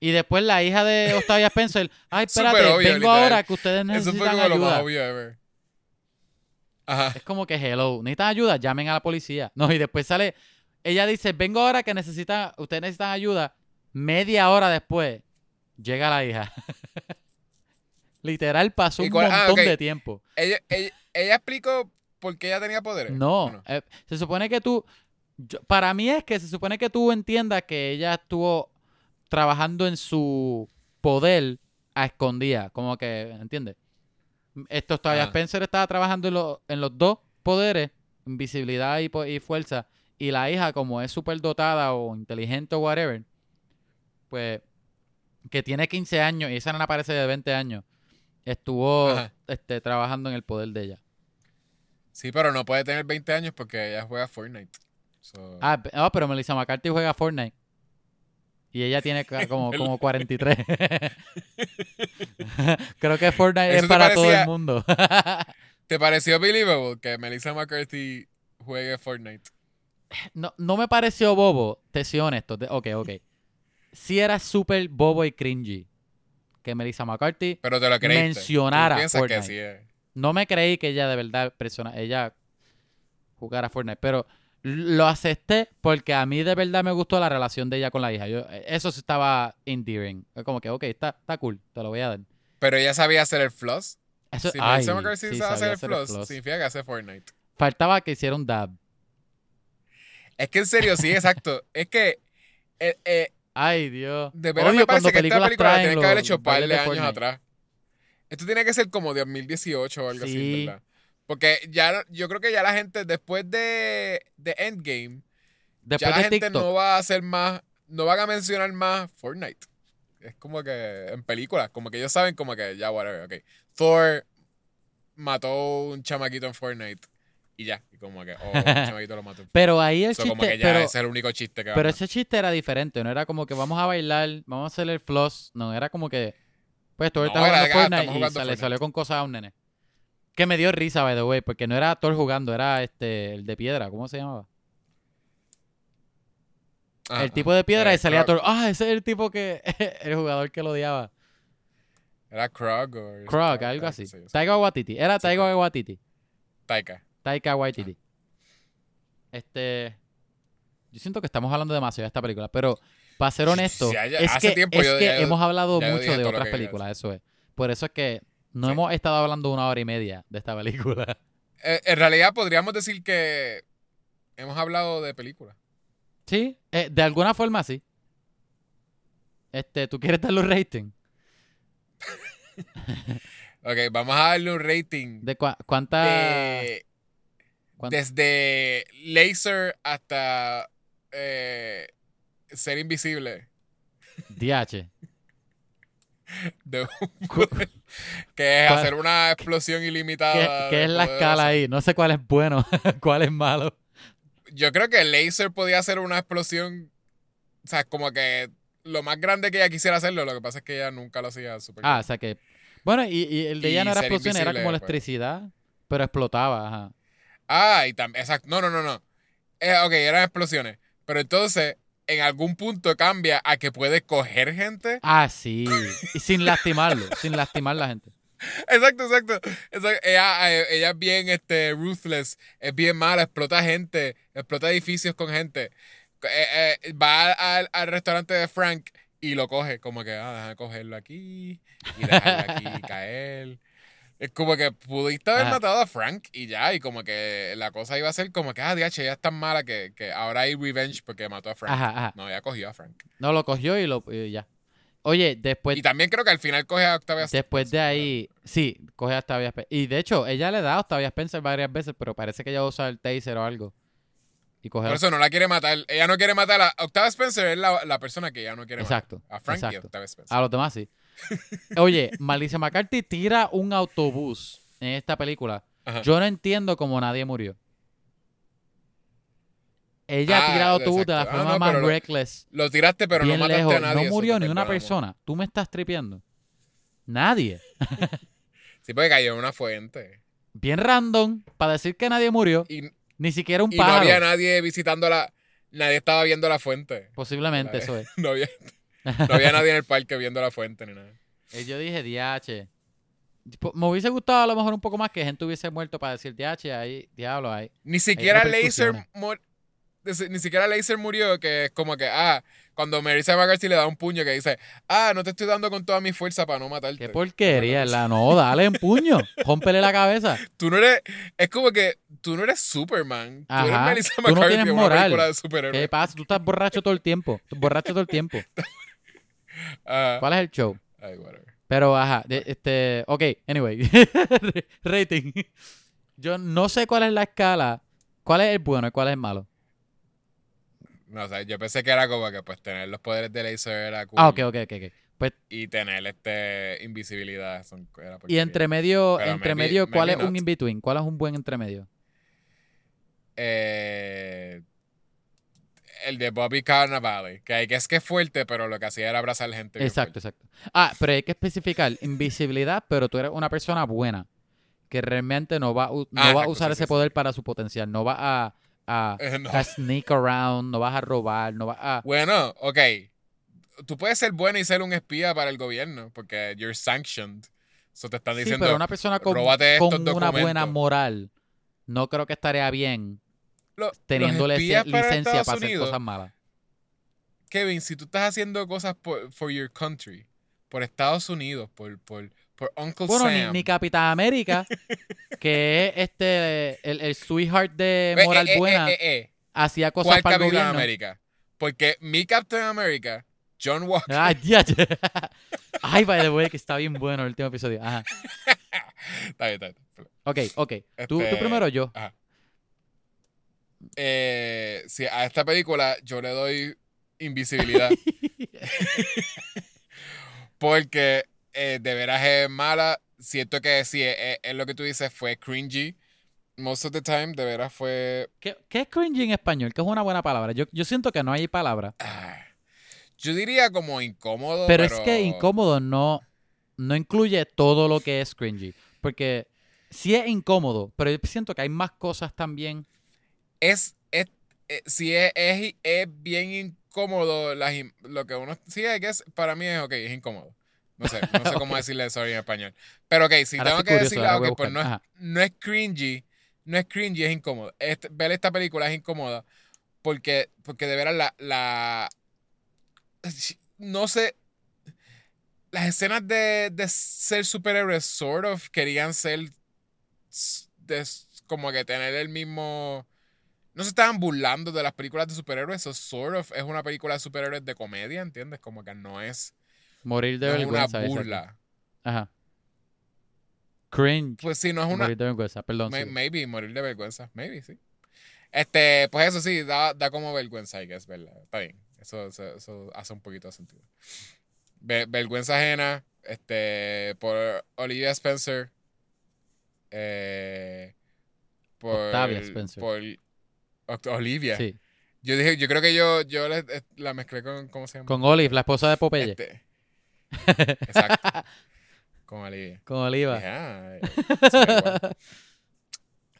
Y después la hija de Octavia Spencer, ay, espérate, obvio, vengo literal. ahora que ustedes Eso fue necesitan como lo más ayuda. obvio ever. Ajá. Es como que, hello, necesitan ayuda, llamen a la policía. No, y después sale, ella dice, vengo ahora que necesita, ustedes necesitan ayuda. Media hora después, llega la hija. Literal, pasó ¿Y un cuál- ah, montón de tiempo. Ella, ella, ella explicó por qué ella tenía poderes. No, eh, se supone que tú, yo- para mí es que se supone que tú entiendas que ella estuvo trabajando en su poder a escondida, como que, ¿entiendes? Esto todavía Ah. Spencer estaba trabajando en, lo- en los dos poderes, invisibilidad y fuerza, y la hija como es súper dotada o inteligente o whatever, pues que tiene 15 años y esa nena parece de 20 años, estuvo Ajá. este, trabajando en el poder de ella. Sí, pero no puede tener 20 años porque ella juega Fortnite. So- Ah, no, pero Melissa McCarthy juega Fortnite. Y ella tiene como, como 43. Creo que Fortnite es para todo el mundo. ¿Te pareció believable que Melissa McCarthy juegue Fortnite? no, no me pareció bobo, te soy honesto. te- ok, ok. Sí era súper bobo y cringy que Melissa McCarthy Pero te lo creíste. Mencionara Tú Fortnite. que sí es. no me creí que ella de verdad persona, ella jugara Fortnite, pero lo acepté porque a mí de verdad me gustó la relación de ella con la hija. Yo, eso sí estaba endearing. Es Como que, ok, está, está cool, te lo voy a dar. Pero ella sabía hacer el floss. Eso, Si ay, Melissa McCarthy sí, sabe sabía hacer el floss, floss. significa que hace Fortnite. Faltaba que hiciera un dab. Es que en serio, sí, exacto. Es que eh, eh, Ay, Dios. de verdad me parece que esta película tienen que haber hecho un par de de años Fortnite. atrás. Esto tiene que ser como de 2018 o algo Sí. así, ¿verdad? Porque ya yo creo que ya la gente, después de, de Endgame, Después ya la de gente TikTok. no va a hacer más, no van a mencionar más Fortnite. Es como que en películas, como que ellos saben como que ya, whatever, ok. Thor mató un chamaquito en Fortnite y ya, y como que, oh, chamaquito lo mató. Pero ahí el So, como chiste. que ya Pero, ese es el único chiste que pero ese chiste era diferente. No era como que vamos a bailar, vamos a hacer el floss. No, era como que. Pues tú No, era jugando ah, Fortnite y sale- Fortnite. salió con cosas a un nene. Que me dio risa, by the way, porque no era Thor jugando, era este el de piedra. ¿Cómo se llamaba? Ajá, el tipo de piedra Eh, y salía. Thor. Ah, ese es el tipo que. el jugador que lo odiaba. Era Krog o... Krog, algo ah, así. Taika Waititi. Era Krog. Waititi. Taika. Taika Waititi. Este. Yo siento que estamos hablando demasiado de esta película, pero para ser honesto, ya- es hace que, tiempo es yo- que ya yo- hemos hablado mucho de otras películas, eso es. Por eso es que no Sí. hemos estado hablando una hora y media de esta película. Eh, en realidad podríamos decir que hemos hablado de películas. Sí, eh, de alguna forma sí. Este, ¿tú quieres darle un rating? Ok, vamos a darle un rating ¿De cuánta? de- desde Laser hasta eh, Ser Invisible. DH. De- Cu- que es ¿Cuál- hacer una explosión ¿Qué, ilimitada. qué es la escala hacer- ahí? No sé cuál es bueno, cuál es malo. Yo creo que Laser podía hacer una explosión. O sea, como que lo más grande que ella quisiera hacerlo. Lo que pasa es que ella nunca lo hacía super Ah, o sea que Bueno, y, y el de ella no era explosión, era como después. electricidad, pero explotaba, ajá. Ah, y también, exacto. No, no, no, no. Eh, ok, eran explosiones. Pero entonces, en algún punto cambia a que puede coger gente. Ah, sí. Y sin lastimarlo, sin lastimar a la gente. Exacto, exacto. exacto. Ella, eh, ella es bien este, ruthless, es bien mala, explota gente, explota edificios con gente. Eh, eh, va al, al restaurante de Frank y lo coge, como que, ah, déjame cogerlo aquí y dejarlo aquí caer. Es como que pudiste haber Ajá. matado a Frank y ya, y como que la cosa iba a ser como que, ah, DH, ella es tan mala que, que ahora hay revenge porque mató a Frank. Ajá, ajá. No, ella cogió a Frank. No, lo cogió y lo y ya. Oye, después, Y también creo que al final coge a Octavia Pues después de ahí, sí, coge a Octavia Spencer. Y de hecho, ella le da a Octavia Spencer varias veces, pero parece que ella usa el taser o algo. Y coge Por a... eso no la quiere matar. Ella no quiere matar a Octavia Spencer, es la, la persona que ella no quiere Exacto, matar. A Frank y a exacto. Octavia Spencer. A los demás sí. Oye, Malicia McCarthy tira un autobús en esta película. Ajá. Yo no entiendo cómo nadie murió. Ella Ah, tira el autobús de la. Ah, forma no, más lo- reckless. Lo tiraste, pero no mataste lejos. a nadie. no murió ni una persona. Tú me estás tripeando. Nadie. Sí, porque cayó en una fuente. Bien random para decir que nadie murió. Y, Ni siquiera un y no pájaro. había nadie visitando la. Nadie estaba viendo la fuente. Posiblemente eso es. No había, no había nadie en el parque viendo la fuente ni nada. Eh, Yo dije, DH. Me hubiese gustado a lo mejor un poco más que gente hubiese muerto para decir DH, ahí, diablo, ahí. Ni siquiera Laser ni siquiera Laser murió, que es como que, ah, cuando Marisa McCarthy le da un puño que dice, ah, no te estoy dando con toda mi fuerza para no matarte. Qué porquería, la no, dale en puño, rómpele la cabeza. Tú no eres, es como que tú no eres Superman. Tú eres Ajá. Melissa Tú no McCarthy tienes una moral. de ¿Qué pasa? Tú estás borracho todo el tiempo, borracho todo el tiempo. Ah, ¿Cuál es el show? ay. Pero, ajá, de- este, ok, anyway, rating. Yo no sé cuál es la escala, cuál es el bueno y cuál es el malo. No, o sea, yo pensé que era como que pues tener los poderes de laser era cool. Ah, ok, ok, ok, ok. Pues, Y tener este invisibilidad. Son, era y entre medio, entre medio, ¿cuál maybe es un in-between? ¿Cuál es un buen entre medio? Eh, el de Bobby Cannavale, que es que es fuerte, pero lo que hacía era abrazar gente. Exacto, exacto. Ah, pero hay que especificar invisibilidad, pero tú eres una persona buena que realmente no va, no Ah, va a usar sí, ese sí, sí. poder para su potencial, no va a, a, Eh, no. a sneak around, no vas a robar, no vas a... Bueno, ok. Tú puedes ser bueno y ser un espía para el gobierno, porque you're sanctioned. Eso te están Sí, diciendo. pero una persona con, "Róbate con una buena documentos". moral no creo que estaría bien Lo- teniendo para licencia Estados para hacer Unidos, cosas malas. Kevin, si tú estás haciendo cosas por for your country, por Estados Unidos, por, por, por Uncle Bueno, ni, Sam. ni Capitán América, que es este el, el sweetheart de Eh, moral eh, eh, buena, eh, eh. hacía cosas ¿Cuál para el Capitán gobierno. América? Porque mi Captain America, John Walker, Ay, diache. Ay, by the way, que está bien bueno el último episodio. Ajá. Está bien, está bien. Ok, ok. Tú, tú Este- primero yo. Eh, sí, a esta película yo le doy invisibilidad. porque eh, de veras es mala. Siento que sí, es, es lo que tú dices, fue cringy. Most of the time, de veras fue. ¿Qué, qué es cringy en español? Que es una buena palabra. Yo, yo siento que no hay palabra. ah, yo diría como incómodo. Pero, Pero, es que incómodo no, no incluye todo lo que es cringy. Porque sí es incómodo, pero yo siento que hay más cosas también. Es. es, eh, sí, es, es, es bien incómodo. las lo que uno. Sí, es que es, para mí es ok, es incómodo. No sé, no sé cómo decirle sorry en español. Pero ok, si Ahora tengo que curioso, decirle, ok, pues no es, Ajá. no es cringy, no es cringy, es incómodo. Este- ver esta película es incómoda porque, porque de veras la, la. No sé. Las escenas de, de ser superhéroes, sort of, querían ser. de como que tener el mismo. No se estaban burlando de las películas de superhéroes, eso sort of es una película de superhéroes de comedia, ¿entiendes? Como que no es, Morir de no es una vergüenza. exacto. burla. Ajá. Cringe. Pues sí, no es una, Morir de vergüenza, perdón. May- sí. maybe, morir de vergüenza. Maybe, sí. Este, pues eso sí, da, da como vergüenza, que es verdad. Está bien. Eso, eso, eso hace un poquito de sentido. Ve- vergüenza ajena, este, por Olivia Spencer. Eh, por. Octavia Spencer. Por Olivia. Sí. Yo dije, yo creo que yo, yo eh, la mezclé con, ¿cómo se llama? Con Olive, la esposa de Popeye. Este, exacto. Con Olivia. Con Oliva. Dije, ah,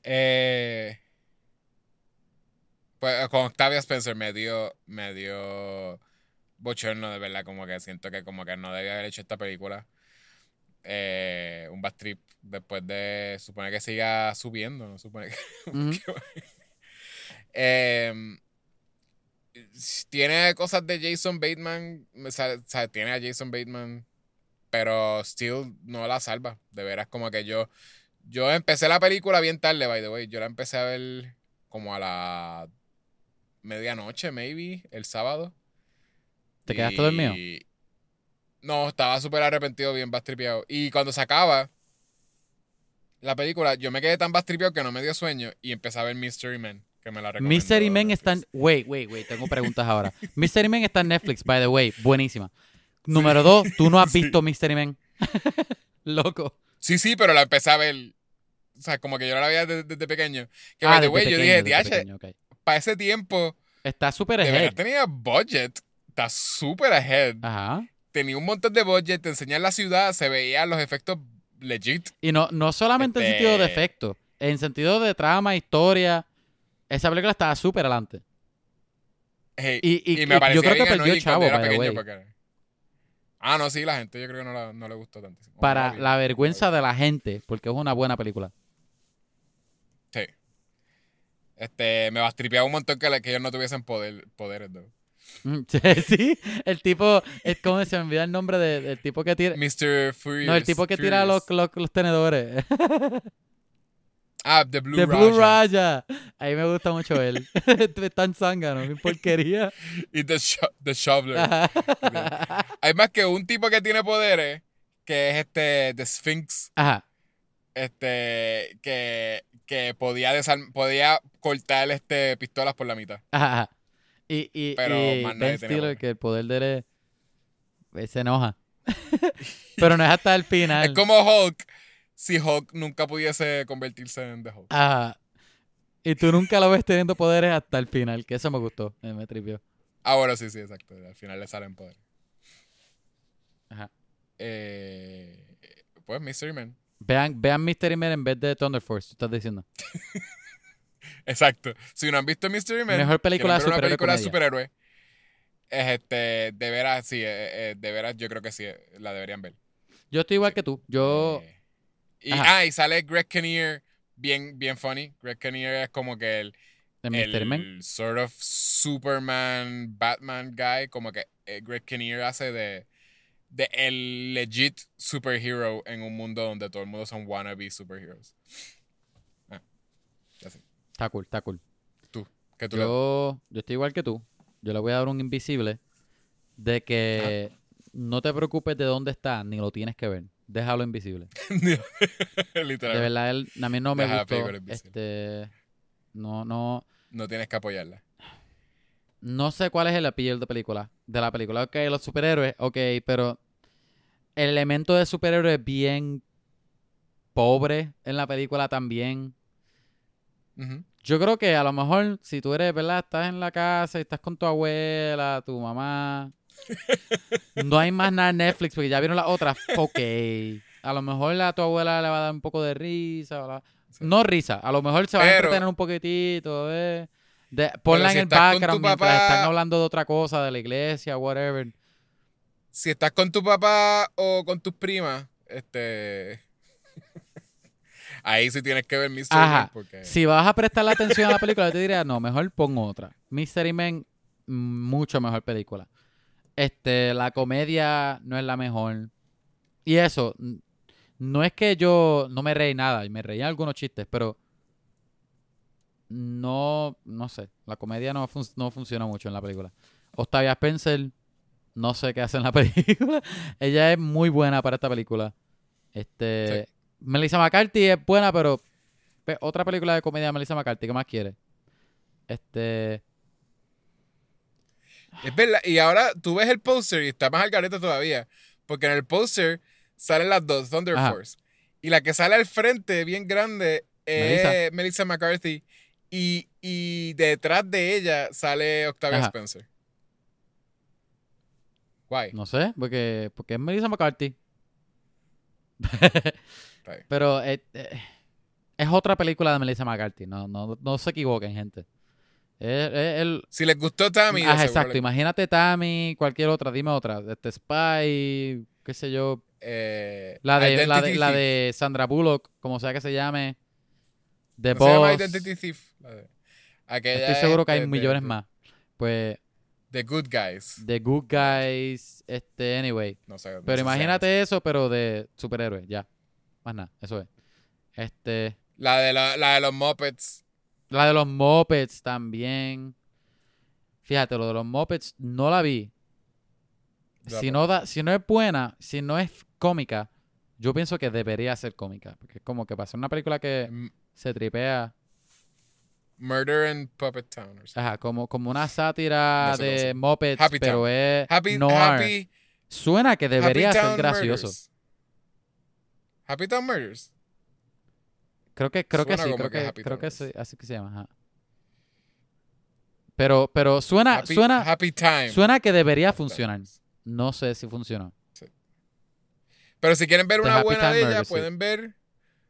eh, pues con Octavia Spencer me dio, me dio bochorno de verdad, como que siento que como que no debía haber hecho esta película. Eh, un bad trip después de supone que siga subiendo, no supone que, Ujú. Em, tiene cosas de Jason Bateman, o sea, tiene a Jason Bateman, pero still no la salva. De veras, como que yo, yo empecé la película bien tarde, by the way. Yo la empecé a ver como a la medianoche, maybe, el sábado. ¿Te quedaste dormido? Y- No, estaba súper arrepentido, bien bastripeado. Y cuando se acaba la película, yo me quedé tan bastripeado que no me dio sueño y empecé a ver Mystery Man, que me la recomendó Mystery Man está en... Wait, wait, wait. Tengo preguntas ahora. Mystery Man está en Netflix, by the way. Buenísima. Número dos, tú no has Sí. visto Mystery Man. Loco. Sí, sí, pero la empecé a ver. O sea, como que yo no la veía desde, desde pequeño. Que, Ah, by the way, yo dije, "Diache, para ese tiempo, Está súper ahead. tenía budget. Está súper ahead. Ajá. Tenía un montón de budget, te enseñan la ciudad, se veían los efectos legit. Y no, no solamente en Este- sentido de efecto, en sentido de trama, historia. Esa película estaba súper adelante. Hey, Y- y- y me yo creo que perdió chavo, era pequeño porque- Ah, no, sí, la gente yo creo que no, la- no le gustó tantísimo. Para No la no vergüenza de la gente, porque es una buena película. Sí. Este, me bastripeaba un montón que, ellos no tuviesen poder, poderes, though. Mm, Sí, el tipo, es como se me olvida el nombre de- del tipo que tira. Mr. Furious. No, el tipo que tira los, los, los tenedores. Ah, The Blue De Raja. Blue Raya. A mí me gusta mucho él. es tan zángano, qué porquería. Y The, Sho- the Shoveler. Ajá. Hay más que un tipo que tiene poderes, que es este The Sphinx, Ajá. este, que, que podía, podía cortar este, pistolas por la mitad. Ajá. Y, y, Pero y más nadie tenía que el poder de él es- se enoja. Pero no es hasta el final. Es como Hulk, si Hulk nunca pudiese convertirse en The Hulk. Ajá. Y tú nunca lo ves teniendo poderes hasta el final, que eso me gustó, eh, me tripió. Ah, bueno, sí, sí, exacto. Al final le salen poder. Ajá. Eh, pues Mystery Man. Vean, vean Mystery Man en vez de Thunder Force, tú estás diciendo. Exacto. Si no han visto Mystery Man, Mejor película de una película de superhéroe. Es este, de veras, sí, eh, eh, de veras, yo creo que sí, la deberían ver. Yo estoy igual Sí. que tú. Yo. Eh, y, Ajá. ah, y sale Greg Kinnear, bien, bien funny. Greg Kinnear es como que el, Man. el sort of Superman, Batman guy, como que eh, Greg Kinnear hace de, de el legit superhero en un mundo donde todo el mundo son wannabe superheroes. Ah. Está cool, está cool. Tú, que tú le- Yo, yo estoy igual que tú. Yo le voy a dar un invisible de que no te preocupes de dónde está, ni lo tienes que ver. Déjalo invisible. De Literal. verdad, él, a mí no me Deja gustó. Este, no, no, No tienes que apoyarla. no sé cuál es el appeal de película, de la película. Ok, los superhéroes, ok, pero el elemento de superhéroe es bien pobre en la película también. Yo creo que a lo mejor si tú eres, ¿verdad? Estás en la casa y estás con tu abuela, tu mamá. No hay más nada en Netflix porque ya vieron las otras. Ok. A lo mejor a tu abuela le va a dar un poco de risa. la-. No risa. A lo mejor se va a entretener un poquitito. ¿ves? De- ponla si en el background mientras papá- están hablando de otra cosa, de la iglesia, whatever. Si estás con tu papá o con tus primas, este. Ahí sí tienes que ver Mystery Man Ajá. porque. Si vas a prestarle atención a la película, yo te diría, no, mejor pon otra. Mystery Man, mucho mejor película. Este, la comedia no es la mejor. Y eso, no es que yo no me reí nada, y me reí en algunos chistes, pero no, no sé, la comedia no, fun- no funciona mucho en la película. Octavia Spencer, no sé qué hace en la película. Ella es muy buena para esta película. Este, Melissa McCarthy es buena, pero Pe- otra película de comedia de Melissa McCarthy, ¿qué más quiere? Este. Es verdad. Y ahora tú ves el póster y está más al garete todavía. Porque en el póster salen las dos, Thunder Ajá. Force. Y la que sale al frente, bien grande, es Melissa, McCarthy. Y, y detrás de ella sale Octavia Ajá. Spencer. Guay. No sé, porque, porque es Melissa McCarthy. Pero eh, eh, es otra película de Melissa McCarthy. No, no, no se equivoquen, gente. El, Si les gustó Tammy, Ah, exacto. les- Imagínate Tammy, cualquier otra, dime otra. Este Spy, qué sé yo. eh, La de, la de, la de Sandra Bullock, como sea que se llame. The ¿No se llama Boss. Identity Thief? Aquella Estoy seguro que hay de- millones más. Pues, The Good Guys. The Good Guys, este, anyway. No sé. no Pero imagínate eso, pero de superhéroes, ya. Más nada, eso es. Este. La de, la, la de los Muppets. La de los Muppets también. Fíjate, lo de los Muppets no la vi. Ya, Si pues. no, da, si no es buena, si no es cómica, yo pienso que debería ser cómica. Porque es como que para ser una película que M- se tripea, Murder in Puppet Town. or ajá, como, como una sátira No sé de. Muppets, Happy pero Town. es Happy, noir. Happy, Suena que debería Happy ser gracioso. Murders. Happy Town Murders. Creo que, creo que sí, creo que que, Happy creo que Town. sí, así que se llama. ajá. Pero, pero suena, Happy, suena, Happy Time. suena que debería funcionar. No sé si funcionó. Pero si quieren ver The una buena de ella, pueden ver.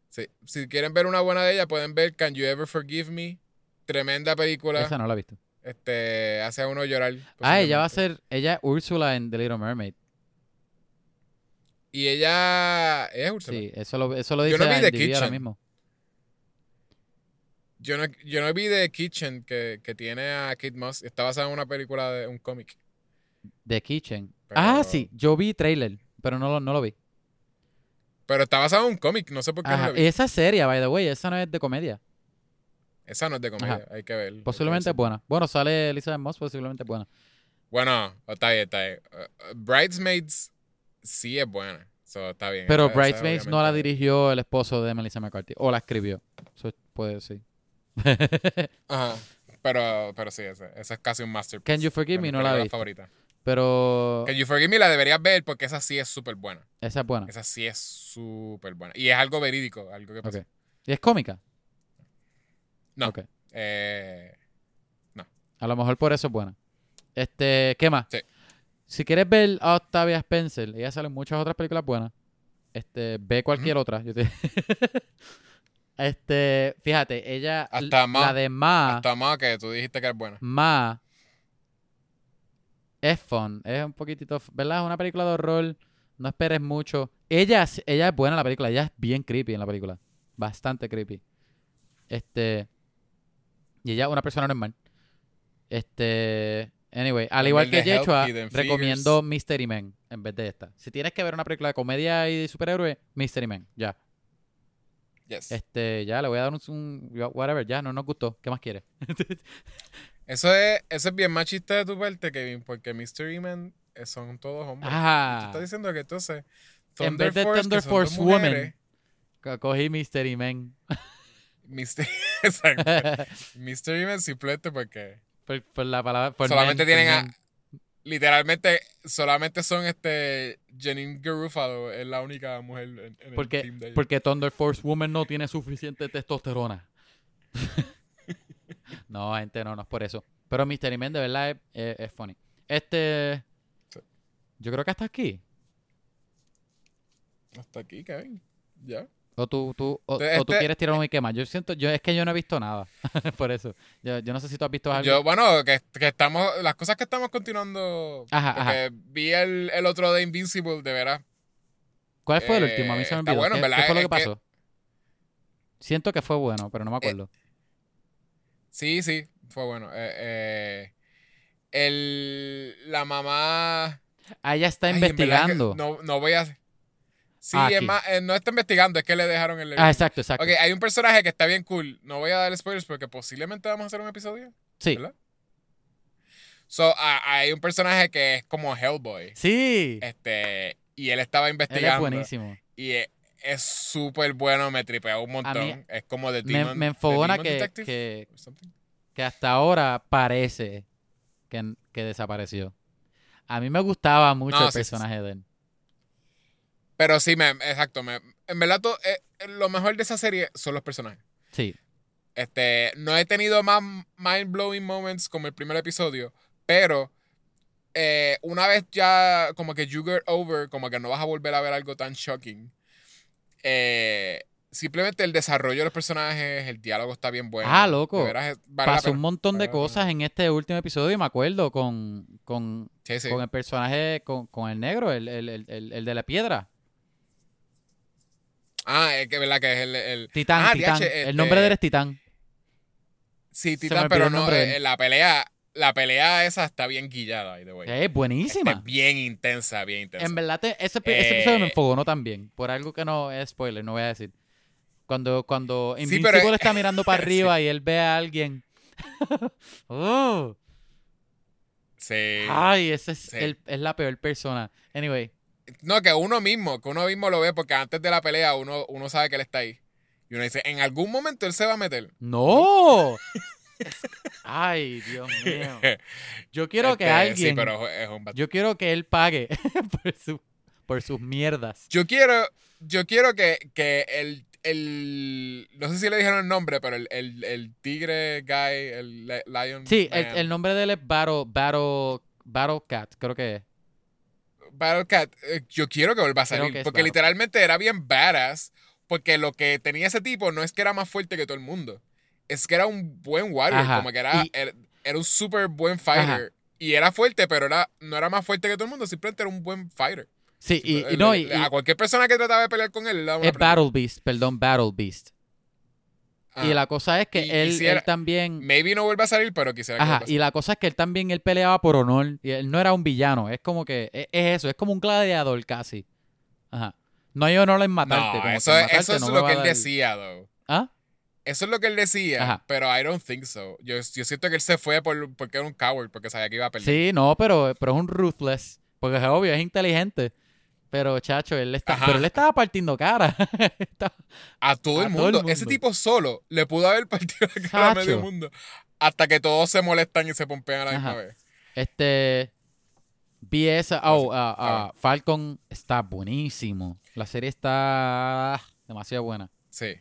sí, Si quieren ver una buena de ella, pueden ver Can You Ever Forgive Me. Tremenda película. Esa no la he visto. Este hace a uno llorar. Ah, ella va a ser, ella es Úrsula en The Little Mermaid. Y ella. Ella es Úrsula. Sí, eso lo, eso lo Yo dice no vi The IMDb ahora Kitchen. mismo. Yo no, yo no vi The Kitchen que, que tiene a Kate Moss. Está basada en una película de un cómic. The Kitchen. Pero- Ah, sí, yo vi trailer, pero no lo, no lo vi. Pero está basada en un cómic. No sé por qué no lo vi. Esa es seria, by the way, esa no es de comedia. Esa no es de comedia. Ajá. Hay que ver. Posiblemente es buena. Bueno, sale Elizabeth Moss, posiblemente es buena. Bueno, está bien, está bien. Uh, uh, Bridesmaids sí es buena. So, está bien. Pero Bridesmaids no la dirigió el esposo de Melissa McCarthy. O la escribió. Eso puede sí. Ajá. Pero, pero sí, esa, es casi un masterpiece. Can You Forgive Me no la visto. favoritas. Pero Can You Forgive Me la deberías ver porque esa sí es súper buena. esa es buena. Esa sí es súper buena. Y es algo verídico, algo que pasó. Ok. ¿Y es cómica? No. Ok. Eh, A lo mejor por eso es buena. Este, ¿qué más? Sí. Si quieres ver a Octavia Spencer, ella sale en muchas otras películas buenas. Este, ve cualquier otra. Yo te- este, fíjate, ella Hasta la Ma. de Ma, hasta más que tú dijiste que es buena. Ma es fun, es un poquitito, ¿verdad? Es una película de horror, no esperes mucho. Ella, ella es buena en la película, ella es bien creepy en la película, bastante creepy. Este, y ella es una persona normal. Este, anyway, al igual que Yechua, recomiendo. Mystery Man en vez de esta. Si tienes que ver una película de comedia y de superhéroe, Mystery Man, ya. Yes. Este, ya, le voy a dar un, un- whatever, ya, no nos gustó. ¿Qué más quieres? Eso es, eso es bien machista de tu parte, Kevin, porque Mystery Men eh, son todos hombres. Tú ah, estás diciendo que entonces En vez de Force, Thunder Force Woman. cogí Mystery Man. Mystery, exacto. Mystery Men simplemente porque por, por la palabra. por solamente men, tienen por a, men. Literalmente solamente son este Janine Garufalo es la única mujer en, en el Porque, team de ellos. porque Thunder Force Woman no tiene suficiente testosterona. no, gente, no, no es por eso. Pero Mystery Man de verdad es, es- es funny. Este. Sí. Yo creo que hasta aquí. hasta aquí, Kevin. Ya. O tú, tú, o, Este- o tú quieres tirar un más. Yo siento, yo es que yo no he visto nada. por eso. Yo, yo no sé si tú has visto algo. Yo, bueno, que, que estamos, las cosas que estamos continuando. Ajá, porque vi el, el otro de Invincible, de veras. ¿Cuál fue el eh, último? A mí se me olvidó. bueno, ¿Qué, ¿verdad? qué fue lo que que- pasó? Siento que fue bueno, pero no me acuerdo. Sí, sí, fue bueno. Eh, eh, el, la mamá. ah, ella está Ay, investigando. No, no voy a. Sí, Ah, es aquí. más, eh, no está investigando, es que le dejaron el. Ah, exacto, exacto. Ok, hay un personaje que está bien cool. No voy a dar spoilers porque posiblemente vamos a hacer un episodio. sí. ¿Verdad? So, hay un personaje que es como Hellboy. Sí. Este, y él estaba Él es investigando. buenísimo. Y es es súper bueno, me tripeó un montón. mí es como de Me, Demon, me The enfogona que, que, que hasta ahora parece que, que desapareció. A mí me gustaba mucho No, el sí, sí, sí. personaje de él. Pero sí, me, exacto. Me, en verdad, to- eh, eh, lo mejor de esa serie son los personajes. Sí. Este, no he tenido más mind-blowing moments como el primer episodio, pero eh, una vez ya como que you get over, como que no vas a volver a ver algo tan shocking. eh, simplemente el desarrollo de los personajes, el diálogo está bien bueno. Ah, loco. Veras, vale Pasó un montón de cosas en este último episodio y me acuerdo con, con, Sí, sí. con el personaje, con, con el negro, el, el, el- el de la piedra. Ah, es que verdad que es el. el Titán, ah, Titán. DH, El nombre de él este, es Titán. Sí, Titán, pero no. de eh, la pelea. La pelea esa está bien guillada, by the way. Es buenísima. bien intensa, bien intensa. En verdad, te- ese, ese episodio me Eh, enfogonó también. Por algo que no es spoiler, no voy a decir. Cuando, cuando Sí, Invincible pero- está mirando para Sí. arriba y él ve a alguien. oh, Sí. ay, ese es, Sí. el- es la peor persona. Anyway, No, que uno mismo, que uno mismo lo ve porque antes de la pelea uno, uno sabe que él está ahí. Y uno dice, en algún momento él se va a meter. ¡no! Ay, Dios mío. Yo quiero que Este, alguien. Sí, pero es un Yo quiero que él pague por, su- por sus mierdas. Yo quiero, yo quiero que, que el, el. No sé si le dijeron el nombre, pero el, el, el tigre guy, el li- lion. Sí, el nombre de él es Battle, Battle, Battle Cat, creo que es. Battle Cat, eh, yo quiero que vuelva a salir. Porque Battle literalmente era bien badass. Porque lo que tenía ese tipo no es que era más fuerte que todo el mundo. Es que era un buen warrior. Ajá, Como que era, y- era, era un súper buen fighter. Y era fuerte, pero era, no era más fuerte que todo el mundo. Simplemente era un buen fighter. Sí, y, y Le- no, y, a cualquier persona que trataba de pelear con él, le daba una es. Battle Beast, perdón, Battle Beast. Y la cosa es que él, quisiera- él también... Maybe no vuelva a salir, pero quisiera que Ajá, vuelva a y la cosa es que él también, él peleaba por honor. Y él no era un villano, es como que, es, es eso, es como un gladiador casi. Ajá. No hay honor en matarte. No, como eso, matarte eso es no lo que él dar- decía, though. ¿Ah? Eso es lo que él decía, Ajá. pero I don't think so. Yo, yo siento que él se fue por, porque era un coward, porque sabía que iba a perder. Sí, no, pero, pero es un ruthless. Porque es obvio, es inteligente. Pero, chacho, él está, Ajá. pero él estaba partiendo cara. Estaba- A todo, A el todo mundo. Ese tipo solo le pudo haber partido la cara a medio Chacho. mundo. Hasta que todos se molestan y se pompean a la misma Ajá. vez. Este. Vi esa. Oh, ah, Falcon está buenísimo. La serie está demasiado buena. Sí.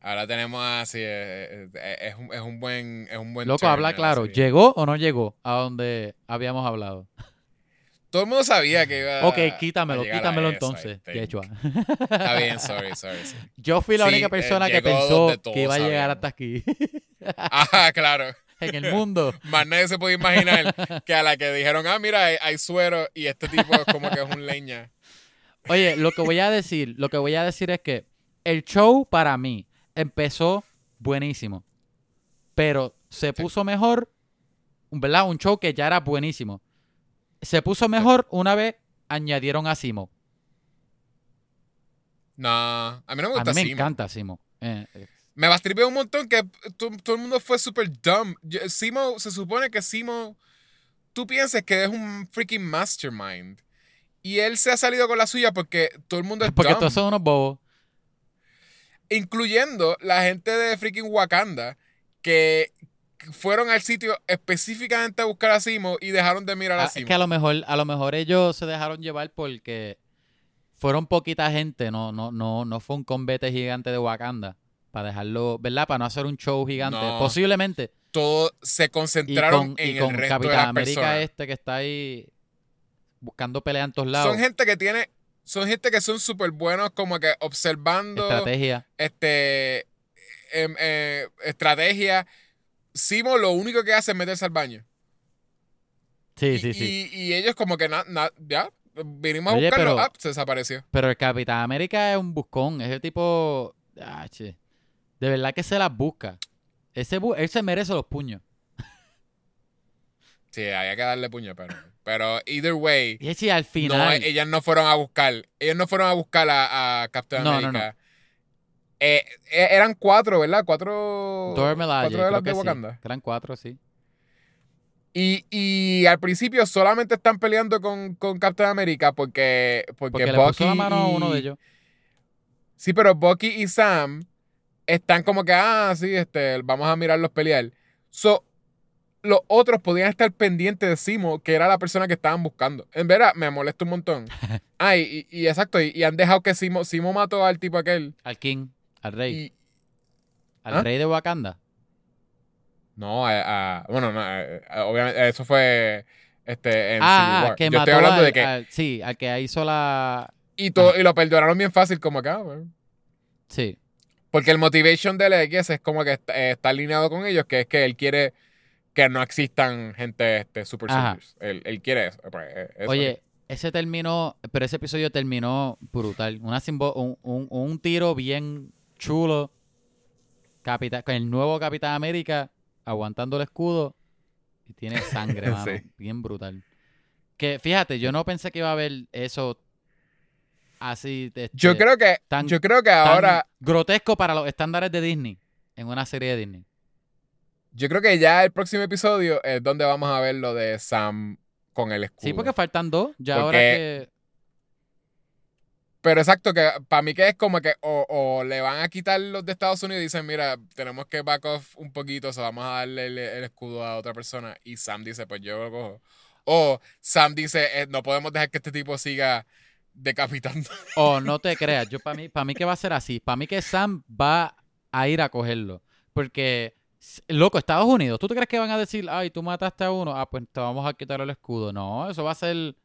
Ahora tenemos así, eh, eh, es, un, es un buen, es un buen Loco, habla claro. ¿Llegó o no llegó a donde habíamos hablado? Todo el mundo sabía que iba Ok, a quítamelo, a quítamelo eso, entonces. Quechua. Está bien, sorry, sorry. sí. Yo fui la Sí, única eh, persona que pensó que iba a llegar hasta aquí. Ajá, claro. en el mundo. Más nadie se podía imaginar que a la que dijeron, ah, mira, hay, hay suero y este tipo es como que es un leña. Oye, lo que voy a decir, lo que voy a decir es que el show para mí empezó buenísimo, pero se puso mejor, ¿verdad? Un show que ya era buenísimo. Se puso mejor una vez añadieron a Simo. No, a mí no me A gusta mí me Simo. encanta Simo. Eh, eh, Me bastripeó un montón que to- todo el mundo fue súper dumb. Yo- Simo, se supone que Simo, tú piensas que es un freaking mastermind. Y él se ha salido con la suya porque todo el mundo es porque dumb. todos son unos bobos. Incluyendo la gente de freaking Wakanda que fueron al sitio específicamente a buscar a Simo y dejaron de mirar Ah, a es Simo. que a lo mejor, a lo mejor ellos se dejaron llevar porque fueron poquita gente, no, no, no, no fue un combate gigante de Wakanda. Para dejarlo, ¿verdad? Para no hacer un show gigante. No. Posiblemente. Todos se Y concentraron con, en y con el resto de Capitán las América personas. este que está ahí buscando pelea en todos lados. Son gente que tiene, son gente que son súper buenos como que observando Estrategia. este em, eh, estrategia. Simo lo único que hace es meterse al baño. Sí, y, sí, sí. y- y ellos como que na- na- ya vinimos a buscarlo, pero- ah, se desapareció. Pero el Capitán América es un buscón. Es el tipo. ah, che. De verdad que se las busca. Ese bu- él se merece los puños. Sí, había que darle puño, pero, pero either way, Y si al no, final. ellas no fueron a buscar, ellos no fueron a buscar a, a Captain No, no, America. Eh, eh, eran cuatro, ¿verdad? Cuatro, Dora Milaje, cuatro de las de sí. Wakanda. Eran cuatro, sí. Y, y al principio solamente están peleando con, con Captain America porque, porque, Porque le Bucky puso la mano a uno de ellos. Sí, pero Bucky y Sam están como que, ah, sí, este, vamos a mirarlos pelear. So, los otros podían estar pendientes de Simo, que era la persona que estaban buscando. En verdad, me molesta un montón. Ah, y, y- y exacto, y, y han dejado que Simo, Simo mató al tipo aquel. Al King, al rey. Y, al ¿Ah? rey de Wakanda. no, a- a- bueno, no, eh, obviamente, eso fue este, en Civil Ah, ah, War. que Yo mató estoy hablando al, de que. al- sí, al que hizo la... y, todo, y lo perdonaron bien fácil, como acá, bueno. Sí. Porque el motivation del X es como que está, eh, está alineado con ellos, que es que él quiere que no existan gente este, super soldiers. Él, él quiere eso. pues, eh, eso Oye, ese terminó, pero ese episodio terminó brutal. Una simbo- un, un- un tiro bien chulo. Capitán, con el nuevo Capitán América aguantando el escudo y tiene sangre, mano. Sí. Bien brutal. Que fíjate, yo no pensé que iba a haber eso así. este, Yo creo que, tan- yo creo que ahora, grotesco para los estándares de Disney en una serie de Disney. yo creo que ya el próximo episodio es donde vamos a ver lo de Sam con el escudo. Sí, porque faltan dos. Ya Porque- ahora que. Pero exacto, que para mí que es como que o, o le van a quitar los de Estados Unidos y dicen, mira, tenemos que back off un poquito, o sea, vamos a darle el, el escudo a otra persona. Y Sam dice, pues yo lo cojo. O Sam dice, eh, no podemos dejar que este tipo siga decapitando. Oh, no te creas. Yo para mí, para mí que va a ser así. Para mí que Sam va a ir a cogerlo. Porque, loco, Estados Unidos, ¿tú te crees que van a decir, ay, tú mataste a uno? Ah, pues te vamos a quitar el escudo. No, eso va a ser.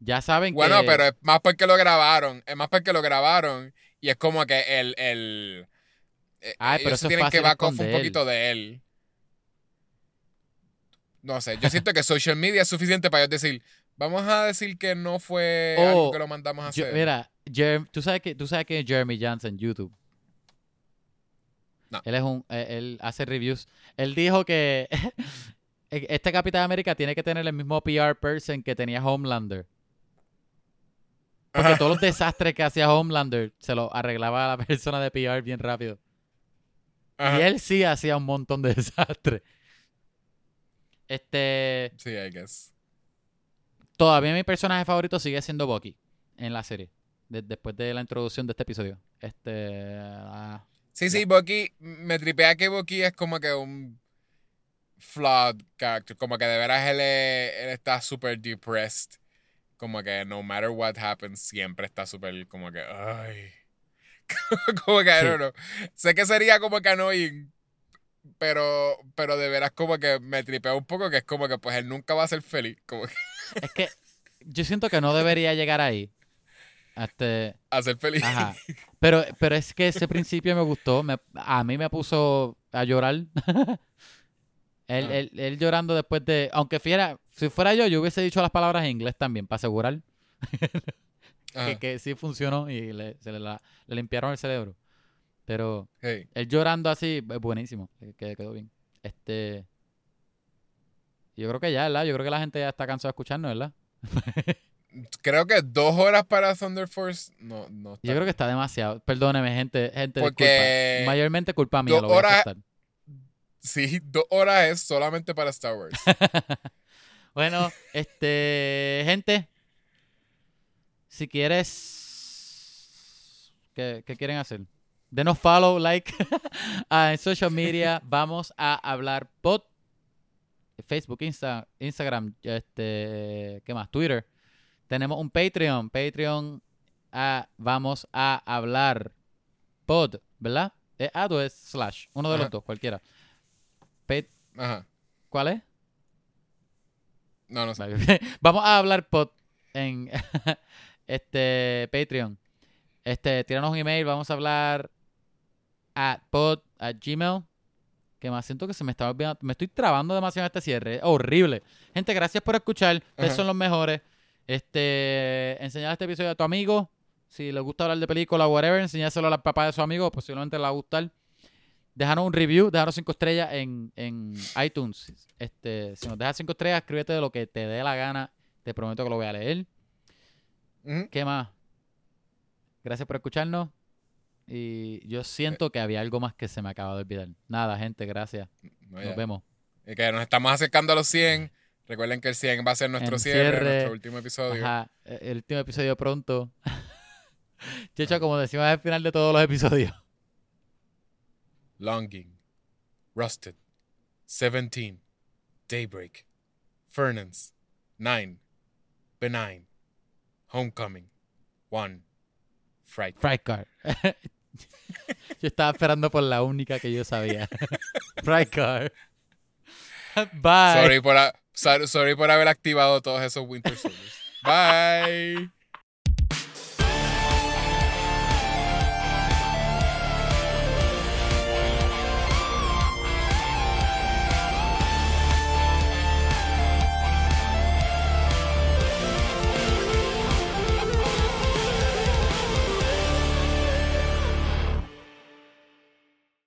Ya saben Bueno, que. pero es más porque lo grabaron, es más porque lo grabaron y es como que el... el eh, Ay, pero ellos eso es tienen que fácil back off un poquito de él. No sé, yo siento que social media es suficiente para ellos decir, vamos a decir que no fue Oh, algo que lo mandamos a Yo- hacer. mira, Jer- ¿tú sabes que tú sabes que Jeremy Johnson YouTube. No. Él es un eh, él hace reviews. Él dijo que este Capitán América tiene que tener el mismo PR person que tenía Homelander. Porque Ajá. todos los desastres que hacía Homelander se los arreglaba a la persona de PR bien rápido. Ajá. Y él sí hacía un montón de desastres. Este, Sí, I guess. todavía mi personaje favorito sigue siendo Bucky en la serie. de- después de la introducción de este episodio. Este, ah, Sí, sí, Bucky, me tripea que Bucky es como que un flawed character, como que de veras él, es- él está súper depressed, como que no matter what happens, siempre está súper como que, ay, como que, don't know. Sé que sería como que annoying, pero, pero de veras como que me tripea un poco, que es como que pues él nunca va a ser feliz, como que es que yo siento que no debería llegar ahí. Este, a ser feliz. Ajá. Pero, pero es que ese principio me gustó. me- a mí me puso a llorar. él, Ah. él- él llorando después de. Aunque fuera, si fuera yo, yo hubiese dicho las palabras en inglés también, para asegurar Ajá. que, que sí funcionó y le, se le, la- le limpiaron el cerebro. Pero Hey. él llorando así, es buenísimo. que- Quedó bien. Este. Yo creo que ya, ¿verdad? Yo creo que la gente ya está cansada de escucharnos, ¿verdad? Creo que dos horas para Thunder Force, no, no está Yo creo que está demasiado. Perdóneme, gente. gente Porque disculpa. Mayormente culpa mía, dos lo voy a horas- aceptar. Sí, dos horas es solamente para Star Wars. Bueno, este, gente, si quieres, ¿qué, qué quieren hacer? Denos follow, like ah, en social media. Vamos a hablar pod, Facebook, Insta, Instagram, este, ¿qué más? Twitter. Tenemos un Patreon, Patreon. ah, vamos a hablar pod, ¿verdad? ¿Es ad o es slash? Uno de los Ajá. dos, cualquiera. Ajá. ¿Cuál es? No, no sé. Vamos a hablar pod en este Patreon. Este, tíranos un email, vamos a hablar a pod a Gmail. Que más siento que se me está olvidando. Me estoy trabando demasiado en este cierre. Es horrible. Gente, gracias por escuchar. Ustedes son los mejores. Este, enseñar este episodio a tu amigo. Si le gusta hablar de película o whatever, enseñárselo a la papá de su amigo. Posiblemente le va a gustar. Dejanos un review, dejanos cinco estrellas en, en iTunes. Este, si nos dejas cinco estrellas, escríbete de lo que te dé la gana. Te prometo que lo voy a leer. ¿Qué más? Gracias por escucharnos. Y yo siento que había algo más que se me acaba de olvidar. Nada, gente, gracias. No. Nos vemos. Y que nos estamos acercando a los 100. Recuerden que el 100 va a ser nuestro cierre, cierre. nuestro último episodio. Ajá, el último episodio pronto. Checho, como decimos al final de todos los episodios. Longing, Rusted, 17, Daybreak, Fernance, 9, Benign, Homecoming, 1, Fright. Fright Car. yo estaba esperando por la única que yo sabía. Fright Car. Bye. Sorry por, a- sorry por haber activado todos esos Winter Soldiers. Bye.